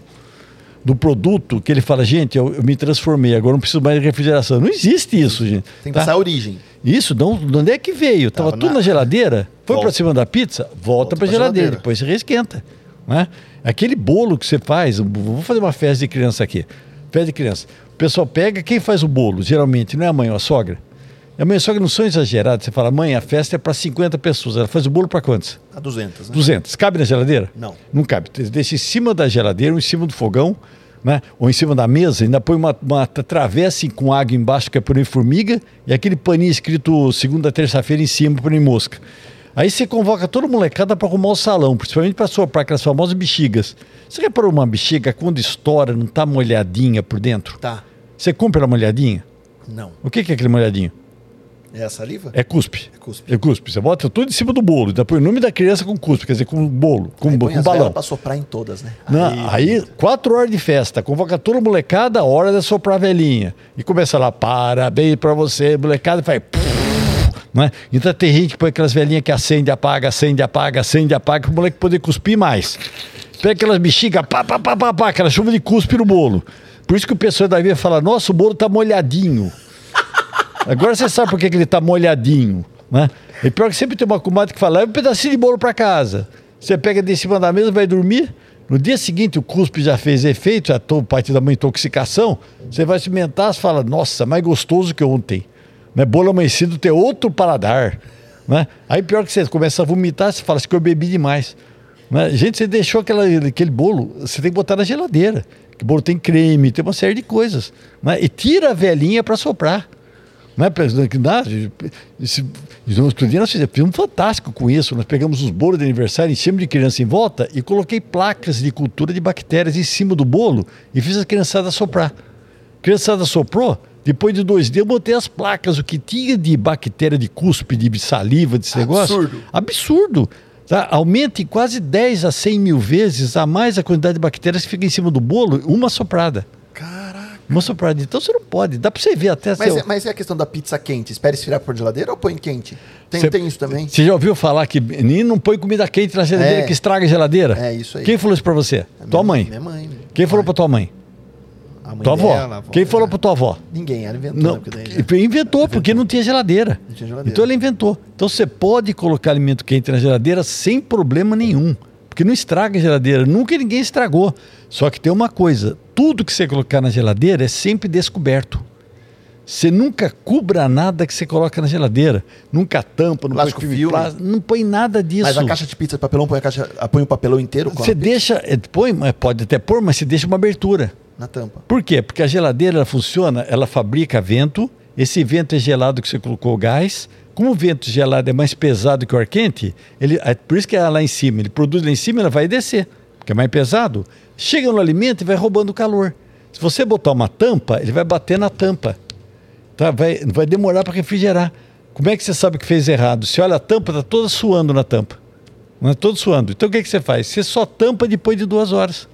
do produto que ele fala, gente, eu, eu me transformei, agora não preciso mais de refrigeração. Não existe isso, gente. Tem que tá? passar a origem. Isso, de onde de onde é que veio? Tava, Tava tudo na- na, geladeira, foi para cima da pizza, volta, Volta para geladeira, geladeira. depois você resquenta. Né? Aquele bolo que você faz, vou fazer uma festa de criança aqui. Festa de criança. O pessoal pega, quem faz o bolo? Geralmente não é a mãe ou a sogra. A mãe sogra não são exageradas. Você fala, mãe, a festa é para 50 pessoas. Ela faz o bolo para quantos? A 200, né? 200. Cabe na geladeira? Não. Não cabe. Você Deixa em cima da geladeira ou em cima do fogão, né? ou em cima da mesa, ainda põe uma, uma travessa com água embaixo que é por em formiga e aquele paninho escrito segunda, terça-feira em cima por em mosca. Aí você convoca toda a molecada para arrumar o salão, principalmente para soprar aquelas famosas bexigas. Você reparou uma bexiga quando estoura, não está molhadinha por dentro? Tá. Você compra ela molhadinha? Não. O que que é aquele molhadinho? É a saliva? É cuspe. É cuspe. É cuspe. Você bota tudo em cima do bolo. Então põe o nome da criança com cuspe, quer dizer, com bolo, com, Aí com põe as balão. pra soprar em todas, né? Não, aí, quatro horas de festa, convoca toda a molecada, hora de soprar a velhinha. E começa lá, parabéns pra você, molecada, e faz. Né? Então tem gente que põe aquelas velhinhas que acende, apaga, acende, apaga, acende, apaga, para o moleque poder cuspir mais. Pega aquelas bexigas, pá, pá, pá, pá, pá, aquela chuva de cuspe no bolo. Por isso que o pessoal da vida fala, nossa, o bolo tá molhadinho. Agora você sabe por que, que ele tá molhadinho, né? E pior que sempre tem uma comadre que fala, leva um pedacinho de bolo para casa. Você pega de cima da mesa, vai dormir. No dia seguinte, o cuspe já fez efeito, já tô parte da uma intoxicação. Você vai experimentar, você fala, nossa, mais gostoso que ontem. Né? Bolo amanhecido tem outro paladar. Né? Aí pior que você começa a vomitar, você fala assim que eu bebi demais. Né? Gente, você deixou aquela, aquele bolo, você tem que botar na geladeira. Que bolo tem creme, tem uma série de coisas. Né? E tira a velhinha para soprar. Não é? Esse, outro dia nós fizemos um fantástico com isso. Nós pegamos os bolos de aniversário, enchemos de criança em volta e coloquei placas de cultura de bactérias em cima do bolo e fiz a criançada soprar. A criançada soprou, depois de dois dias eu botei as placas, o que tinha de bactéria de cuspe, de saliva, desse negócio. Absurdo. Absurdo. Tá? Aumenta em quase 10 a 100 mil vezes a mais a quantidade de bactérias que fica em cima do bolo, uma soprada. Caraca. Soprada. Então você não pode. Dá pra você ver até... Mas, seu- é, mas é a questão da pizza quente? Espera esfriar por geladeira ou põe quente? Tem, Cê- tem isso também? Você já ouviu falar que menino não põe comida quente na geladeira É. que estraga a geladeira? É, isso aí. Quem falou isso pra você? tua Minha- mãe. Minha mãe. Quem falou pra tua mãe? A mãe Tua avó. dela, a avó Quem falou pra tua avó? Ninguém, ela inventou. Não, né, porque daí- inventou porque não tinha geladeira. Não tinha geladeira. Então ela inventou. Então você pode colocar alimento quente na geladeira sem problema nenhum. Porque não estraga a geladeira. Nunca ninguém estragou. Só que tem uma coisa: tudo que você colocar na geladeira é sempre descoberto. Você nunca cubra nada que você coloca na geladeira. Nunca tampa, não Plástico põe filme filme. plástico, não põe nada disso. Mas a caixa de pizza de papelão põe, a caixa, põe o papelão inteiro Você deixa, é, põe, pode até pôr, mas você deixa uma abertura. na tampa. Por quê? Porque a geladeira ela funciona, ela fabrica vento, esse vento é gelado que você colocou o gás. Como o vento gelado é mais pesado que o ar quente, ele, é por isso que é lá em cima, ele produz lá em cima, ela vai descer, porque é mais pesado. Chega no alimento e vai roubando calor. Se você botar uma tampa, ele vai bater na tampa. Tá? Vai, vai demorar para refrigerar. Como é que você sabe que fez errado? Você olha a tampa, está toda suando na tampa. Não é todo suando. Então o que, que você faz? Você só tampa depois de duas horas.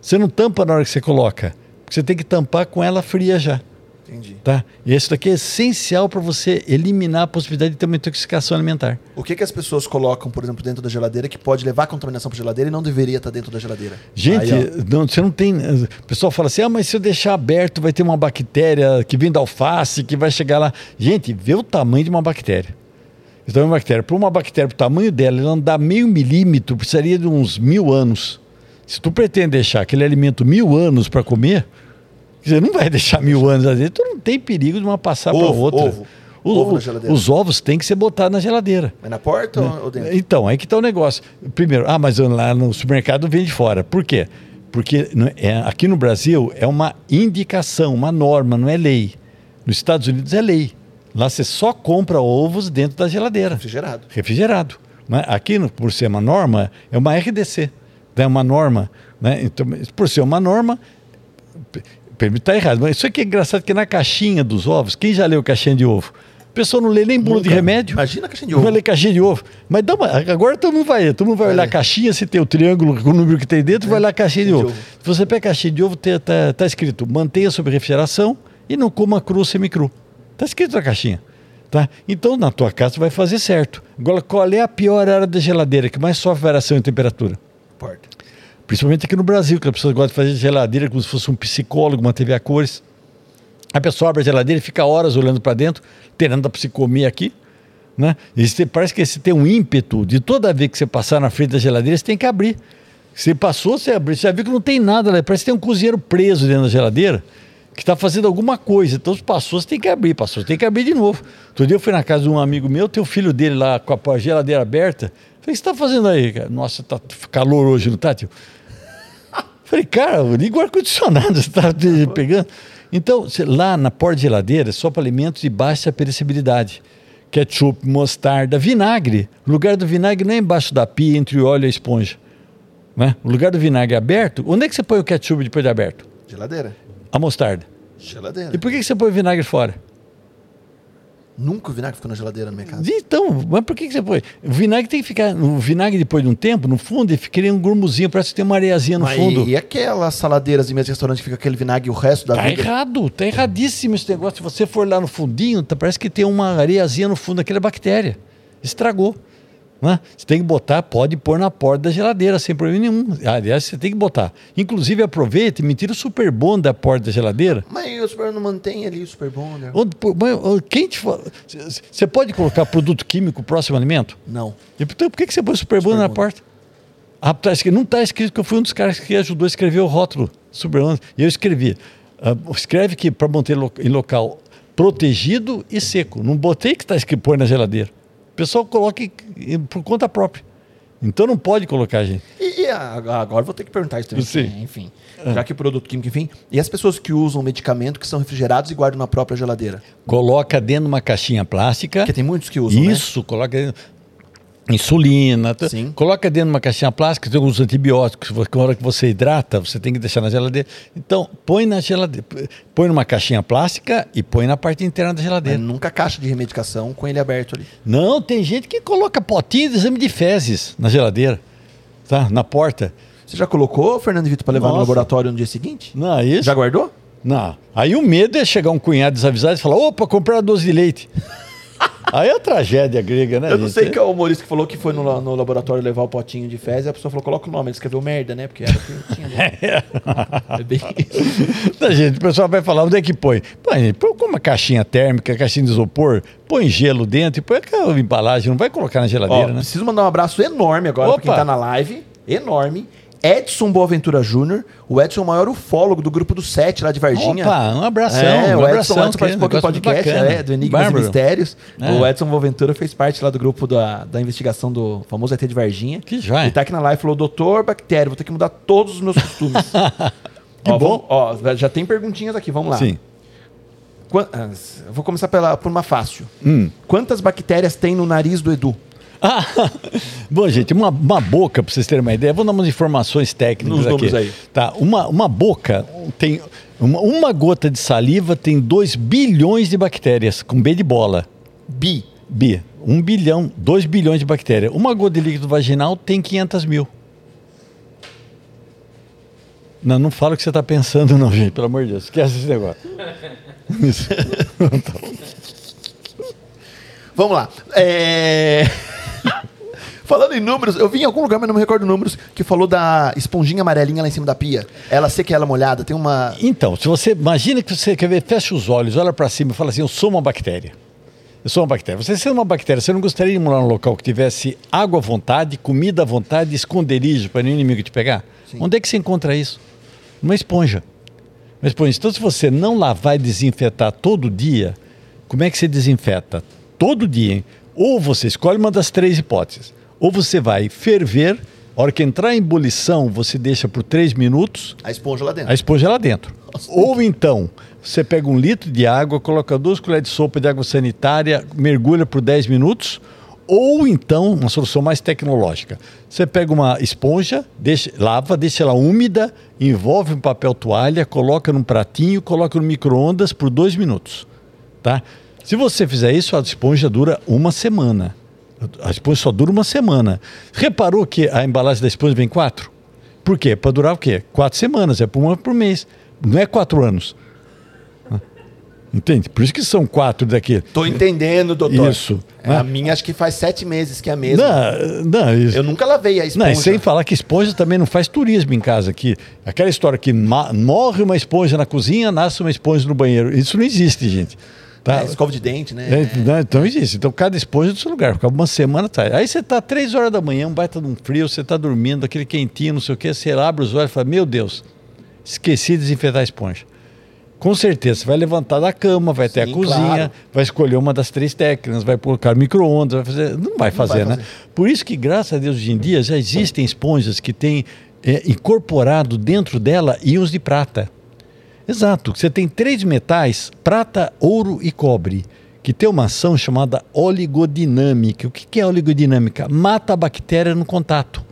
Você não tampa na hora que você coloca. Você tem que tampar com ela fria já. Entendi. Tá? E isso daqui é essencial para você eliminar a possibilidade de ter uma intoxicação alimentar. O que, que as pessoas colocam, por exemplo, dentro da geladeira que pode levar a contaminação para geladeira e não deveria estar dentro da geladeira? Gente, Aí, não, você não tem. O pessoal fala assim: ah, mas se eu deixar aberto, vai ter uma bactéria que vem da alface, que vai chegar lá. Gente, vê o tamanho de uma bactéria. Então, uma bactéria, para uma bactéria, para o tamanho dela, ela andar meio milímetro, precisaria de uns mil anos. Se tu pretende deixar aquele alimento mil anos para comer, você não vai deixar mil anos ali, tu não tem perigo de uma passar para outra. ovo. O- Ovo os ovos têm que ser botados na geladeira. Mas na porta ou- ou dentro? Então, aí que está o negócio. Primeiro, ah, mas lá no supermercado vem de fora. Por quê? Porque é- aqui no Brasil é uma indicação, uma norma, não é lei. Nos Estados Unidos é lei. Lá você só compra ovos dentro da geladeira, Refrigerado. refrigerado. né? Aqui, por ser uma norma, é uma RDC. É uma norma. Né? Então, por ser uma norma, Está errado. Mas isso aqui é engraçado que na caixinha dos ovos, quem já leu caixinha de ovo? A pessoa não lê nem bolo de Nunca. remédio. Imagina a caixinha de Não ovo. vai ler caixinha de ovo. Mas dá uma, agora todo mundo vai, todo mundo vai, Vai olhar a caixinha, se tem o triângulo com o número que tem dentro, vai olhar a caixinha de de ovo. ovo. Se você pega a caixinha de ovo, está tá escrito mantenha sob refrigeração e não coma cru ou semicru. Está escrito na caixinha. Tá? Então, na tua casa, tu vai fazer certo. Agora, qual é a pior área da geladeira que mais sofre variação em temperatura? Porta. Principalmente aqui no Brasil, que as pessoas gostam de fazer geladeira como se fosse um psicólogo, uma TV a cores. A pessoa abre a geladeira e fica horas olhando para dentro, terando para se comer aqui. Né? Parece que você tem um ímpeto de toda vez que você passar na frente da geladeira, você tem que abrir. Você passou, você abriu, você já viu que não tem nada lá. Parece que tem um cozinheiro preso dentro da geladeira que está fazendo alguma coisa. Então, se passou, você tem que abrir. Passou, você tem que abrir de novo. Outro dia eu fui na casa de um amigo meu, tem o filho dele lá com a geladeira aberta. Falei, o que você está fazendo aí, cara? Nossa, tá calor hoje, não tá, tio? Falei, cara, liga o ar-condicionado, você está pegando. Então, lá na porta de geladeira, é só para alimentos de baixa perecibilidade. Ketchup, mostarda, vinagre. O lugar do vinagre não é embaixo da pia, entre o óleo e a esponja. Né? O lugar do vinagre é aberto. Onde é que você põe o ketchup depois de aberto? Geladeira. A mostarda. Geladeira. E por que você põe o vinagre fora? Nunca o vinagre ficou na geladeira na minha casa. Então, mas por que, que você põe? O vinagre tem que ficar. O vinagre, depois de um tempo, no fundo, ele fica um grumuzinho, parece que tem uma areiazinha no Mas fundo. E aquelas saladeiras de mesa de restaurante que fica aquele vinagre o resto da Tá vida? errado, tá erradíssimo esse negócio. Se você for lá no fundinho, tá- parece que tem uma areiazinha no fundo daquela bactéria. Estragou. Né? Você tem que botar, pode pôr na porta da geladeira, sem problema nenhum. Aliás, você tem que botar. Inclusive, aproveita e me tira o super bom da porta da geladeira. Mas o super não mantém ali o super bom, né? Quem te fala? Você pode colocar produto químico próximo ao alimento? Não. Então, por que você põe super bom na porta? Ah, tá não está escrito que eu fui um dos caras que ajudou a escrever o rótulo super bom. E eu escrevi. ah, escreve que para manter lo- em local protegido e seco. Não botei que está escrito põe na geladeira. O pessoal em- por conta própria. Então não pode colocar, gente. E, e agora eu vou ter que perguntar isso também. Sim. né? Enfim. Já que produto químico, enfim. E as pessoas que usam medicamento que são refrigerados e guardam na própria geladeira? Coloca dentro de uma caixinha plástica. Porque tem muitos que usam, né? Isso, coloca dentro. Insulina, t- Sim. coloca dentro de uma caixinha plástica, tem alguns antibióticos, que na hora que você hidrata, você tem que deixar na geladeira. Então, põe na geladeira, põe numa caixinha plástica e põe na parte interna da Mas geladeira. nunca caixa de remedicação com ele aberto ali. Não, tem gente que coloca potinho de exame de fezes na geladeira, tá? Na porta. Você já colocou, Fernando Vitor, para levar no Nossa. laboratório no dia seguinte? Não, é isso? Já guardou? Não. Aí o medo é chegar um cunhado desavisado e falar: opa, comprar doce de leite. Aí é tragédia grega, né? Eu não gente? sei que é o humorista que falou que foi no, no laboratório levar o potinho de fezes e a pessoa falou, coloca o nome. Ele escreveu merda, né? Porque era o que tinha ali. É bem isso. Tá, gente, o pessoal vai falar onde é que põe. Põe, põe uma caixinha térmica, caixinha de isopor, põe gelo dentro e põe aquela embalagem, não vai colocar na Ó, geladeira, né? preciso mandar um abraço enorme agora pra quem Opa. tá na live. Enorme. Edson Boaventura Júnior. O Edson é o maior ufólogo do grupo do Sete lá de Varginha. Opa, um abração. É, um o abração, Edson, Edson participou aqui do podcast é, do Enigmas Bárbaro. e Mistérios. É. O Edson Boaventura fez parte lá do grupo da, da investigação do famoso ET de Varginha. Que joia. Ele tá aqui na live e falou, doutor Bactéria, vou ter que mudar todos os meus costumes. Que Ó, bom. vamos- ó, já tem perguntinhas aqui, vamos lá. Sim. Ah, vou começar pela, por uma fácil. Hum. Quantas bactérias tem no nariz do Edu? Ah, bom, gente, uma, uma boca, para vocês terem uma ideia, vou dar umas informações técnicas Nos aqui. aí. Tá, uma, uma boca tem. Uma, uma gota de saliva tem 2 bilhões de bactérias, com B de bola. Bi. Bi. 1 um bilhão, 2 bilhões de bactérias. Uma gota de líquido vaginal tem 500 mil. Não, não fala o que você está pensando, não, gente, pelo amor de Deus. Esquece esse negócio. Isso. Vamos lá. É... Falando em números, eu vi em algum lugar, mas não me recordo números, que falou da esponjinha amarelinha lá em cima da pia. Ela seca ela molhada. Tem uma. Então, se você imagina que você quer ver, fecha os olhos, olha para cima e fala assim: Eu sou uma bactéria. Eu sou uma bactéria. Você sendo uma bactéria, você não gostaria de morar num local que tivesse água à vontade, comida à vontade, esconderijo para nenhum inimigo te pegar? Onde é que você encontra isso? Numa esponja. Uma esponja. Então, se você não lavar e desinfetar todo dia, como é que você desinfeta? Todo dia, hein? Ou você escolhe uma das três hipóteses. Ou você vai ferver, a hora que entrar em ebulição, você deixa por três minutos, A esponja lá dentro. a esponja é lá dentro. Ou então, você pega um litro de água, coloca duas colheres de sopa de água sanitária, mergulha por 10 minutos. Ou então, uma solução mais tecnológica. Você pega uma esponja, deixa, lava, deixa ela úmida, envolve um papel toalha, coloca num pratinho, coloca no micro-ondas por dois minutos. Tá? Se você fizer isso, a esponja dura uma semana. A esponja só dura uma semana. Reparou que a embalagem da esponja vem quatro? Por quê? Para durar o quê? Quatro semanas, é por uma por mês. Não é quatro anos. Entende? Por isso que são quatro daqui. Tô entendendo, doutor. Isso. É, A minha acho que faz sete meses que é a mesma. Não, não, isso. Eu nunca lavei a Não, esponja. e sem falar que esponja também não faz turismo em casa aqui. Aquela história que morre uma esponja na cozinha, nasce uma esponja no banheiro. Isso não existe, gente. Tá? É, escova de dente, né? É, não, então existe. Então cada esponja do seu lugar. Ficava uma semana atrás. Aí você tá três horas da manhã, um baita de um frio, você tá dormindo, aquele quentinho, não sei o quê, você abre os olhos e fala, meu Deus, esqueci de desinfetar a esponja. Com certeza, você vai levantar da cama, vai até a cozinha, claro. vai escolher uma das três técnicas, vai colocar micro-ondas, vai fazer. Não vai fazer, vai né? fazer. Por isso que, graças a Deus, hoje em dia já existem esponjas que têm é, incorporado dentro dela íons de prata. Exato. Você tem três metais, prata, ouro e cobre, que tem uma ação chamada oligodinâmica. O que é oligodinâmica? Mata a bactéria no contato.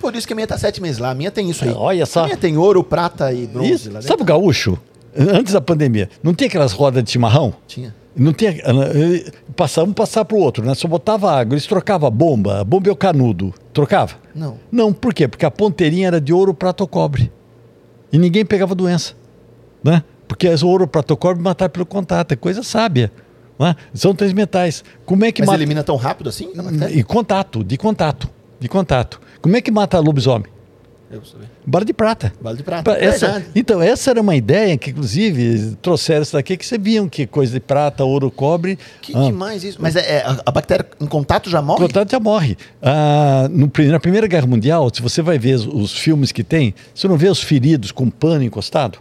Por isso que a minha tá sete meses lá. A minha tem isso aí. Olha só. A minha tem ouro, prata e bronze Isso. lá dentro. Sabe o gaúcho? Antes da pandemia, não tinha aquelas rodas de chimarrão? Tinha. Não tinha. eh, Passava um passar para o outro, né? Só botava água, eles trocavam a bomba, a bomba é o canudo. Trocava? Não. Não, por quê? Porque a ponteirinha era de ouro, prata ou cobre. E ninguém pegava doença. Né? Porque as ouro, cobre matar pelo contato, é coisa sábia. Né? São três metais. Como é que Mas mata. elimina tão rápido assim? bactéria? E contato, de contato. De contato. Como é que mata lobisomem? Eu. Bala de prata. Bala de prata. Pra- Essa, Verdade. então, essa era uma ideia que, inclusive, trouxeram isso daqui, que você viam que coisa de prata, ouro, cobre. Que ah, demais isso. Mas é, é, a, bactéria em contato já morre? contato já morre. Ah, no na Primeira Guerra Mundial, se você vai ver os, os filmes que tem, você não vê os feridos com pano encostado?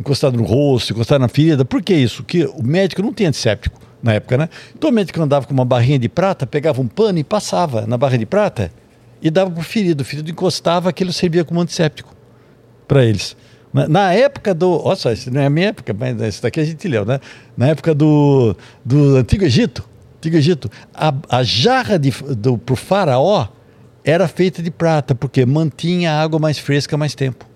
Encostado no rosto, encostado na ferida. Por que isso? Que o médico não tinha antisséptico na época, né? Então o médico andava com uma barrinha de prata, pegava um pano e passava na barra de prata e dava pro ferido. O ferido encostava, aquilo servia como antisséptico para eles. Na, na época do. Olha só, isso não é a minha época, mas isso daqui a gente leu, né? Na época do, do Antigo Egito, Antigo Egito a, a jarra do, pro faraó era feita de prata, porque mantinha a água mais fresca mais tempo.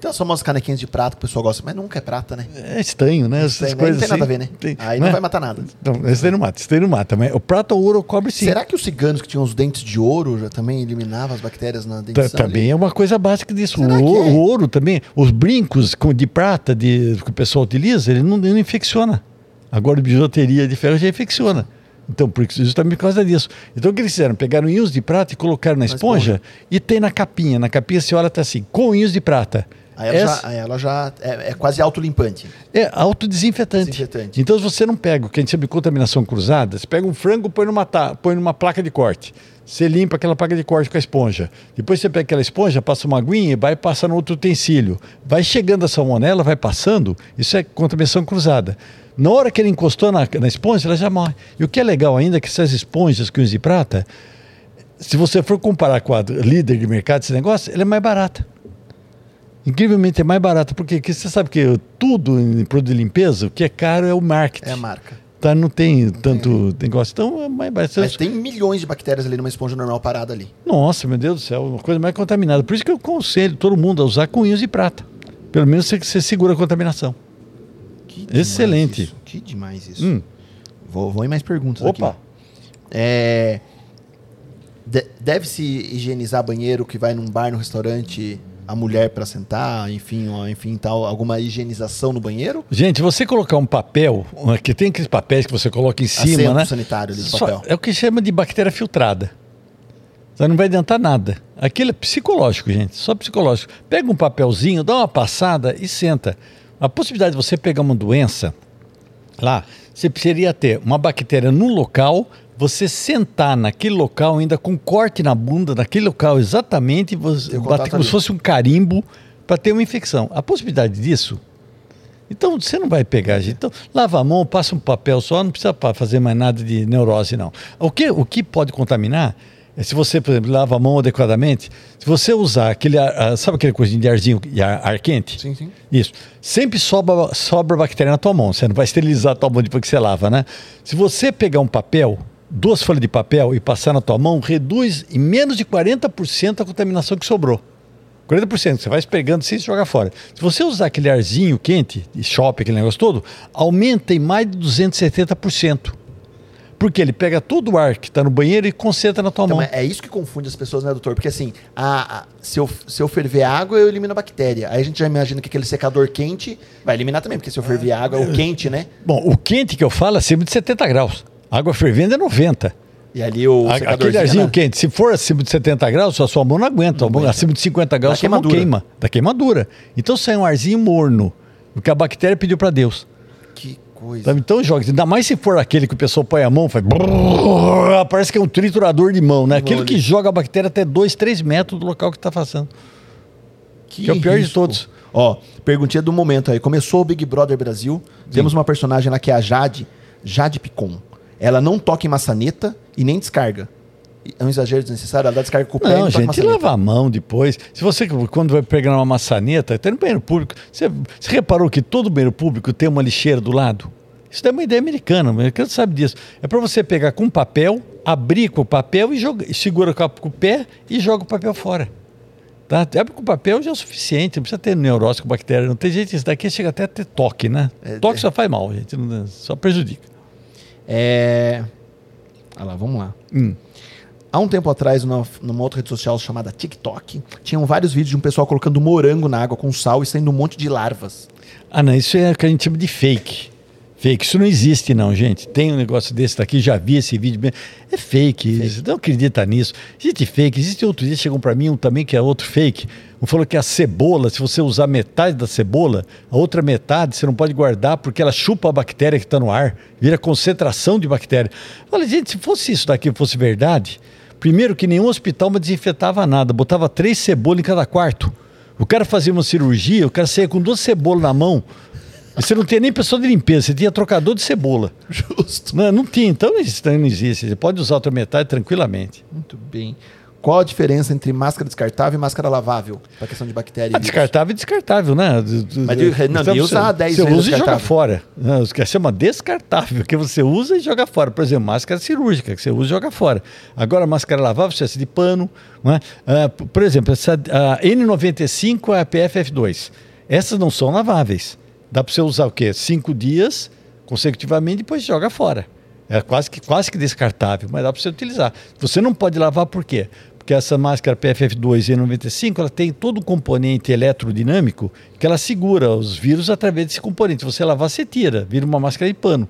Então são umas canequinhas de prata que o pessoal gosta, mas nunca é prata, né? É estranho, né? Essas Tem- coisas não tem nada a assim. ver, né? Tem- Aí não né? vai matar nada. Então, esse daí não mata, esse daí não mata. Mas o prata, o ouro, o cobre sim. Será que os ciganos que tinham os dentes de ouro já também eliminavam as bactérias na dentição? Também é uma coisa básica disso. O, é? o ouro também, os brincos com- de prata de, que o pessoal utiliza, ele não, ele não infecciona. Agora, bijuteria de ferro já infecciona. Então, por isso, justamente por causa disso. Então, o que eles fizeram? Pegaram íons de prata e colocaram na esponja, e tem na capinha. Na capinha, você olha, tá assim, com íons de prata. Aí ela Essa- já, aí ela já é, é quase autolimpante. é autodesinfetante. Desinfetante. Então, você não pega o que a gente chama de contaminação cruzada, você pega um frango, põe numa, põe numa placa de corte. Você limpa aquela placa de corte com a esponja. Depois você pega aquela esponja, passa uma aguinha e vai passar no outro utensílio. Vai chegando a salmonela, vai passando, isso é contaminação cruzada. Na hora que ele encostou na, na esponja, ela já morre. E o que é legal ainda é que essas esponjas com de prata, se você for comparar com a líder de mercado desse negócio, ela é mais barata. Incrivelmente é mais barata, porque que você sabe que tudo em produto de limpeza, o que é caro é o marketing. É a marca. Tá, não tem tanto negócio. Então é mais barato. Mas tem milhões de bactérias ali numa esponja normal parada ali. Nossa, meu Deus do céu, uma coisa mais contaminada. Por isso que eu aconselho todo mundo a usar íons de prata. Pelo menos você, você segura a contaminação. Que Excelente. isso, Que demais isso. Hum. Vou, vou em mais perguntas Opa! aqui. É, de- Deve-se higienizar banheiro que vai num bar, no restaurante, a mulher para sentar, enfim, ó, enfim, tal, alguma higienização no banheiro? Gente, você colocar um papel, que tem aqueles papéis que você coloca em cima, Assento né? sanitário ali de Só- papel. é o que chama de bactéria filtrada. Então não vai adiantar nada. Aquilo é psicológico, gente, só psicológico. Pega um papelzinho, dá uma passada e senta. A possibilidade de você pegar uma doença lá, você precisaria ter uma bactéria num local, você sentar naquele local ainda com corte na bunda, naquele local exatamente, você bater como se fosse um carimbo para ter uma infecção. A possibilidade disso então você não vai pegar, gente. Então, lava a mão, passa um papel só, não precisa fazer mais nada de neurose, não. O que, o que pode contaminar é se você, por exemplo, lava a mão adequadamente, se você usar aquele, ar- ah, sabe aquele coisinho de arzinho, de ar, ar quente? Sim, sim. Isso. Sempre sobra, sobra bactéria na tua mão. Você não vai esterilizar a tua mão depois que você lava, né? Se você pegar um papel, duas folhas de papel e passar na tua mão, reduz em menos de 40% a contaminação que sobrou. 40%, você vai pegando sem jogar fora. Se você usar aquele arzinho quente, de shopping, aquele negócio todo, aumenta em mais de 270%. Porque ele pega todo o ar que está no banheiro e concentra na tua Então, mão. é isso que confunde as pessoas, né, doutor? Porque assim, a- a- se, eu, se eu ferver água, eu elimino a bactéria. Aí a gente já imagina que aquele secador quente vai eliminar também, porque se eu ferver água, é o quente, né? Bom, o quente que eu falo é acima de 70 graus. Água fervendo é 90. E ali o A- Aquele arzinho né? quente, se for acima de 70 graus, a sua mão não aguenta. A mão- acima de 50 graus, Dá sua mão queimadura. queima. Da queimadura. Então sai um arzinho morno. O que a bactéria pediu para Deus. Que coisa. Então joga. Ainda mais se for aquele que o pessoal põe a mão, faz. brrr, Parece que é um triturador de mão, né? Mão Aquilo que joga a bactéria até 2, 3 metros do local que está passando. que é o pior de todos. Ó, perguntinha do momento aí. Começou o Big Brother Brasil. Temos uma personagem lá que é a Jade, Jade Picon. Ela não toca em maçaneta e nem descarga. É um exagero desnecessário, ela dá descarga com o pé e Não, em gente, lava a mão depois. Se você, quando vai pegar uma maçaneta, até no banheiro público, você, você reparou que todo banheiro público tem uma lixeira do lado? Isso é uma ideia americana, o americano sabe disso. É para você pegar com papel, abrir com o papel e, joga, e segura com, o pé e joga o papel fora. Tá? Abre com papel já é o suficiente, não precisa ter neurose com bactéria. Não tem gente, isso daqui chega até a ter toque, né? É, toque é. só faz mal, gente, só prejudica. É. Olha lá, vamos lá. Hum. Há um tempo atrás, numa, numa outra rede social chamada TikTok, tinham vários vídeos de um pessoal colocando morango na água com sal e saindo um monte de larvas. Ah, não, isso é o que a gente chama de fake. Fake, isso não existe não, gente. Tem um negócio desse daqui, já vi esse vídeo. É fake, você não acredita nisso. Existe fake, existe outro dia, chegou para mim um também que é outro fake. Um falou que a cebola, se você usar metade da cebola, a outra metade você não pode guardar porque ela chupa a bactéria que está no ar, vira concentração de bactéria. Olha, gente, se fosse isso daqui, fosse verdade, primeiro que nenhum hospital me desinfetava nada, botava três cebolas em cada quarto. O cara fazia uma cirurgia, o cara saía com duas cebolas na mão. E você não tinha nem pessoa de limpeza, você tinha trocador de cebola. Justo. Não, não tinha, então isso não existe. Você pode usar a outra metade tranquilamente. Muito bem. Qual a diferença entre máscara descartável e máscara lavável? Para questão de bactéria. e A vírus? descartável é descartável, né? Mas de- não, de usar 10 Você usa e joga fora. Não, que chama descartável, que você usa e joga fora. Por exemplo, máscara cirúrgica, que você usa e joga fora. Agora, máscara lavável, você é de pano. É? Ah, p- por exemplo, essa, a N95 é a PFF2. Essas não são laváveis. Dá para você usar o quê? Cinco dias consecutivamente e depois joga fora. É quase que, quase que descartável, mas dá para você utilizar. Você não pode lavar por quê? Porque essa máscara PFF2 E95 ela tem todo um componente eletrodinâmico que ela segura os vírus através desse componente. Você lavar, você tira, vira uma máscara de pano,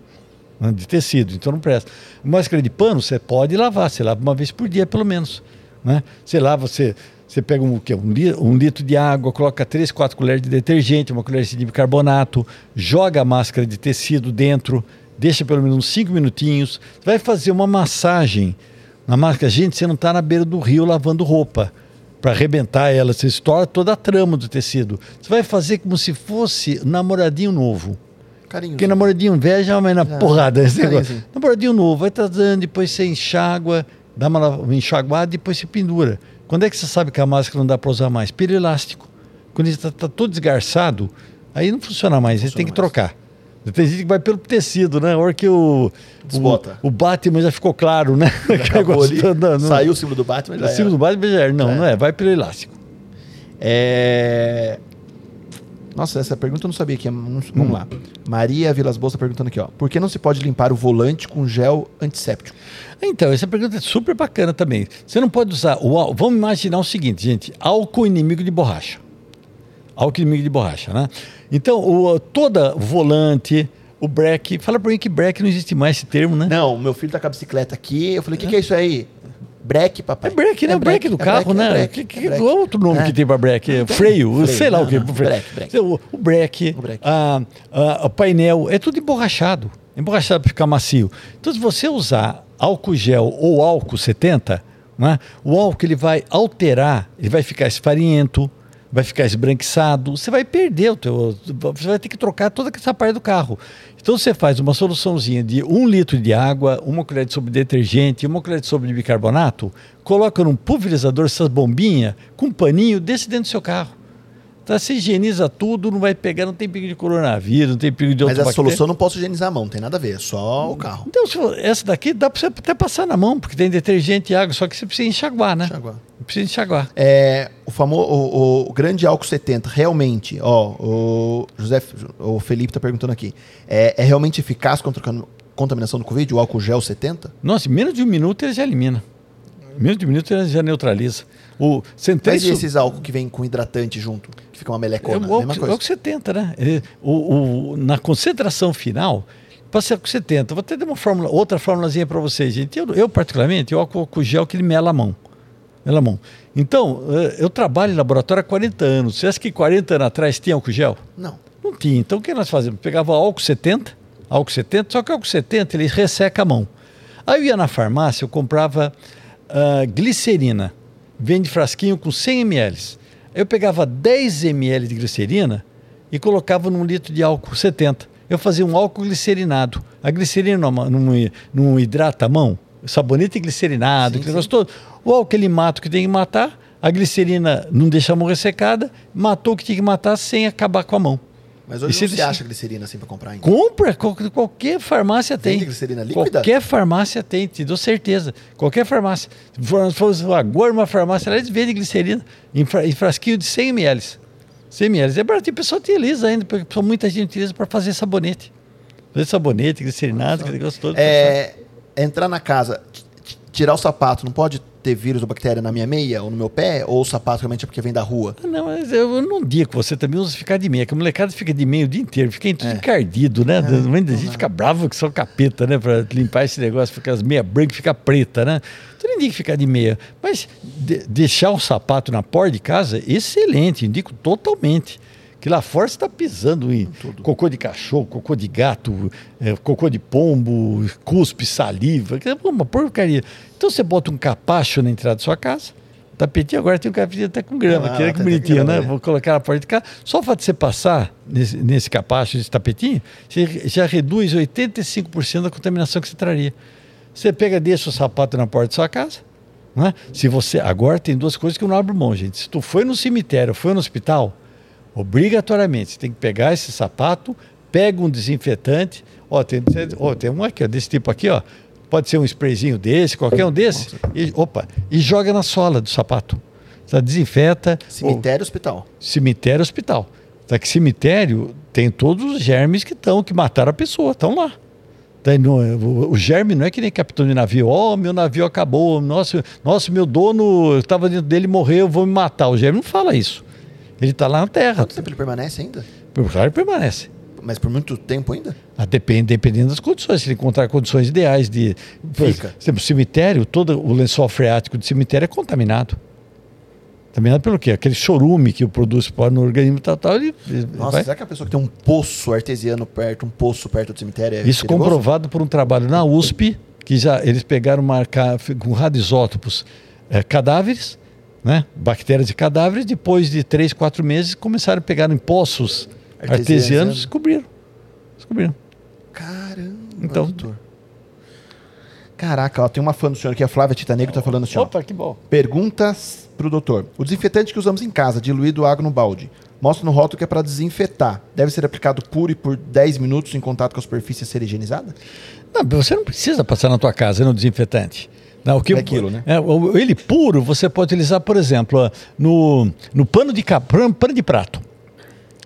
né, de tecido, então não presta. Máscara de pano você pode lavar, você lava uma vez por dia pelo menos. Né? Você lava, você, você pega um, o um, li- litro de água, coloca três, quatro colheres de detergente, uma colher de bicarbonato, joga a máscara de tecido dentro, deixa pelo menos uns cinco minutinhos, vai fazer uma massagem na máscara. Gente, você não está na beira do rio lavando roupa para arrebentar ela, você estoura toda a trama do tecido. Você vai fazer como se fosse namoradinho novo. Carinho. Porque namoradinho velho já na Já, porrada. Esse negócio. Namoradinho novo, vai trazendo, depois você enxágua, dá uma, uma enxaguada, depois você pendura. Quando é que você sabe que a máscara não dá para usar mais? Pelo elástico. Quando ele está todo desgarçado, aí não funciona mais, ele tem que mais. trocar. Tem gente que vai pelo tecido, né? A hora que o, Desbota. o, o Batman já ficou claro, né? Acabou ali, Não, não, não. saiu o símbolo do Batman. já O símbolo do Batman já era. Não, É. não é. Vai pelo elástico. É... Nossa, essa pergunta eu não sabia que ia. não- Vamos lá. Maria Vilas Boas tá perguntando aqui, ó. Por que não se pode limpar o volante com gel antisséptico? Então, essa pergunta é super bacana também. Você não pode usar o álcool. Vamos imaginar o seguinte, gente: álcool inimigo de borracha. Inimigo de borracha, né? Então, o, toda volante, o break. Fala pra mim que break não existe mais esse termo, né? Não, meu filho tá com a bicicleta aqui. Eu falei, o que, que é isso aí? Breque, papai. É break, né? É break do é carro, breque, né? é breque, que, é que, breque. qual outro nome É. que tem? É Não tem. freio, Freio, sei lá não, o que. não. Breque, breque. O, o break, O breque. a- a- o painel, é tudo emborrachado. Emborrachado para ficar macio. Então, se você usar álcool gel ou álcool 70, né, o álcool ele vai alterar, ele vai ficar esfarinhento, vai ficar esbranquiçado, você vai perder o teu. Você vai ter que trocar toda essa parte do carro. Então você faz uma soluçãozinha de um litro de água, uma colher de sopa de detergente, uma colher de sopa de bicarbonato, coloca num pulverizador essas bombinhas com um paninho desse dentro do seu carro. Tá, você higieniza tudo, não vai pegar, não tem perigo de coronavírus, não tem perigo de Mas outra a bactéria. solução não posso higienizar a mão, não tem nada a ver, é só o carro. Então, se for- essa daqui dá para você até passar na mão, porque tem detergente e água, só que você precisa enxaguar, né? Enxaguar. Precisa enxaguar. É, o famoso o, o grande álcool 70, realmente, ó, o José, o Felipe tá perguntando aqui, é, é realmente eficaz contra a con- contaminação do Covid, o álcool gel 70? Nossa, menos de um minuto ele já elimina. Menos de um minuto ele já neutraliza. O Mas e esses álcool que vem com hidratante junto, que fica uma É melecona, o mesma álcool, coisa. álcool 70, né? É, O, o- na concentração final, ser álcool 70. Vou até dar uma fórmula, outra fórmulazinha para vocês, gente. Eu, eu, particularmente, o álcool, gel que ele mela a mão. Mela a mão. Então, eh, eu trabalho em laboratório há 40 anos. Você acha que 40 anos atrás tinha álcool gel? Não. Não tinha. Então o que nós fazíamos? Pegava álcool 70, álcool 70, só que álcool 70 ele resseca a mão. Aí eu ia na farmácia, eu comprava ah, glicerina. Vende frasquinho com 100 ml. Eu pegava 10 ml de glicerina e colocava num litro de álcool 70. Eu fazia um álcool glicerinado. A glicerina não, não, não hidrata a mão? Sabonete glicerinado, Sim, aquele negócio todo. O álcool ele mata o que tem que matar, a glicerina não deixa a mão ressecada, matou o que tinha que matar sem acabar com a mão. Mas E hoje se deixa- acha glicerina assim pra comprar ainda. Compra, qual- qualquer farmácia tem. Vende glicerina líquida? Qualquer farmácia tem, te dou certeza. Qualquer farmácia. Se for- se for agora uma farmácia, eles vendem glicerina em, fra- em frasquinho de 100 ml. 100 ml. É barato, e o pessoal utiliza ainda, porque muita gente utiliza para fazer sabonete. Fazer sabonete, glicerinado, aquele negócio todo. É, entrar na casa, tirar o sapato, não pode ter vírus ou bactéria na minha meia ou no meu pé? Ou o sapato realmente é porque vem da rua? Ah, Não, mas eu não digo que você também usa ficar de meia, que a molecada fica de meia o dia inteiro, fica tudo encardido, né? Muita gente fica brava que são capeta, né? Pra limpar esse negócio, fica as meias brancas fica preta, né? Então não indico ficar de meia. Mas de- deixar o sapato na porta de casa, excelente, indico totalmente. Que lá fora você está pisando em cocô de cachorro, cocô de gato, eh, cocô de pombo, cuspe, saliva, é uma porcaria. Então você bota um capacho na entrada da sua casa, tapetinho agora tem um capetinho até com grama, Ah, que é que bonitinho, grama, né? né? Vou colocar na porta de casa. Só o fato de você passar nesse, nesse capacho, nesse tapetinho, você já reduz 85% da contaminação que você traria. Você pega, deixa o sapato na porta da sua casa. Né? Se você agora tem duas coisas que eu não abro mão, gente. Se tu foi no cemitério, foi no hospital, obrigatoriamente você tem que pegar esse sapato, pega um desinfetante. Ó, tem, ó, tem um aqui, ó, desse tipo aqui, ó. Pode ser um sprayzinho desse, qualquer um desse. E, opa, e joga na sola do sapato. Tá, desinfeta. Cemitério, hospital. Cemitério hospital. Tá que cemitério tem todos os germes que estão, que mataram a pessoa, estão lá. Tá, não- o, o germe não é que nem capitão de navio, ó, meu navio acabou, nossa, nossa meu dono estava dentro dele morreu, vou me matar. O germe não fala isso. Ele está lá na terra. Quanto tempo ele permanece ainda? Claro que permanece. Mas por muito tempo ainda? Ah, depende, dependendo das condições. Se ele encontrar condições ideais de. Por Fica. exemplo, cemitério, todo o lençol freático de cemitério é contaminado. Contaminado pelo quê? Aquele chorume que o produz no organismo tal, tal, ele, Nossa, vai- será que a pessoa que tem um poço artesiano perto, um poço perto do cemitério é Isso perigoso? comprovado por um trabalho na USP, que já eles pegaram marcar com radioisótopos eh, cadáveres, né? bactérias de cadáveres, depois de três, quatro meses começaram a pegar em poços Artesianos, artesianos, né? descobriram. Descobriram. Caramba, Então- doutor. Caraca, ó, tem uma fã do senhor aqui, a Flávia Tita Negro, tá falando assim, ó. Opa, que bom. Perguntas pro doutor. O desinfetante que usamos em casa, diluído água no balde, mostra no rótulo que é para desinfetar. Deve ser aplicado puro e por 10 minutos em contato com a superfície a ser higienizada? Não, você não precisa passar na tua casa no desinfetante. Não, o que, É aquilo, né? é, ele puro você pode utilizar, por exemplo, no, no pano de pano de prato.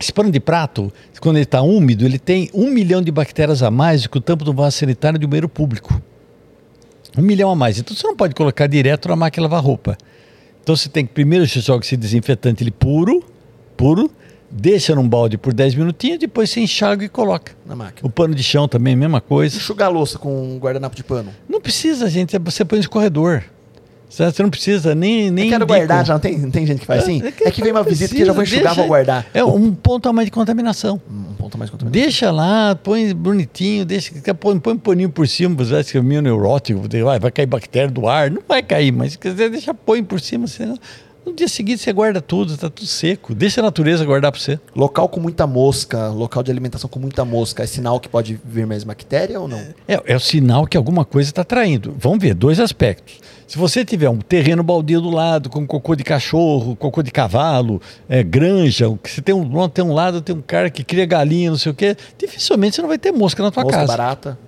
Esse pano de prato, quando ele está úmido, ele tem um milhão de bactérias a mais do que o tampo do vaso sanitário de um banheiro público. Um milhão a mais. Então você não pode colocar direto na máquina lavar roupa. Então você tem que primeiro você joga esse desinfetante ele puro, puro, deixa num balde por 10 minutinhos, depois você enxaga e coloca. Na máquina. O pano de chão também, mesma coisa. Enxugar a louça com um guardanapo de pano. Não precisa, gente. Você põe no corredor. Você não precisa nem. nem Nem quero indico. guardar, já não tem, não tem gente que faz assim? É, que vem uma visita que eu já vou enxugar, deixa- vou guardar. É um ponto a mais de contaminação. Um ponto mais contaminado. Deixa lá, põe bonitinho, deixa, põe, põe um paninho por cima, você vai que é meio neurótico, vai, vai cair bactéria do ar, não vai cair, mas se quiser deixa põe por cima, você, no dia seguinte você guarda tudo, tá tudo seco, deixa a natureza guardar para você. Local com muita mosca, local de alimentação com muita mosca, é sinal que pode vir mais bactéria ou não? É, é o sinal que alguma coisa está traindo. Vamos ver, dois aspectos. Se você tiver um terreno baldio do lado, com cocô de cachorro, cocô de cavalo, é, granja, você tem um, tem um lado, tem um cara que cria galinha, não sei o quê, dificilmente você não vai ter mosca na tua mosca casa. barata.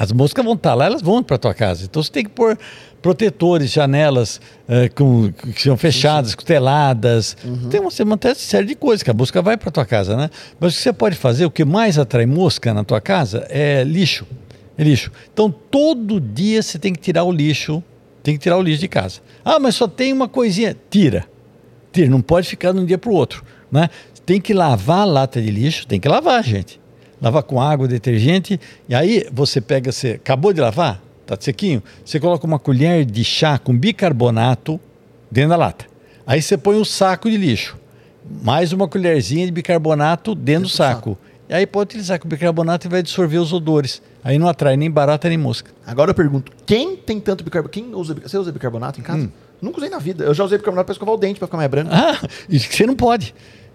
As moscas vão estar lá, elas vão para tua casa. Então você tem que pôr protetores, janelas eh, com, que são fechadas, costeladas. Tem uma, essa série de coisas que a mosca vai para tua casa, né? Mas o que você pode fazer, o que mais atrai mosca na tua casa é lixo. É lixo. Então todo dia você tem que tirar o lixo, tem que tirar o lixo de casa. Ah, mas só tem uma coisinha. Tira. Tira, não pode ficar de um dia para o outro. Né? Tem que lavar a lata de lixo, tem que lavar, gente. Lavar com água, detergente. E aí você pega, você acabou de lavar, tá sequinho, você coloca uma colher de chá com bicarbonato dentro da lata. Aí você põe o saco de lixo. Mais uma colherzinha de bicarbonato dentro do do saco. E aí pode utilizar que o bicarbonato vai absorver os odores. Aí não atrai nem barata nem mosca. Agora eu pergunto, quem tem tanto bicarbonato? Quem usa? Você usa bicarbonato em casa? Nunca usei na vida. Eu já usei bicarbonato para escovar o dente, para ficar mais branco. Ah, isso que você não pode.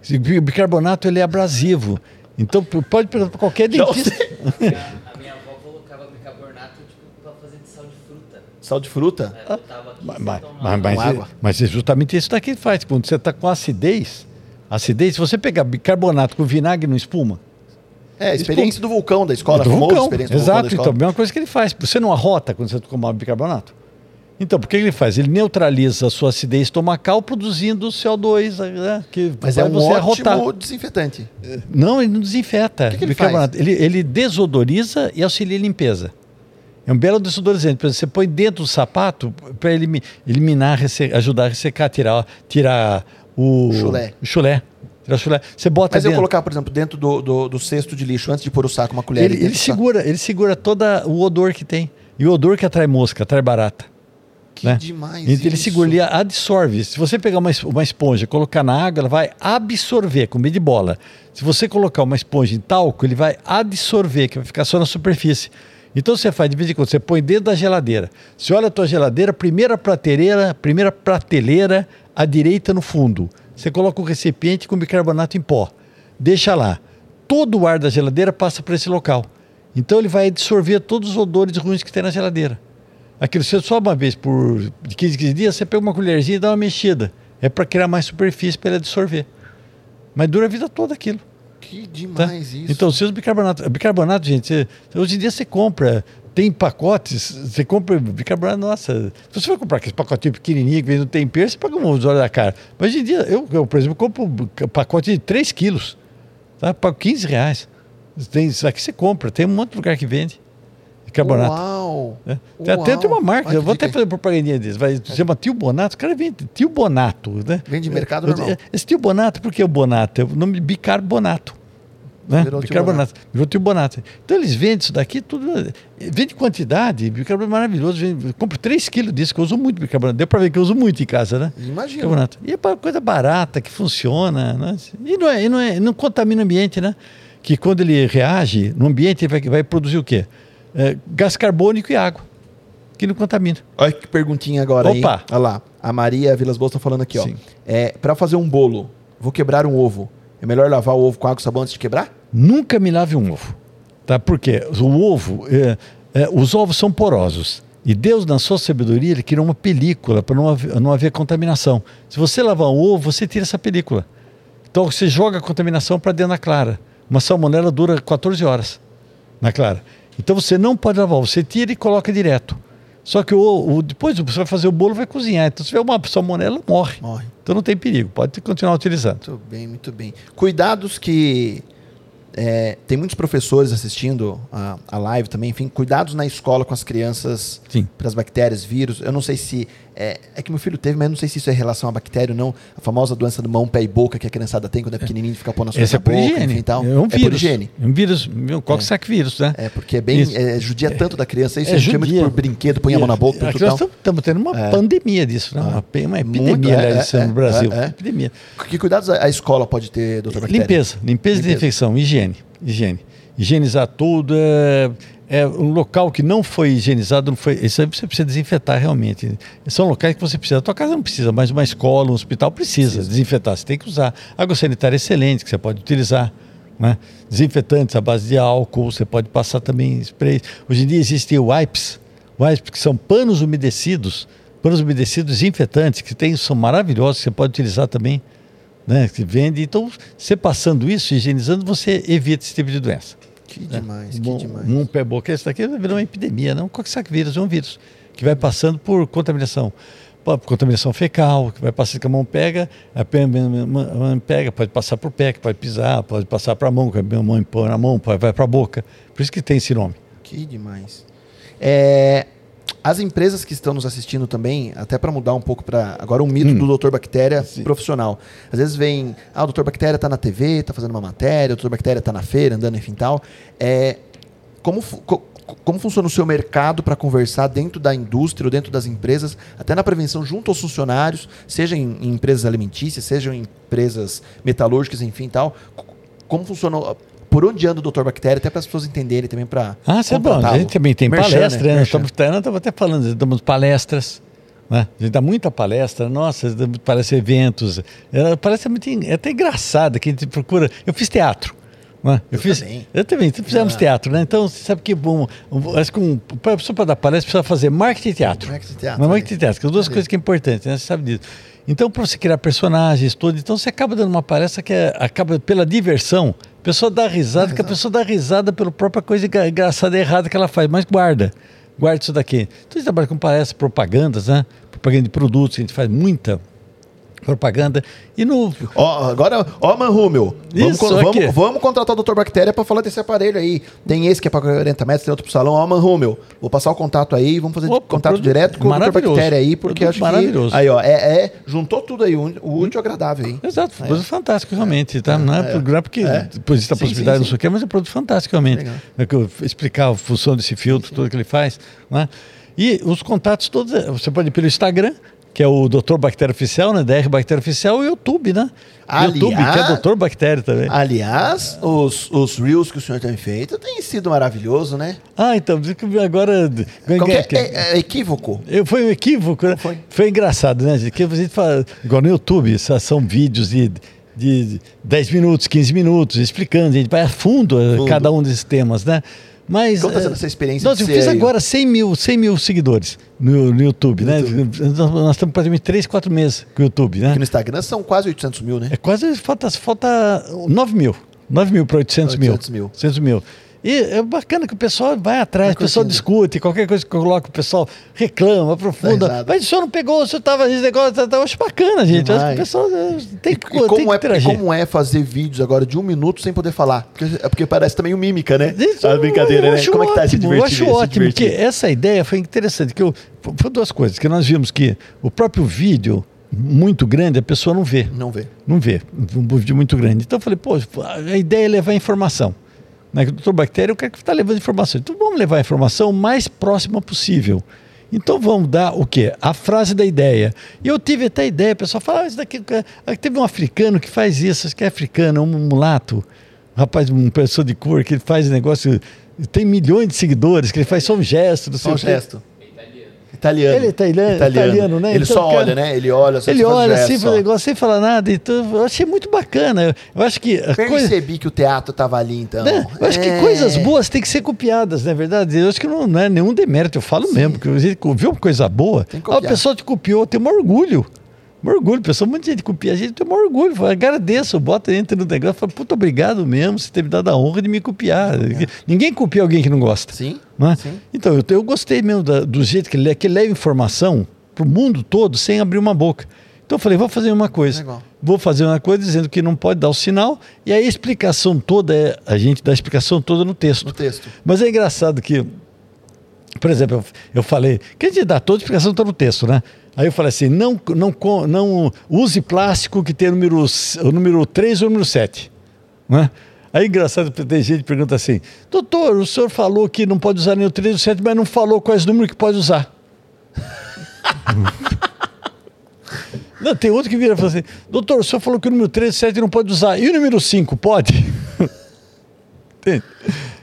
O bicarbonato ele é abrasivo. Então pode perguntar para qualquer dentista. usei. A minha avó colocava bicarbonato tipo, pra fazer de sal de fruta. Sal de fruta? Botava aqui, Mas, mas, mas, mas, Com água. mas é justamente isso daqui que faz. Quando você está com acidez, acidez, se você pegar bicarbonato com vinagre não espuma. É, experiência do vulcão da escola, do vulcão. experiência do vulcão Exato, da então, a mesma coisa que ele faz. Você não arrota quando você toma bicarbonato? Então, por que ele faz? Ele neutraliza a sua acidez estomacal produzindo CO2, né, que Mas é um você ótimo arrotar. desinfetante. Não, ele não desinfeta. que que ele bicarbonato. Ele, ele desodoriza e auxilia a limpeza. É um belo desodorizante. Por exemplo, você põe dentro do sapato para eliminar, ajudar a ressecar, tirar, tirar o Chulé. o chulé. Tirar o chulé. Você bota Mas eu dentro. colocar, por exemplo, dentro do, do, do cesto de lixo, antes de pôr o saco, uma colher. ele, ele saco. segura, ele segura todo o odor que tem. E o odor que atrai mosca, atrai barata. Que né? demais Então ele isso. segura, ele absorve. Se você pegar uma, uma esponja e colocar na água, ela vai absorver, com medo de bola. Se você colocar uma esponja em talco, ele vai absorver, que vai ficar só na superfície. Então você faz de vez em quando, você põe dentro da geladeira. Você olha a tua geladeira, primeira prateleira, primeira prateleira à direita no fundo. Você coloca o recipiente com bicarbonato em pó. Deixa lá. Todo o ar da geladeira passa para esse local. Então ele vai absorver todos os odores ruins que tem na geladeira. Aquilo você só uma vez por de 15, 15 dias, você pega uma colherzinha e dá uma mexida. É para criar mais superfície para ele absorver. Mas dura a vida toda aquilo. Que Tá? demais isso. Então, se os bicarbonato, bicarbonato, gente, você- hoje em dia você compra, tem pacotes, você compra bicarbonato, nossa, se você for comprar aquele pacotinho pequenininho que vem no tempero, você paga um olhos da cara. Mas hoje em dia, eu, eu, por exemplo, compro um pacote de 3 quilos, tá? pago 15 reais. Tem, isso aqui você compra, tem um monte de lugar que vende bicarbonato. Uau! né? Tem até Uau. tem uma marca, Olha eu vou até fazer propagandinha deles. Vai, se chama Tio Bonato, o cara vende Tio Bonato. Né? Vende mercado normal. Esse Tio Bonato, por que o Bonato? É o nome de bicarbonato. Né? Virou Tio bicarbonato. Virou Tio Bonato. Então eles vendem isso daqui, tudo. Vende quantidade, bicarbonato é maravilhoso. Vende, compro 3 quilos disso, que eu uso muito bicarbonato. Deu para ver que eu uso muito em casa, né? Imagina. Bicarbonato. E é uma coisa barata, que funciona. Né? E, não é, e não, é, não contamina o ambiente, né? Que quando ele reage no ambiente, ele vai, vai produzir o quê? É, gás carbônico e água, que não contamina. Olha que perguntinha agora? Opa. Olha lá. A Maria Vilas Boas tá falando aqui, ó. Sim. É, para fazer um bolo, vou quebrar um ovo. É melhor lavar o ovo com água e sabão antes de quebrar? Nunca me lave um ovo. Tá? Porque o ovo, é, é, os ovos são porosos. E Deus, na sua sabedoria, ele criou uma película para não haver, não haver contaminação. Se você lavar um ovo, você tira essa película. Então você joga a contaminação para dentro da clara. Uma salmonela dura 14 horas na clara. Então você não pode lavar, você tira e coloca direto. Só que o, o- depois você vai fazer o bolo vai cozinhar. Então se tiver uma salmonela, morre. Morre. Então não tem perigo, pode continuar utilizando. Muito bem, muito bem. Cuidados que. é, tem muitos professores assistindo a, a live também, enfim, cuidados na escola com as crianças Sim. para as bactérias, vírus. Eu não sei se. É, é que meu filho teve, mas não sei se isso é em relação à bactéria ou não. A famosa doença do mão, pé e boca que a criançada tem quando é pequenininho fica pondo as coisas Esse é na por boca, higiene. enfim, e tal. É um É por vírus. higiene. É um vírus, um coxsack vírus, né? É, porque é bem. É, judia tanto da criança. Isso É a gente chama de judia. por brinquedo, põe a mão na boca, tudo tal. nós estamos tendo uma É. pandemia disso, né? Uma, pe- uma epidemia, Muito, é, aliás, é, isso é, no Brasil. é, é. Epidemia. Que cuidados a, a escola pode ter, doutor Bactéria? Limpeza, limpeza, e Limpeza. desinfecção, higiene, higiene. Higienizar tudo, é, um local que não foi higienizado, não foi, isso aí você precisa desinfetar realmente. São locais que você precisa. A tua casa não precisa, mas uma escola, um hospital precisa, desinfetar. Você tem que usar. Água sanitária excelente que você pode utilizar. Né? Desinfetantes à base de álcool, você pode passar também spray. Hoje em dia existem wipes, wipes que são panos umedecidos, panos umedecidos desinfetantes que tem, são maravilhosos, que você pode utilizar também né, que vende. Então, você passando isso, higienizando, você evita esse tipo de doença. Que demais, que Bom, demais. Um pé boca, esse daqui virou uma epidemia, não coxsack vírus, é um vírus que vai passando por contaminação. Por contaminação fecal, que vai passando que a mão pega, a mão pega, pode passar para o pé, que pode pisar, pode passar para a mão, que a mão põe na mão, vai para a boca. Por isso que tem esse nome. Que demais. É, as empresas que estão nos assistindo também, até para mudar um pouco para agora um mito do Dr. Bactéria Sim. profissional. Às vezes vem, ah, o Dr. Bactéria está na TV, está fazendo uma matéria, o Dr. Bactéria está na feira, andando, enfim, tal. É, como, co- como funciona o seu mercado para conversar dentro da indústria ou dentro das empresas, até na prevenção junto aos funcionários, seja em, em empresas alimentícias, seja em empresas metalúrgicas, enfim, tal. Co- Como funciona por onde anda o Dr. Bactéria, até para as pessoas entenderem também para Ah, isso é bom. A gente também tem palestra, né? Estamos nós estamos até falando, damos palestras. Né? A gente dá muita palestra, nossa, palestra eventos. É, palestra muito é até engraçada, que a gente procura. Eu fiz teatro. né? Eu, Eu fiz, também. Eu também, então fizemos Ah. teatro, né? Então, você sabe que bom. um- Acho que um, para dar palestra precisa fazer marketing e teatro. Marketing e teatro, Mas né? marketing e teatro, que são duas Cadê? coisas que é importante, né? Você sabe disso. Então, para você criar personagens, tudo, então você acaba dando uma palestra que é, acaba pela diversão. Pessoa dá risada, que a pessoa dá risada pela própria coisa engra- engraçada e errada que ela faz, mas guarda. Guarda isso daqui. Então, a gente trabalha com palestras, propagandas, né? Propaganda de produtos, a gente faz muita propaganda. E no. Ó, agora, ó, Manrúmel, vamos, Isso, con- aqui. vamos, vamos contratar o Dr. Bactéria para falar desse aparelho aí. Tem esse que é para 40 metros, tem outro pro salão. Ó, Manrúmel, vou passar o contato aí, vamos fazer Opa, contato produto direto com o Dr. Bactéria aí, porque acho maravilhoso. que... Aí, ó, é, é- juntou tudo aí, o útil agradável aí. Exato, produto fantástico, realmente. Tá? Não, é, por- não é porque É. depois existe a Sim, possibilidade, sim, não sei o quê, mas é um produto fantástico, realmente. É explicar a função desse filtro, tudo que ele faz. Né? E os contatos todos, é, você pode ir pelo Instagram, que é o Dr. Bactéria Oficial, né? DR Bactéria Oficial, e o YouTube, né? Aliás- YouTube, que é Dr. Bactéria também. Aliás, os, os reels que o senhor tem feito têm sido maravilhoso, né? Ah, então, agora. Qualquer, é, é equívoco. Eu, foi um equívoco, né? Foi. Foi engraçado, né? Que a gente fala, igual no YouTube, são vídeos de, de 10 minutos, 15 minutos, explicando, a gente vai a fundo, eh, Fundo. cada um desses temas, né? Mas. Como sendo eh, essa experiência de eu fiz aí? agora 100 mil, 100 mil seguidores no, no YouTube, né? Nós, nós estamos praticamente 3, 4 meses com o YouTube, né? Aqui no Instagram são quase 800 mil, né? É quase, falta, falta 9 mil. 9 mil para 800 mil. 800 mil. 800 mil. E é bacana que o pessoal vai atrás, o pessoal curtindo. discute, qualquer coisa que eu coloco, o pessoal reclama, aprofunda. Mas o senhor não pegou, o senhor estava nesse negócio, tá, tá, eu acho bacana, gente. Acho que o pessoal eh, tem que, E tem como, que é, e como é fazer vídeos agora de um minuto sem poder falar? Porque, é porque parece também um mímica, né? Isso, A brincadeira, né? Como é que tá se divertir? Eu acho ótimo, porque essa ideia foi interessante. Que eu, foi duas coisas, que nós vimos que o próprio vídeo, muito grande, a pessoa não vê. Não vê. Não vê, um vídeo muito grande. Então eu falei, pô, a ideia é levar informação. Né? Doutor Bactéria, eu quero que está levando informação. Então vamos levar a informação o mais próxima possível. Então vamos dar o quê? A frase da ideia. E eu tive até a ideia, o pessoal fala, ah, isso daqui. ah, Teve um africano que faz isso, acho que é africano, um mulato, um rapaz, uma pessoa de cor, que ele faz negócio. Tem milhões de seguidores, que ele faz só um gesto, não sei Só um o quê. Italiano. Ele é italiano- italiano, né? Ele Então, só cara, olha, né? Ele olha, só Ele olha assim, faz negócio sem falar nada. Então, eu achei muito bacana. Eu, acho que a coisa. Percebi que o teatro tava ali, então. né? Eu acho que É. coisas boas têm que ser copiadas, não é verdade? Eu acho que não, não é nenhum demérito, eu falo mesmo, porque a gente viu uma coisa boa, que copiar. pessoal te copiou, tem um orgulho. Um orgulho, pessoal, muita gente copia a gente, tem um orgulho. Fala, agradeço, bota, entra no negócio, fala, puta, obrigado mesmo, você ter me dado a honra de me copiar. Ninguém copia alguém que não gosta. Sim. não é? sim. Então, eu, eu gostei mesmo da- do jeito que ele, é, que ele leva informação para o mundo todo sem abrir uma boca. Então eu falei, vou fazer uma coisa. Legal. Vou fazer uma coisa dizendo que não pode dar o sinal, e a explicação toda é. A gente dá a explicação toda no texto. No texto. Mas é engraçado que, por exemplo, eu, eu falei, que a gente dá toda a explicação está no texto, né? Aí eu falei assim, não, não, não use plástico que tem o número, o número 3 ou o número 7. Né? Aí engraçado, tem gente que pergunta assim, doutor, o senhor falou que não pode usar nem o 3 ou o 7, mas não falou quais números que pode usar. Não, tem outro que vira e fala assim, doutor, o senhor falou que o número 3 e 7 não pode usar, e o número 5 pode? Entende?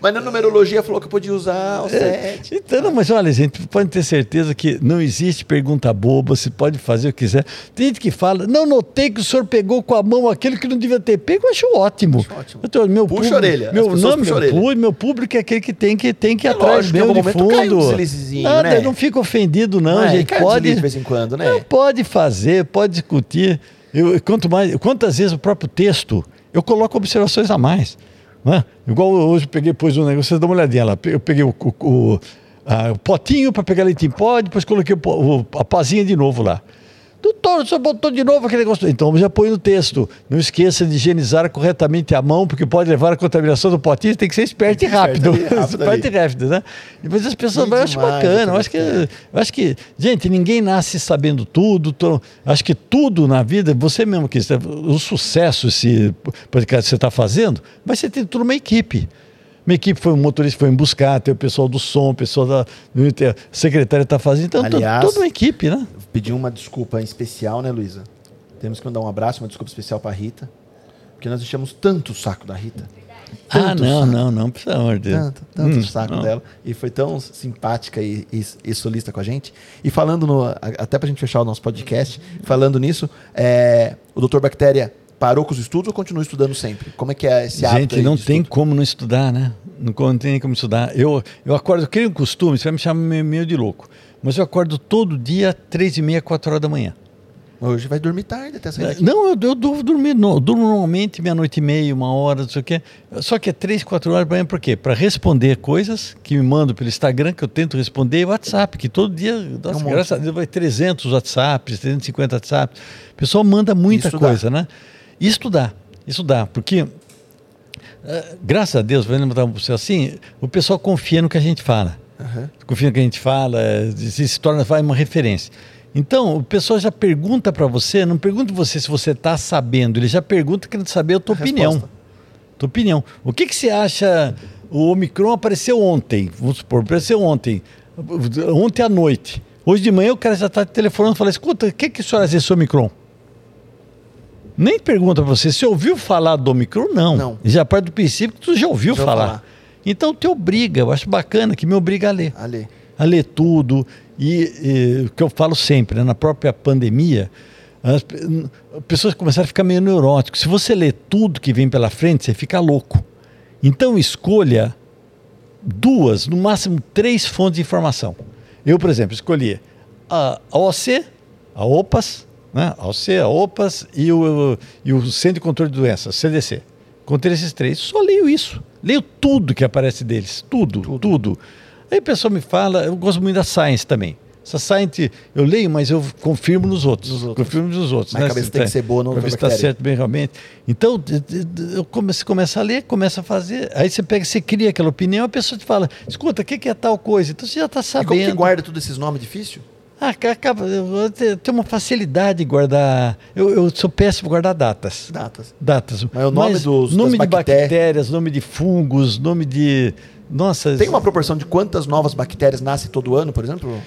Mas na numerologia falou que eu podia usar o 7. Então, não, mas olha, gente, pode ter certeza que não existe pergunta boba, você pode fazer o que quiser. Tem gente que fala, não notei que o senhor pegou com a mão aquele que não devia ter pego, eu acho ótimo. Acho ótimo. Então, meu Puxa público, a orelha, Meu, não, meu, orelha. meu público é aquele que tem que, tem que ir É atrás lógico, em mesmo algum de um fundo. deslizezinho, Nada, né? não fica ofendido, não, Não é? gente. Um Pode, de vez em quando, né? Não, pode fazer, pode discutir. Eu, quanto mais, quantas vezes o próprio texto, eu coloco observações a mais. Né? Igual hoje eu peguei, pôs um negócio, vocês dão uma olhadinha lá. Eu peguei o, o- o- a- o potinho para pegar leite em pó, depois coloquei a pazinha de novo lá. Doutor, o senhor botou de novo aquele negócio. Então já põe no texto. Não esqueça de higienizar corretamente a mão, porque pode levar à contaminação do potinho. Tem que ser esperto e rápido. Esperto e rápido, né? Depois as pessoas vão, eu acho bacana. Eu doutor acho que, eu acho que, gente, ninguém nasce sabendo tudo. to- acho que tudo na vida, você mesmo que o sucesso, podcast que você está fazendo, vai ser ter toda uma equipe. Minha equipe foi um motorista, foi me buscar, tem o pessoal do som, o pessoal da a secretária está fazendo. Então, Aliás, toda uma equipe, né? Pedir uma desculpa especial, né, Luísa? Temos que mandar um abraço, uma desculpa especial pra Rita. Porque nós enchemos tanto o saco da Rita. Ah, não, saco. não, não, pelo amor de Deus. Tanto, tanto Hum, o saco não. dela. E foi tão simpática e, e, e solista com a gente. E falando, no, a- até pra gente fechar o nosso podcast, falando nisso, é, o Dr. Bactéria parou com os estudos ou continua estudando sempre? Como é que é esse hábito Gente, não tem estudo? como não estudar, né? Não, não tem como estudar. Eu, eu acordo, eu crio um costume, você vai me chamar meio, de louco, mas eu acordo todo dia, três e meia, quatro horas da manhã. Hoje vai dormir tarde até sair daqui. Não, eu, eu durmo, dormir, no- durmo normalmente meia-noite e meia, uma hora, não sei o quê. Só que é três, quatro horas para mim, por quê? Para responder coisas que me mandam pelo Instagram, que eu tento responder, e WhatsApp, que todo dia, nossa, um monte. graças a Deus, vai 300 WhatsApps, 350 WhatsApps. O pessoal manda muita Isso dá. coisa, né? Isso dá, isso dá, porque eh, graças a Deus, assim, o pessoal confia no que a gente fala. Aham. Confia no que a gente fala, eh, se, se torna vai uma referência. Então, o pessoal já pergunta para você, não pergunta você se você está sabendo, ele já pergunta querendo saber a tua A opinião. resposta. Tua opinião. O que, que você acha? O Omicron apareceu ontem, vamos supor, apareceu ontem, ontem à noite. Hoje de manhã o cara já está telefonando e fala: escuta, o que, que o senhor acha desse Omicron? Nem pergunta para você, você ouviu falar do Omicron? Não. Não. Já parte do princípio que tu já ouviu Já falar. falar. Então te obriga, eu acho bacana que me obriga a ler Ali. a ler tudo. E, e o que eu falo sempre, né, na própria pandemia, as n- pessoas começaram a ficar meio neuróticas. Se você lê tudo que vem pela frente, você fica louco. Então escolha duas, no máximo três fontes de informação. Eu, por exemplo, escolhi a a OC, a OPAS, né? a OC, a OPAS e o, e o Centro de Controle de Doenças, CDC. Contei esses três, só leio isso. Leio tudo que aparece deles, tudo, tudo. Aí o pessoal me fala, eu gosto muito da Science também. Essa Science eu leio, mas eu confirmo nos outros. Nos outros. Confirmo nos outros. Mas a cabeça tem que ser boa no Para ver se está certo bem realmente. Então, eu come- você começa a ler, começa a fazer. Aí você pega, você cria aquela opinião, a pessoa te fala, escuta, o que, que é tal coisa? Então você já está E sabendo. como que guarda todos esses nomes difíceis? Ah, ca- acaba, eu te- tenho uma facilidade de guardar. Eu, eu sou péssimo em guardar datas. Datas. Datas. Mas o nome dos- nome de bactérias- bactérias, nome de fungos, nome de. Nossa. Tem uma proporção de quantas novas bactérias nascem todo ano, por exemplo?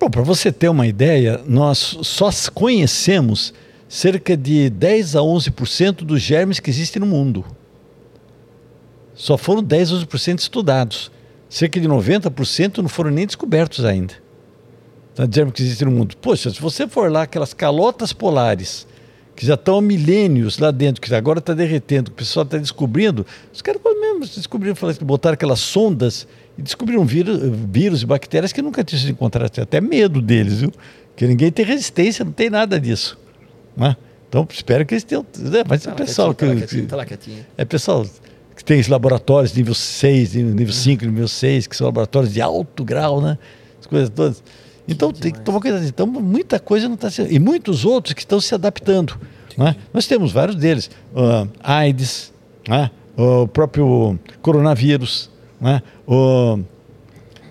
Bom, para você ter uma ideia, nós só conhecemos cerca de 10 a 11% dos germes que existem no mundo. Só foram 10 a 11% estudados. Cerca de 90% não foram nem descobertos ainda. Tá, germes que existem no mundo. Poxa, se você for lá, aquelas calotas polares, que já estão há milênios lá dentro, que agora está derretendo, que o pessoal está descobrindo, os caras mesmo descobriram, falaram que botaram aquelas sondas e descobriram vírus, vírus e bactérias que nunca tinham sido encontrados. Tem até medo deles, viu? Porque ninguém tem resistência, não tem nada disso. Né? Então, espero que eles tenham. né? Mas é pessoal que, Tá lá tá quietinho. é pessoal que tem esses laboratórios nível 6, nível 5, nível 6, que são laboratórios de alto grau, né? As coisas todas. Então tem que tomar cuidado. Então muita coisa não está sendo. E muitos outros que estão se adaptando. Né? Nós temos vários deles. Ah, AIDS, né? o próprio coronavírus, né? o,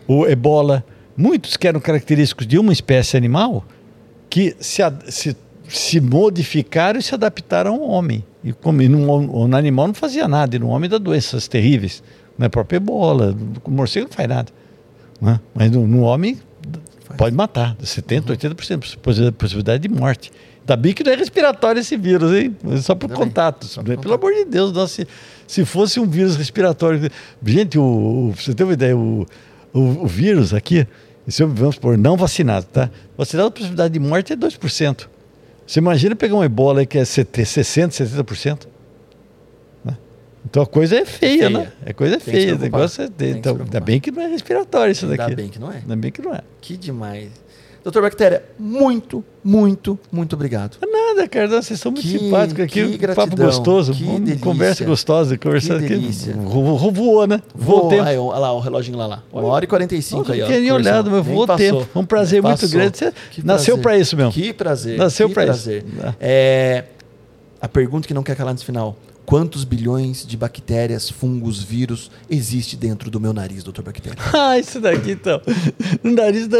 o ebola. Muitos que eram característicos de uma espécie animal que se, se, se modificaram e se adaptaram ao homem. E como e no, no animal não fazia nada, e no homem dá doenças terríveis. Na própria ebola, o morcego não faz nada. né? Mas no, no homem pode matar, 70%, 80% possi- possibilidade de morte. Ainda bem que não é respiratório esse vírus, hein? É Só por Ainda contato. Só por Pelo contato. amor de Deus, nossa, se, se fosse um vírus respiratório. Gente, o, o- você ter uma ideia, o, o, o vírus aqui, se eu- vamos por não vacinado, tá? Vacinado, a possibilidade de morte é 2%. Você imagina pegar um ebola aí que é 70, 60%, 70%. Então a coisa é feia, feia. né? É coisa Tem feia. O negócio é. Tem Então, ainda bem que não é respiratório isso daqui. Ainda bem que não é. Ainda bem que não é. Que demais. Doutor Bactéria, muito, muito, muito obrigado. Nada, cara, vocês são muito Que- simpáticos aqui. que um papo gratidão, gostoso, que uma delícia. conversa gostosa, conversando Que aqui. delícia. Vo- Voou, né? Voou o tempo. aí, olha lá o reloginho lá, lá. Uma hora e 45 Nossa, aí, ó. não tinha nem conversando. olhado, mas voou o tempo. Foi um prazer muito Passou. grande. Você Que nasceu pra isso mesmo. Que prazer. Nasceu pra isso. prazer. Ah. É, a pergunta que não quer calar nesse final. Quantos bilhões de bactérias, fungos, vírus existe dentro do meu nariz, doutor Bactéria? Ah, isso daqui então. No nariz da.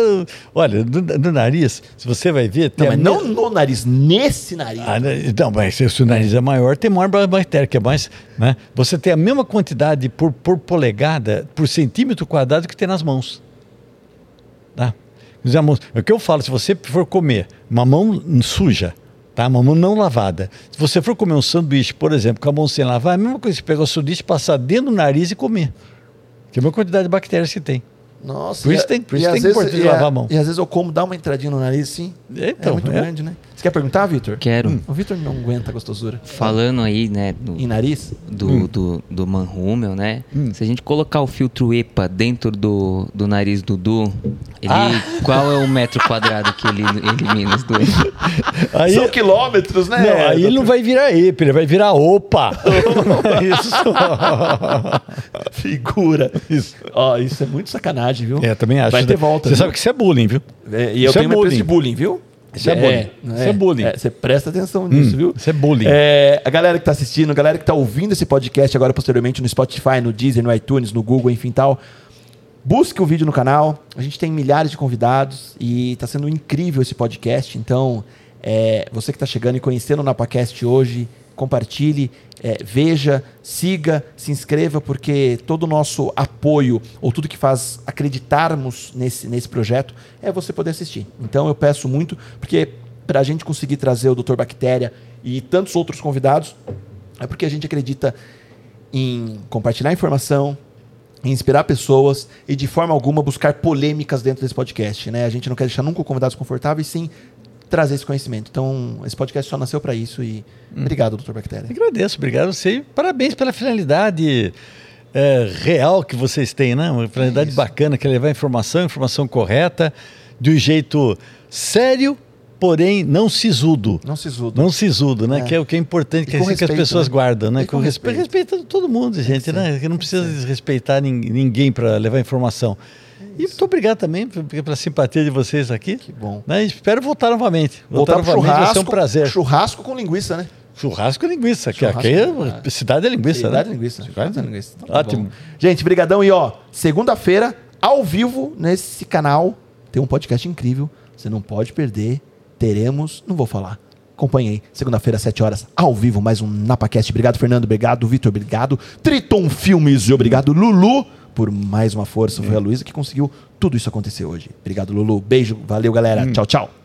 Olha, no, no nariz, se você vai ver. Não, mas não no nariz, nesse nariz. Ah, né, não, mas se o nariz é maior, tem maior bactéria, que é mais. Né? Você tem a mesma quantidade por, por polegada, por centímetro quadrado que tem nas mãos. Tá? Dizer, É o que eu falo, se você for comer uma mão suja, tá? uma mão não lavada, se você for comer um sanduíche, por exemplo, com a mão sem lavar, é a mesma coisa que pegar o sanduíche, passar dentro do nariz e comer. Que é a mesma quantidade de bactérias que tem. Nossa, Por e isso tem- por isso às tem vezes- importância de e a- lavar a mão. E às vezes eu como, dá uma entradinha no nariz, sim. Então, é muito é. grande, né? Você quer perguntar, Vitor? Quero. O Vitor não aguenta a gostosura. Falando aí, né, do, Em nariz? do, do, do Manhumel, né? Se a gente colocar o filtro EPA dentro do, do nariz do Du, Ele, Qual é o metro quadrado que ele elimina os dois? Aí, São quilômetros, né? não, aí ele não vai virar EPA, ele vai virar OPA. Isso. Figura. Isso. Ó, isso é muito sacanagem, viu? É, também acho. Vai ter volta. Você viu? sabe que isso é bullying, viu? É, e eu Isso é tenho uma empresa de bullying. bullying, viu? Isso é bullying. não Isso é bullying. Hum, você presta atenção nisso, viu? isso é bullying. É, a galera que tá assistindo, a galera que tá ouvindo esse podcast agora posteriormente no Spotify, no Deezer, no iTunes, no Google, enfim tal. Busque o vídeo no canal. A gente tem milhares de convidados e tá sendo incrível esse podcast. Então, é, você que tá chegando e conhecendo o NapaCast hoje, compartilhe, é, veja, siga, se inscreva, porque todo o nosso apoio, ou tudo que faz acreditarmos nesse, nesse projeto, é você poder assistir. Então eu peço muito, porque para a gente conseguir trazer o Dr. Bactéria e tantos outros convidados, é porque a gente acredita em compartilhar informação, inspirar pessoas e de forma alguma buscar polêmicas dentro desse podcast. Né? A gente não quer deixar nunca convidados confortáveis, sim trazer esse conhecimento. Então, esse podcast só nasceu para isso e obrigado, Dr. Bactéria. Agradeço, obrigado a você. Parabéns pela finalidade é, real que vocês têm, né? Uma finalidade isso. bacana, que é levar informação, informação correta, de um jeito sério, porém não sisudo. Não se zudo. Não sisudo, né? É. Que é o que é importante, que, é com assim que as respeito, pessoas né? guardam, né? E com respeito. Respeitando todo mundo, gente, né? Que não precisa desrespeitar nin- ninguém para levar informação. E muito obrigado também pela simpatia de vocês aqui. Que bom. Né? Espero voltar novamente. Voltar pro novamente vai churrasco, ser um prazer. churrasco com linguiça, né? Churrasco e linguiça, que Churrasco, aqui é ah. cidade é linguiça, Cidade né? linguiça. Cidade Cidade linguiça. Então tá Ótimo. bom. Gente, brigadão e ó, segunda-feira, ao vivo, nesse canal, tem um podcast incrível. Você não pode perder. Teremos, não vou falar. Acompanhei. Segunda-feira, às 7 horas, ao vivo, mais um NapaCast. Obrigado, Fernando. Obrigado, Vitor. Obrigado. Triton Filmes. E obrigado, Lulu, por mais uma força. Foi a Luísa que conseguiu tudo isso acontecer hoje. Obrigado, Lulu. Beijo. Valeu, galera. Tchau, tchau.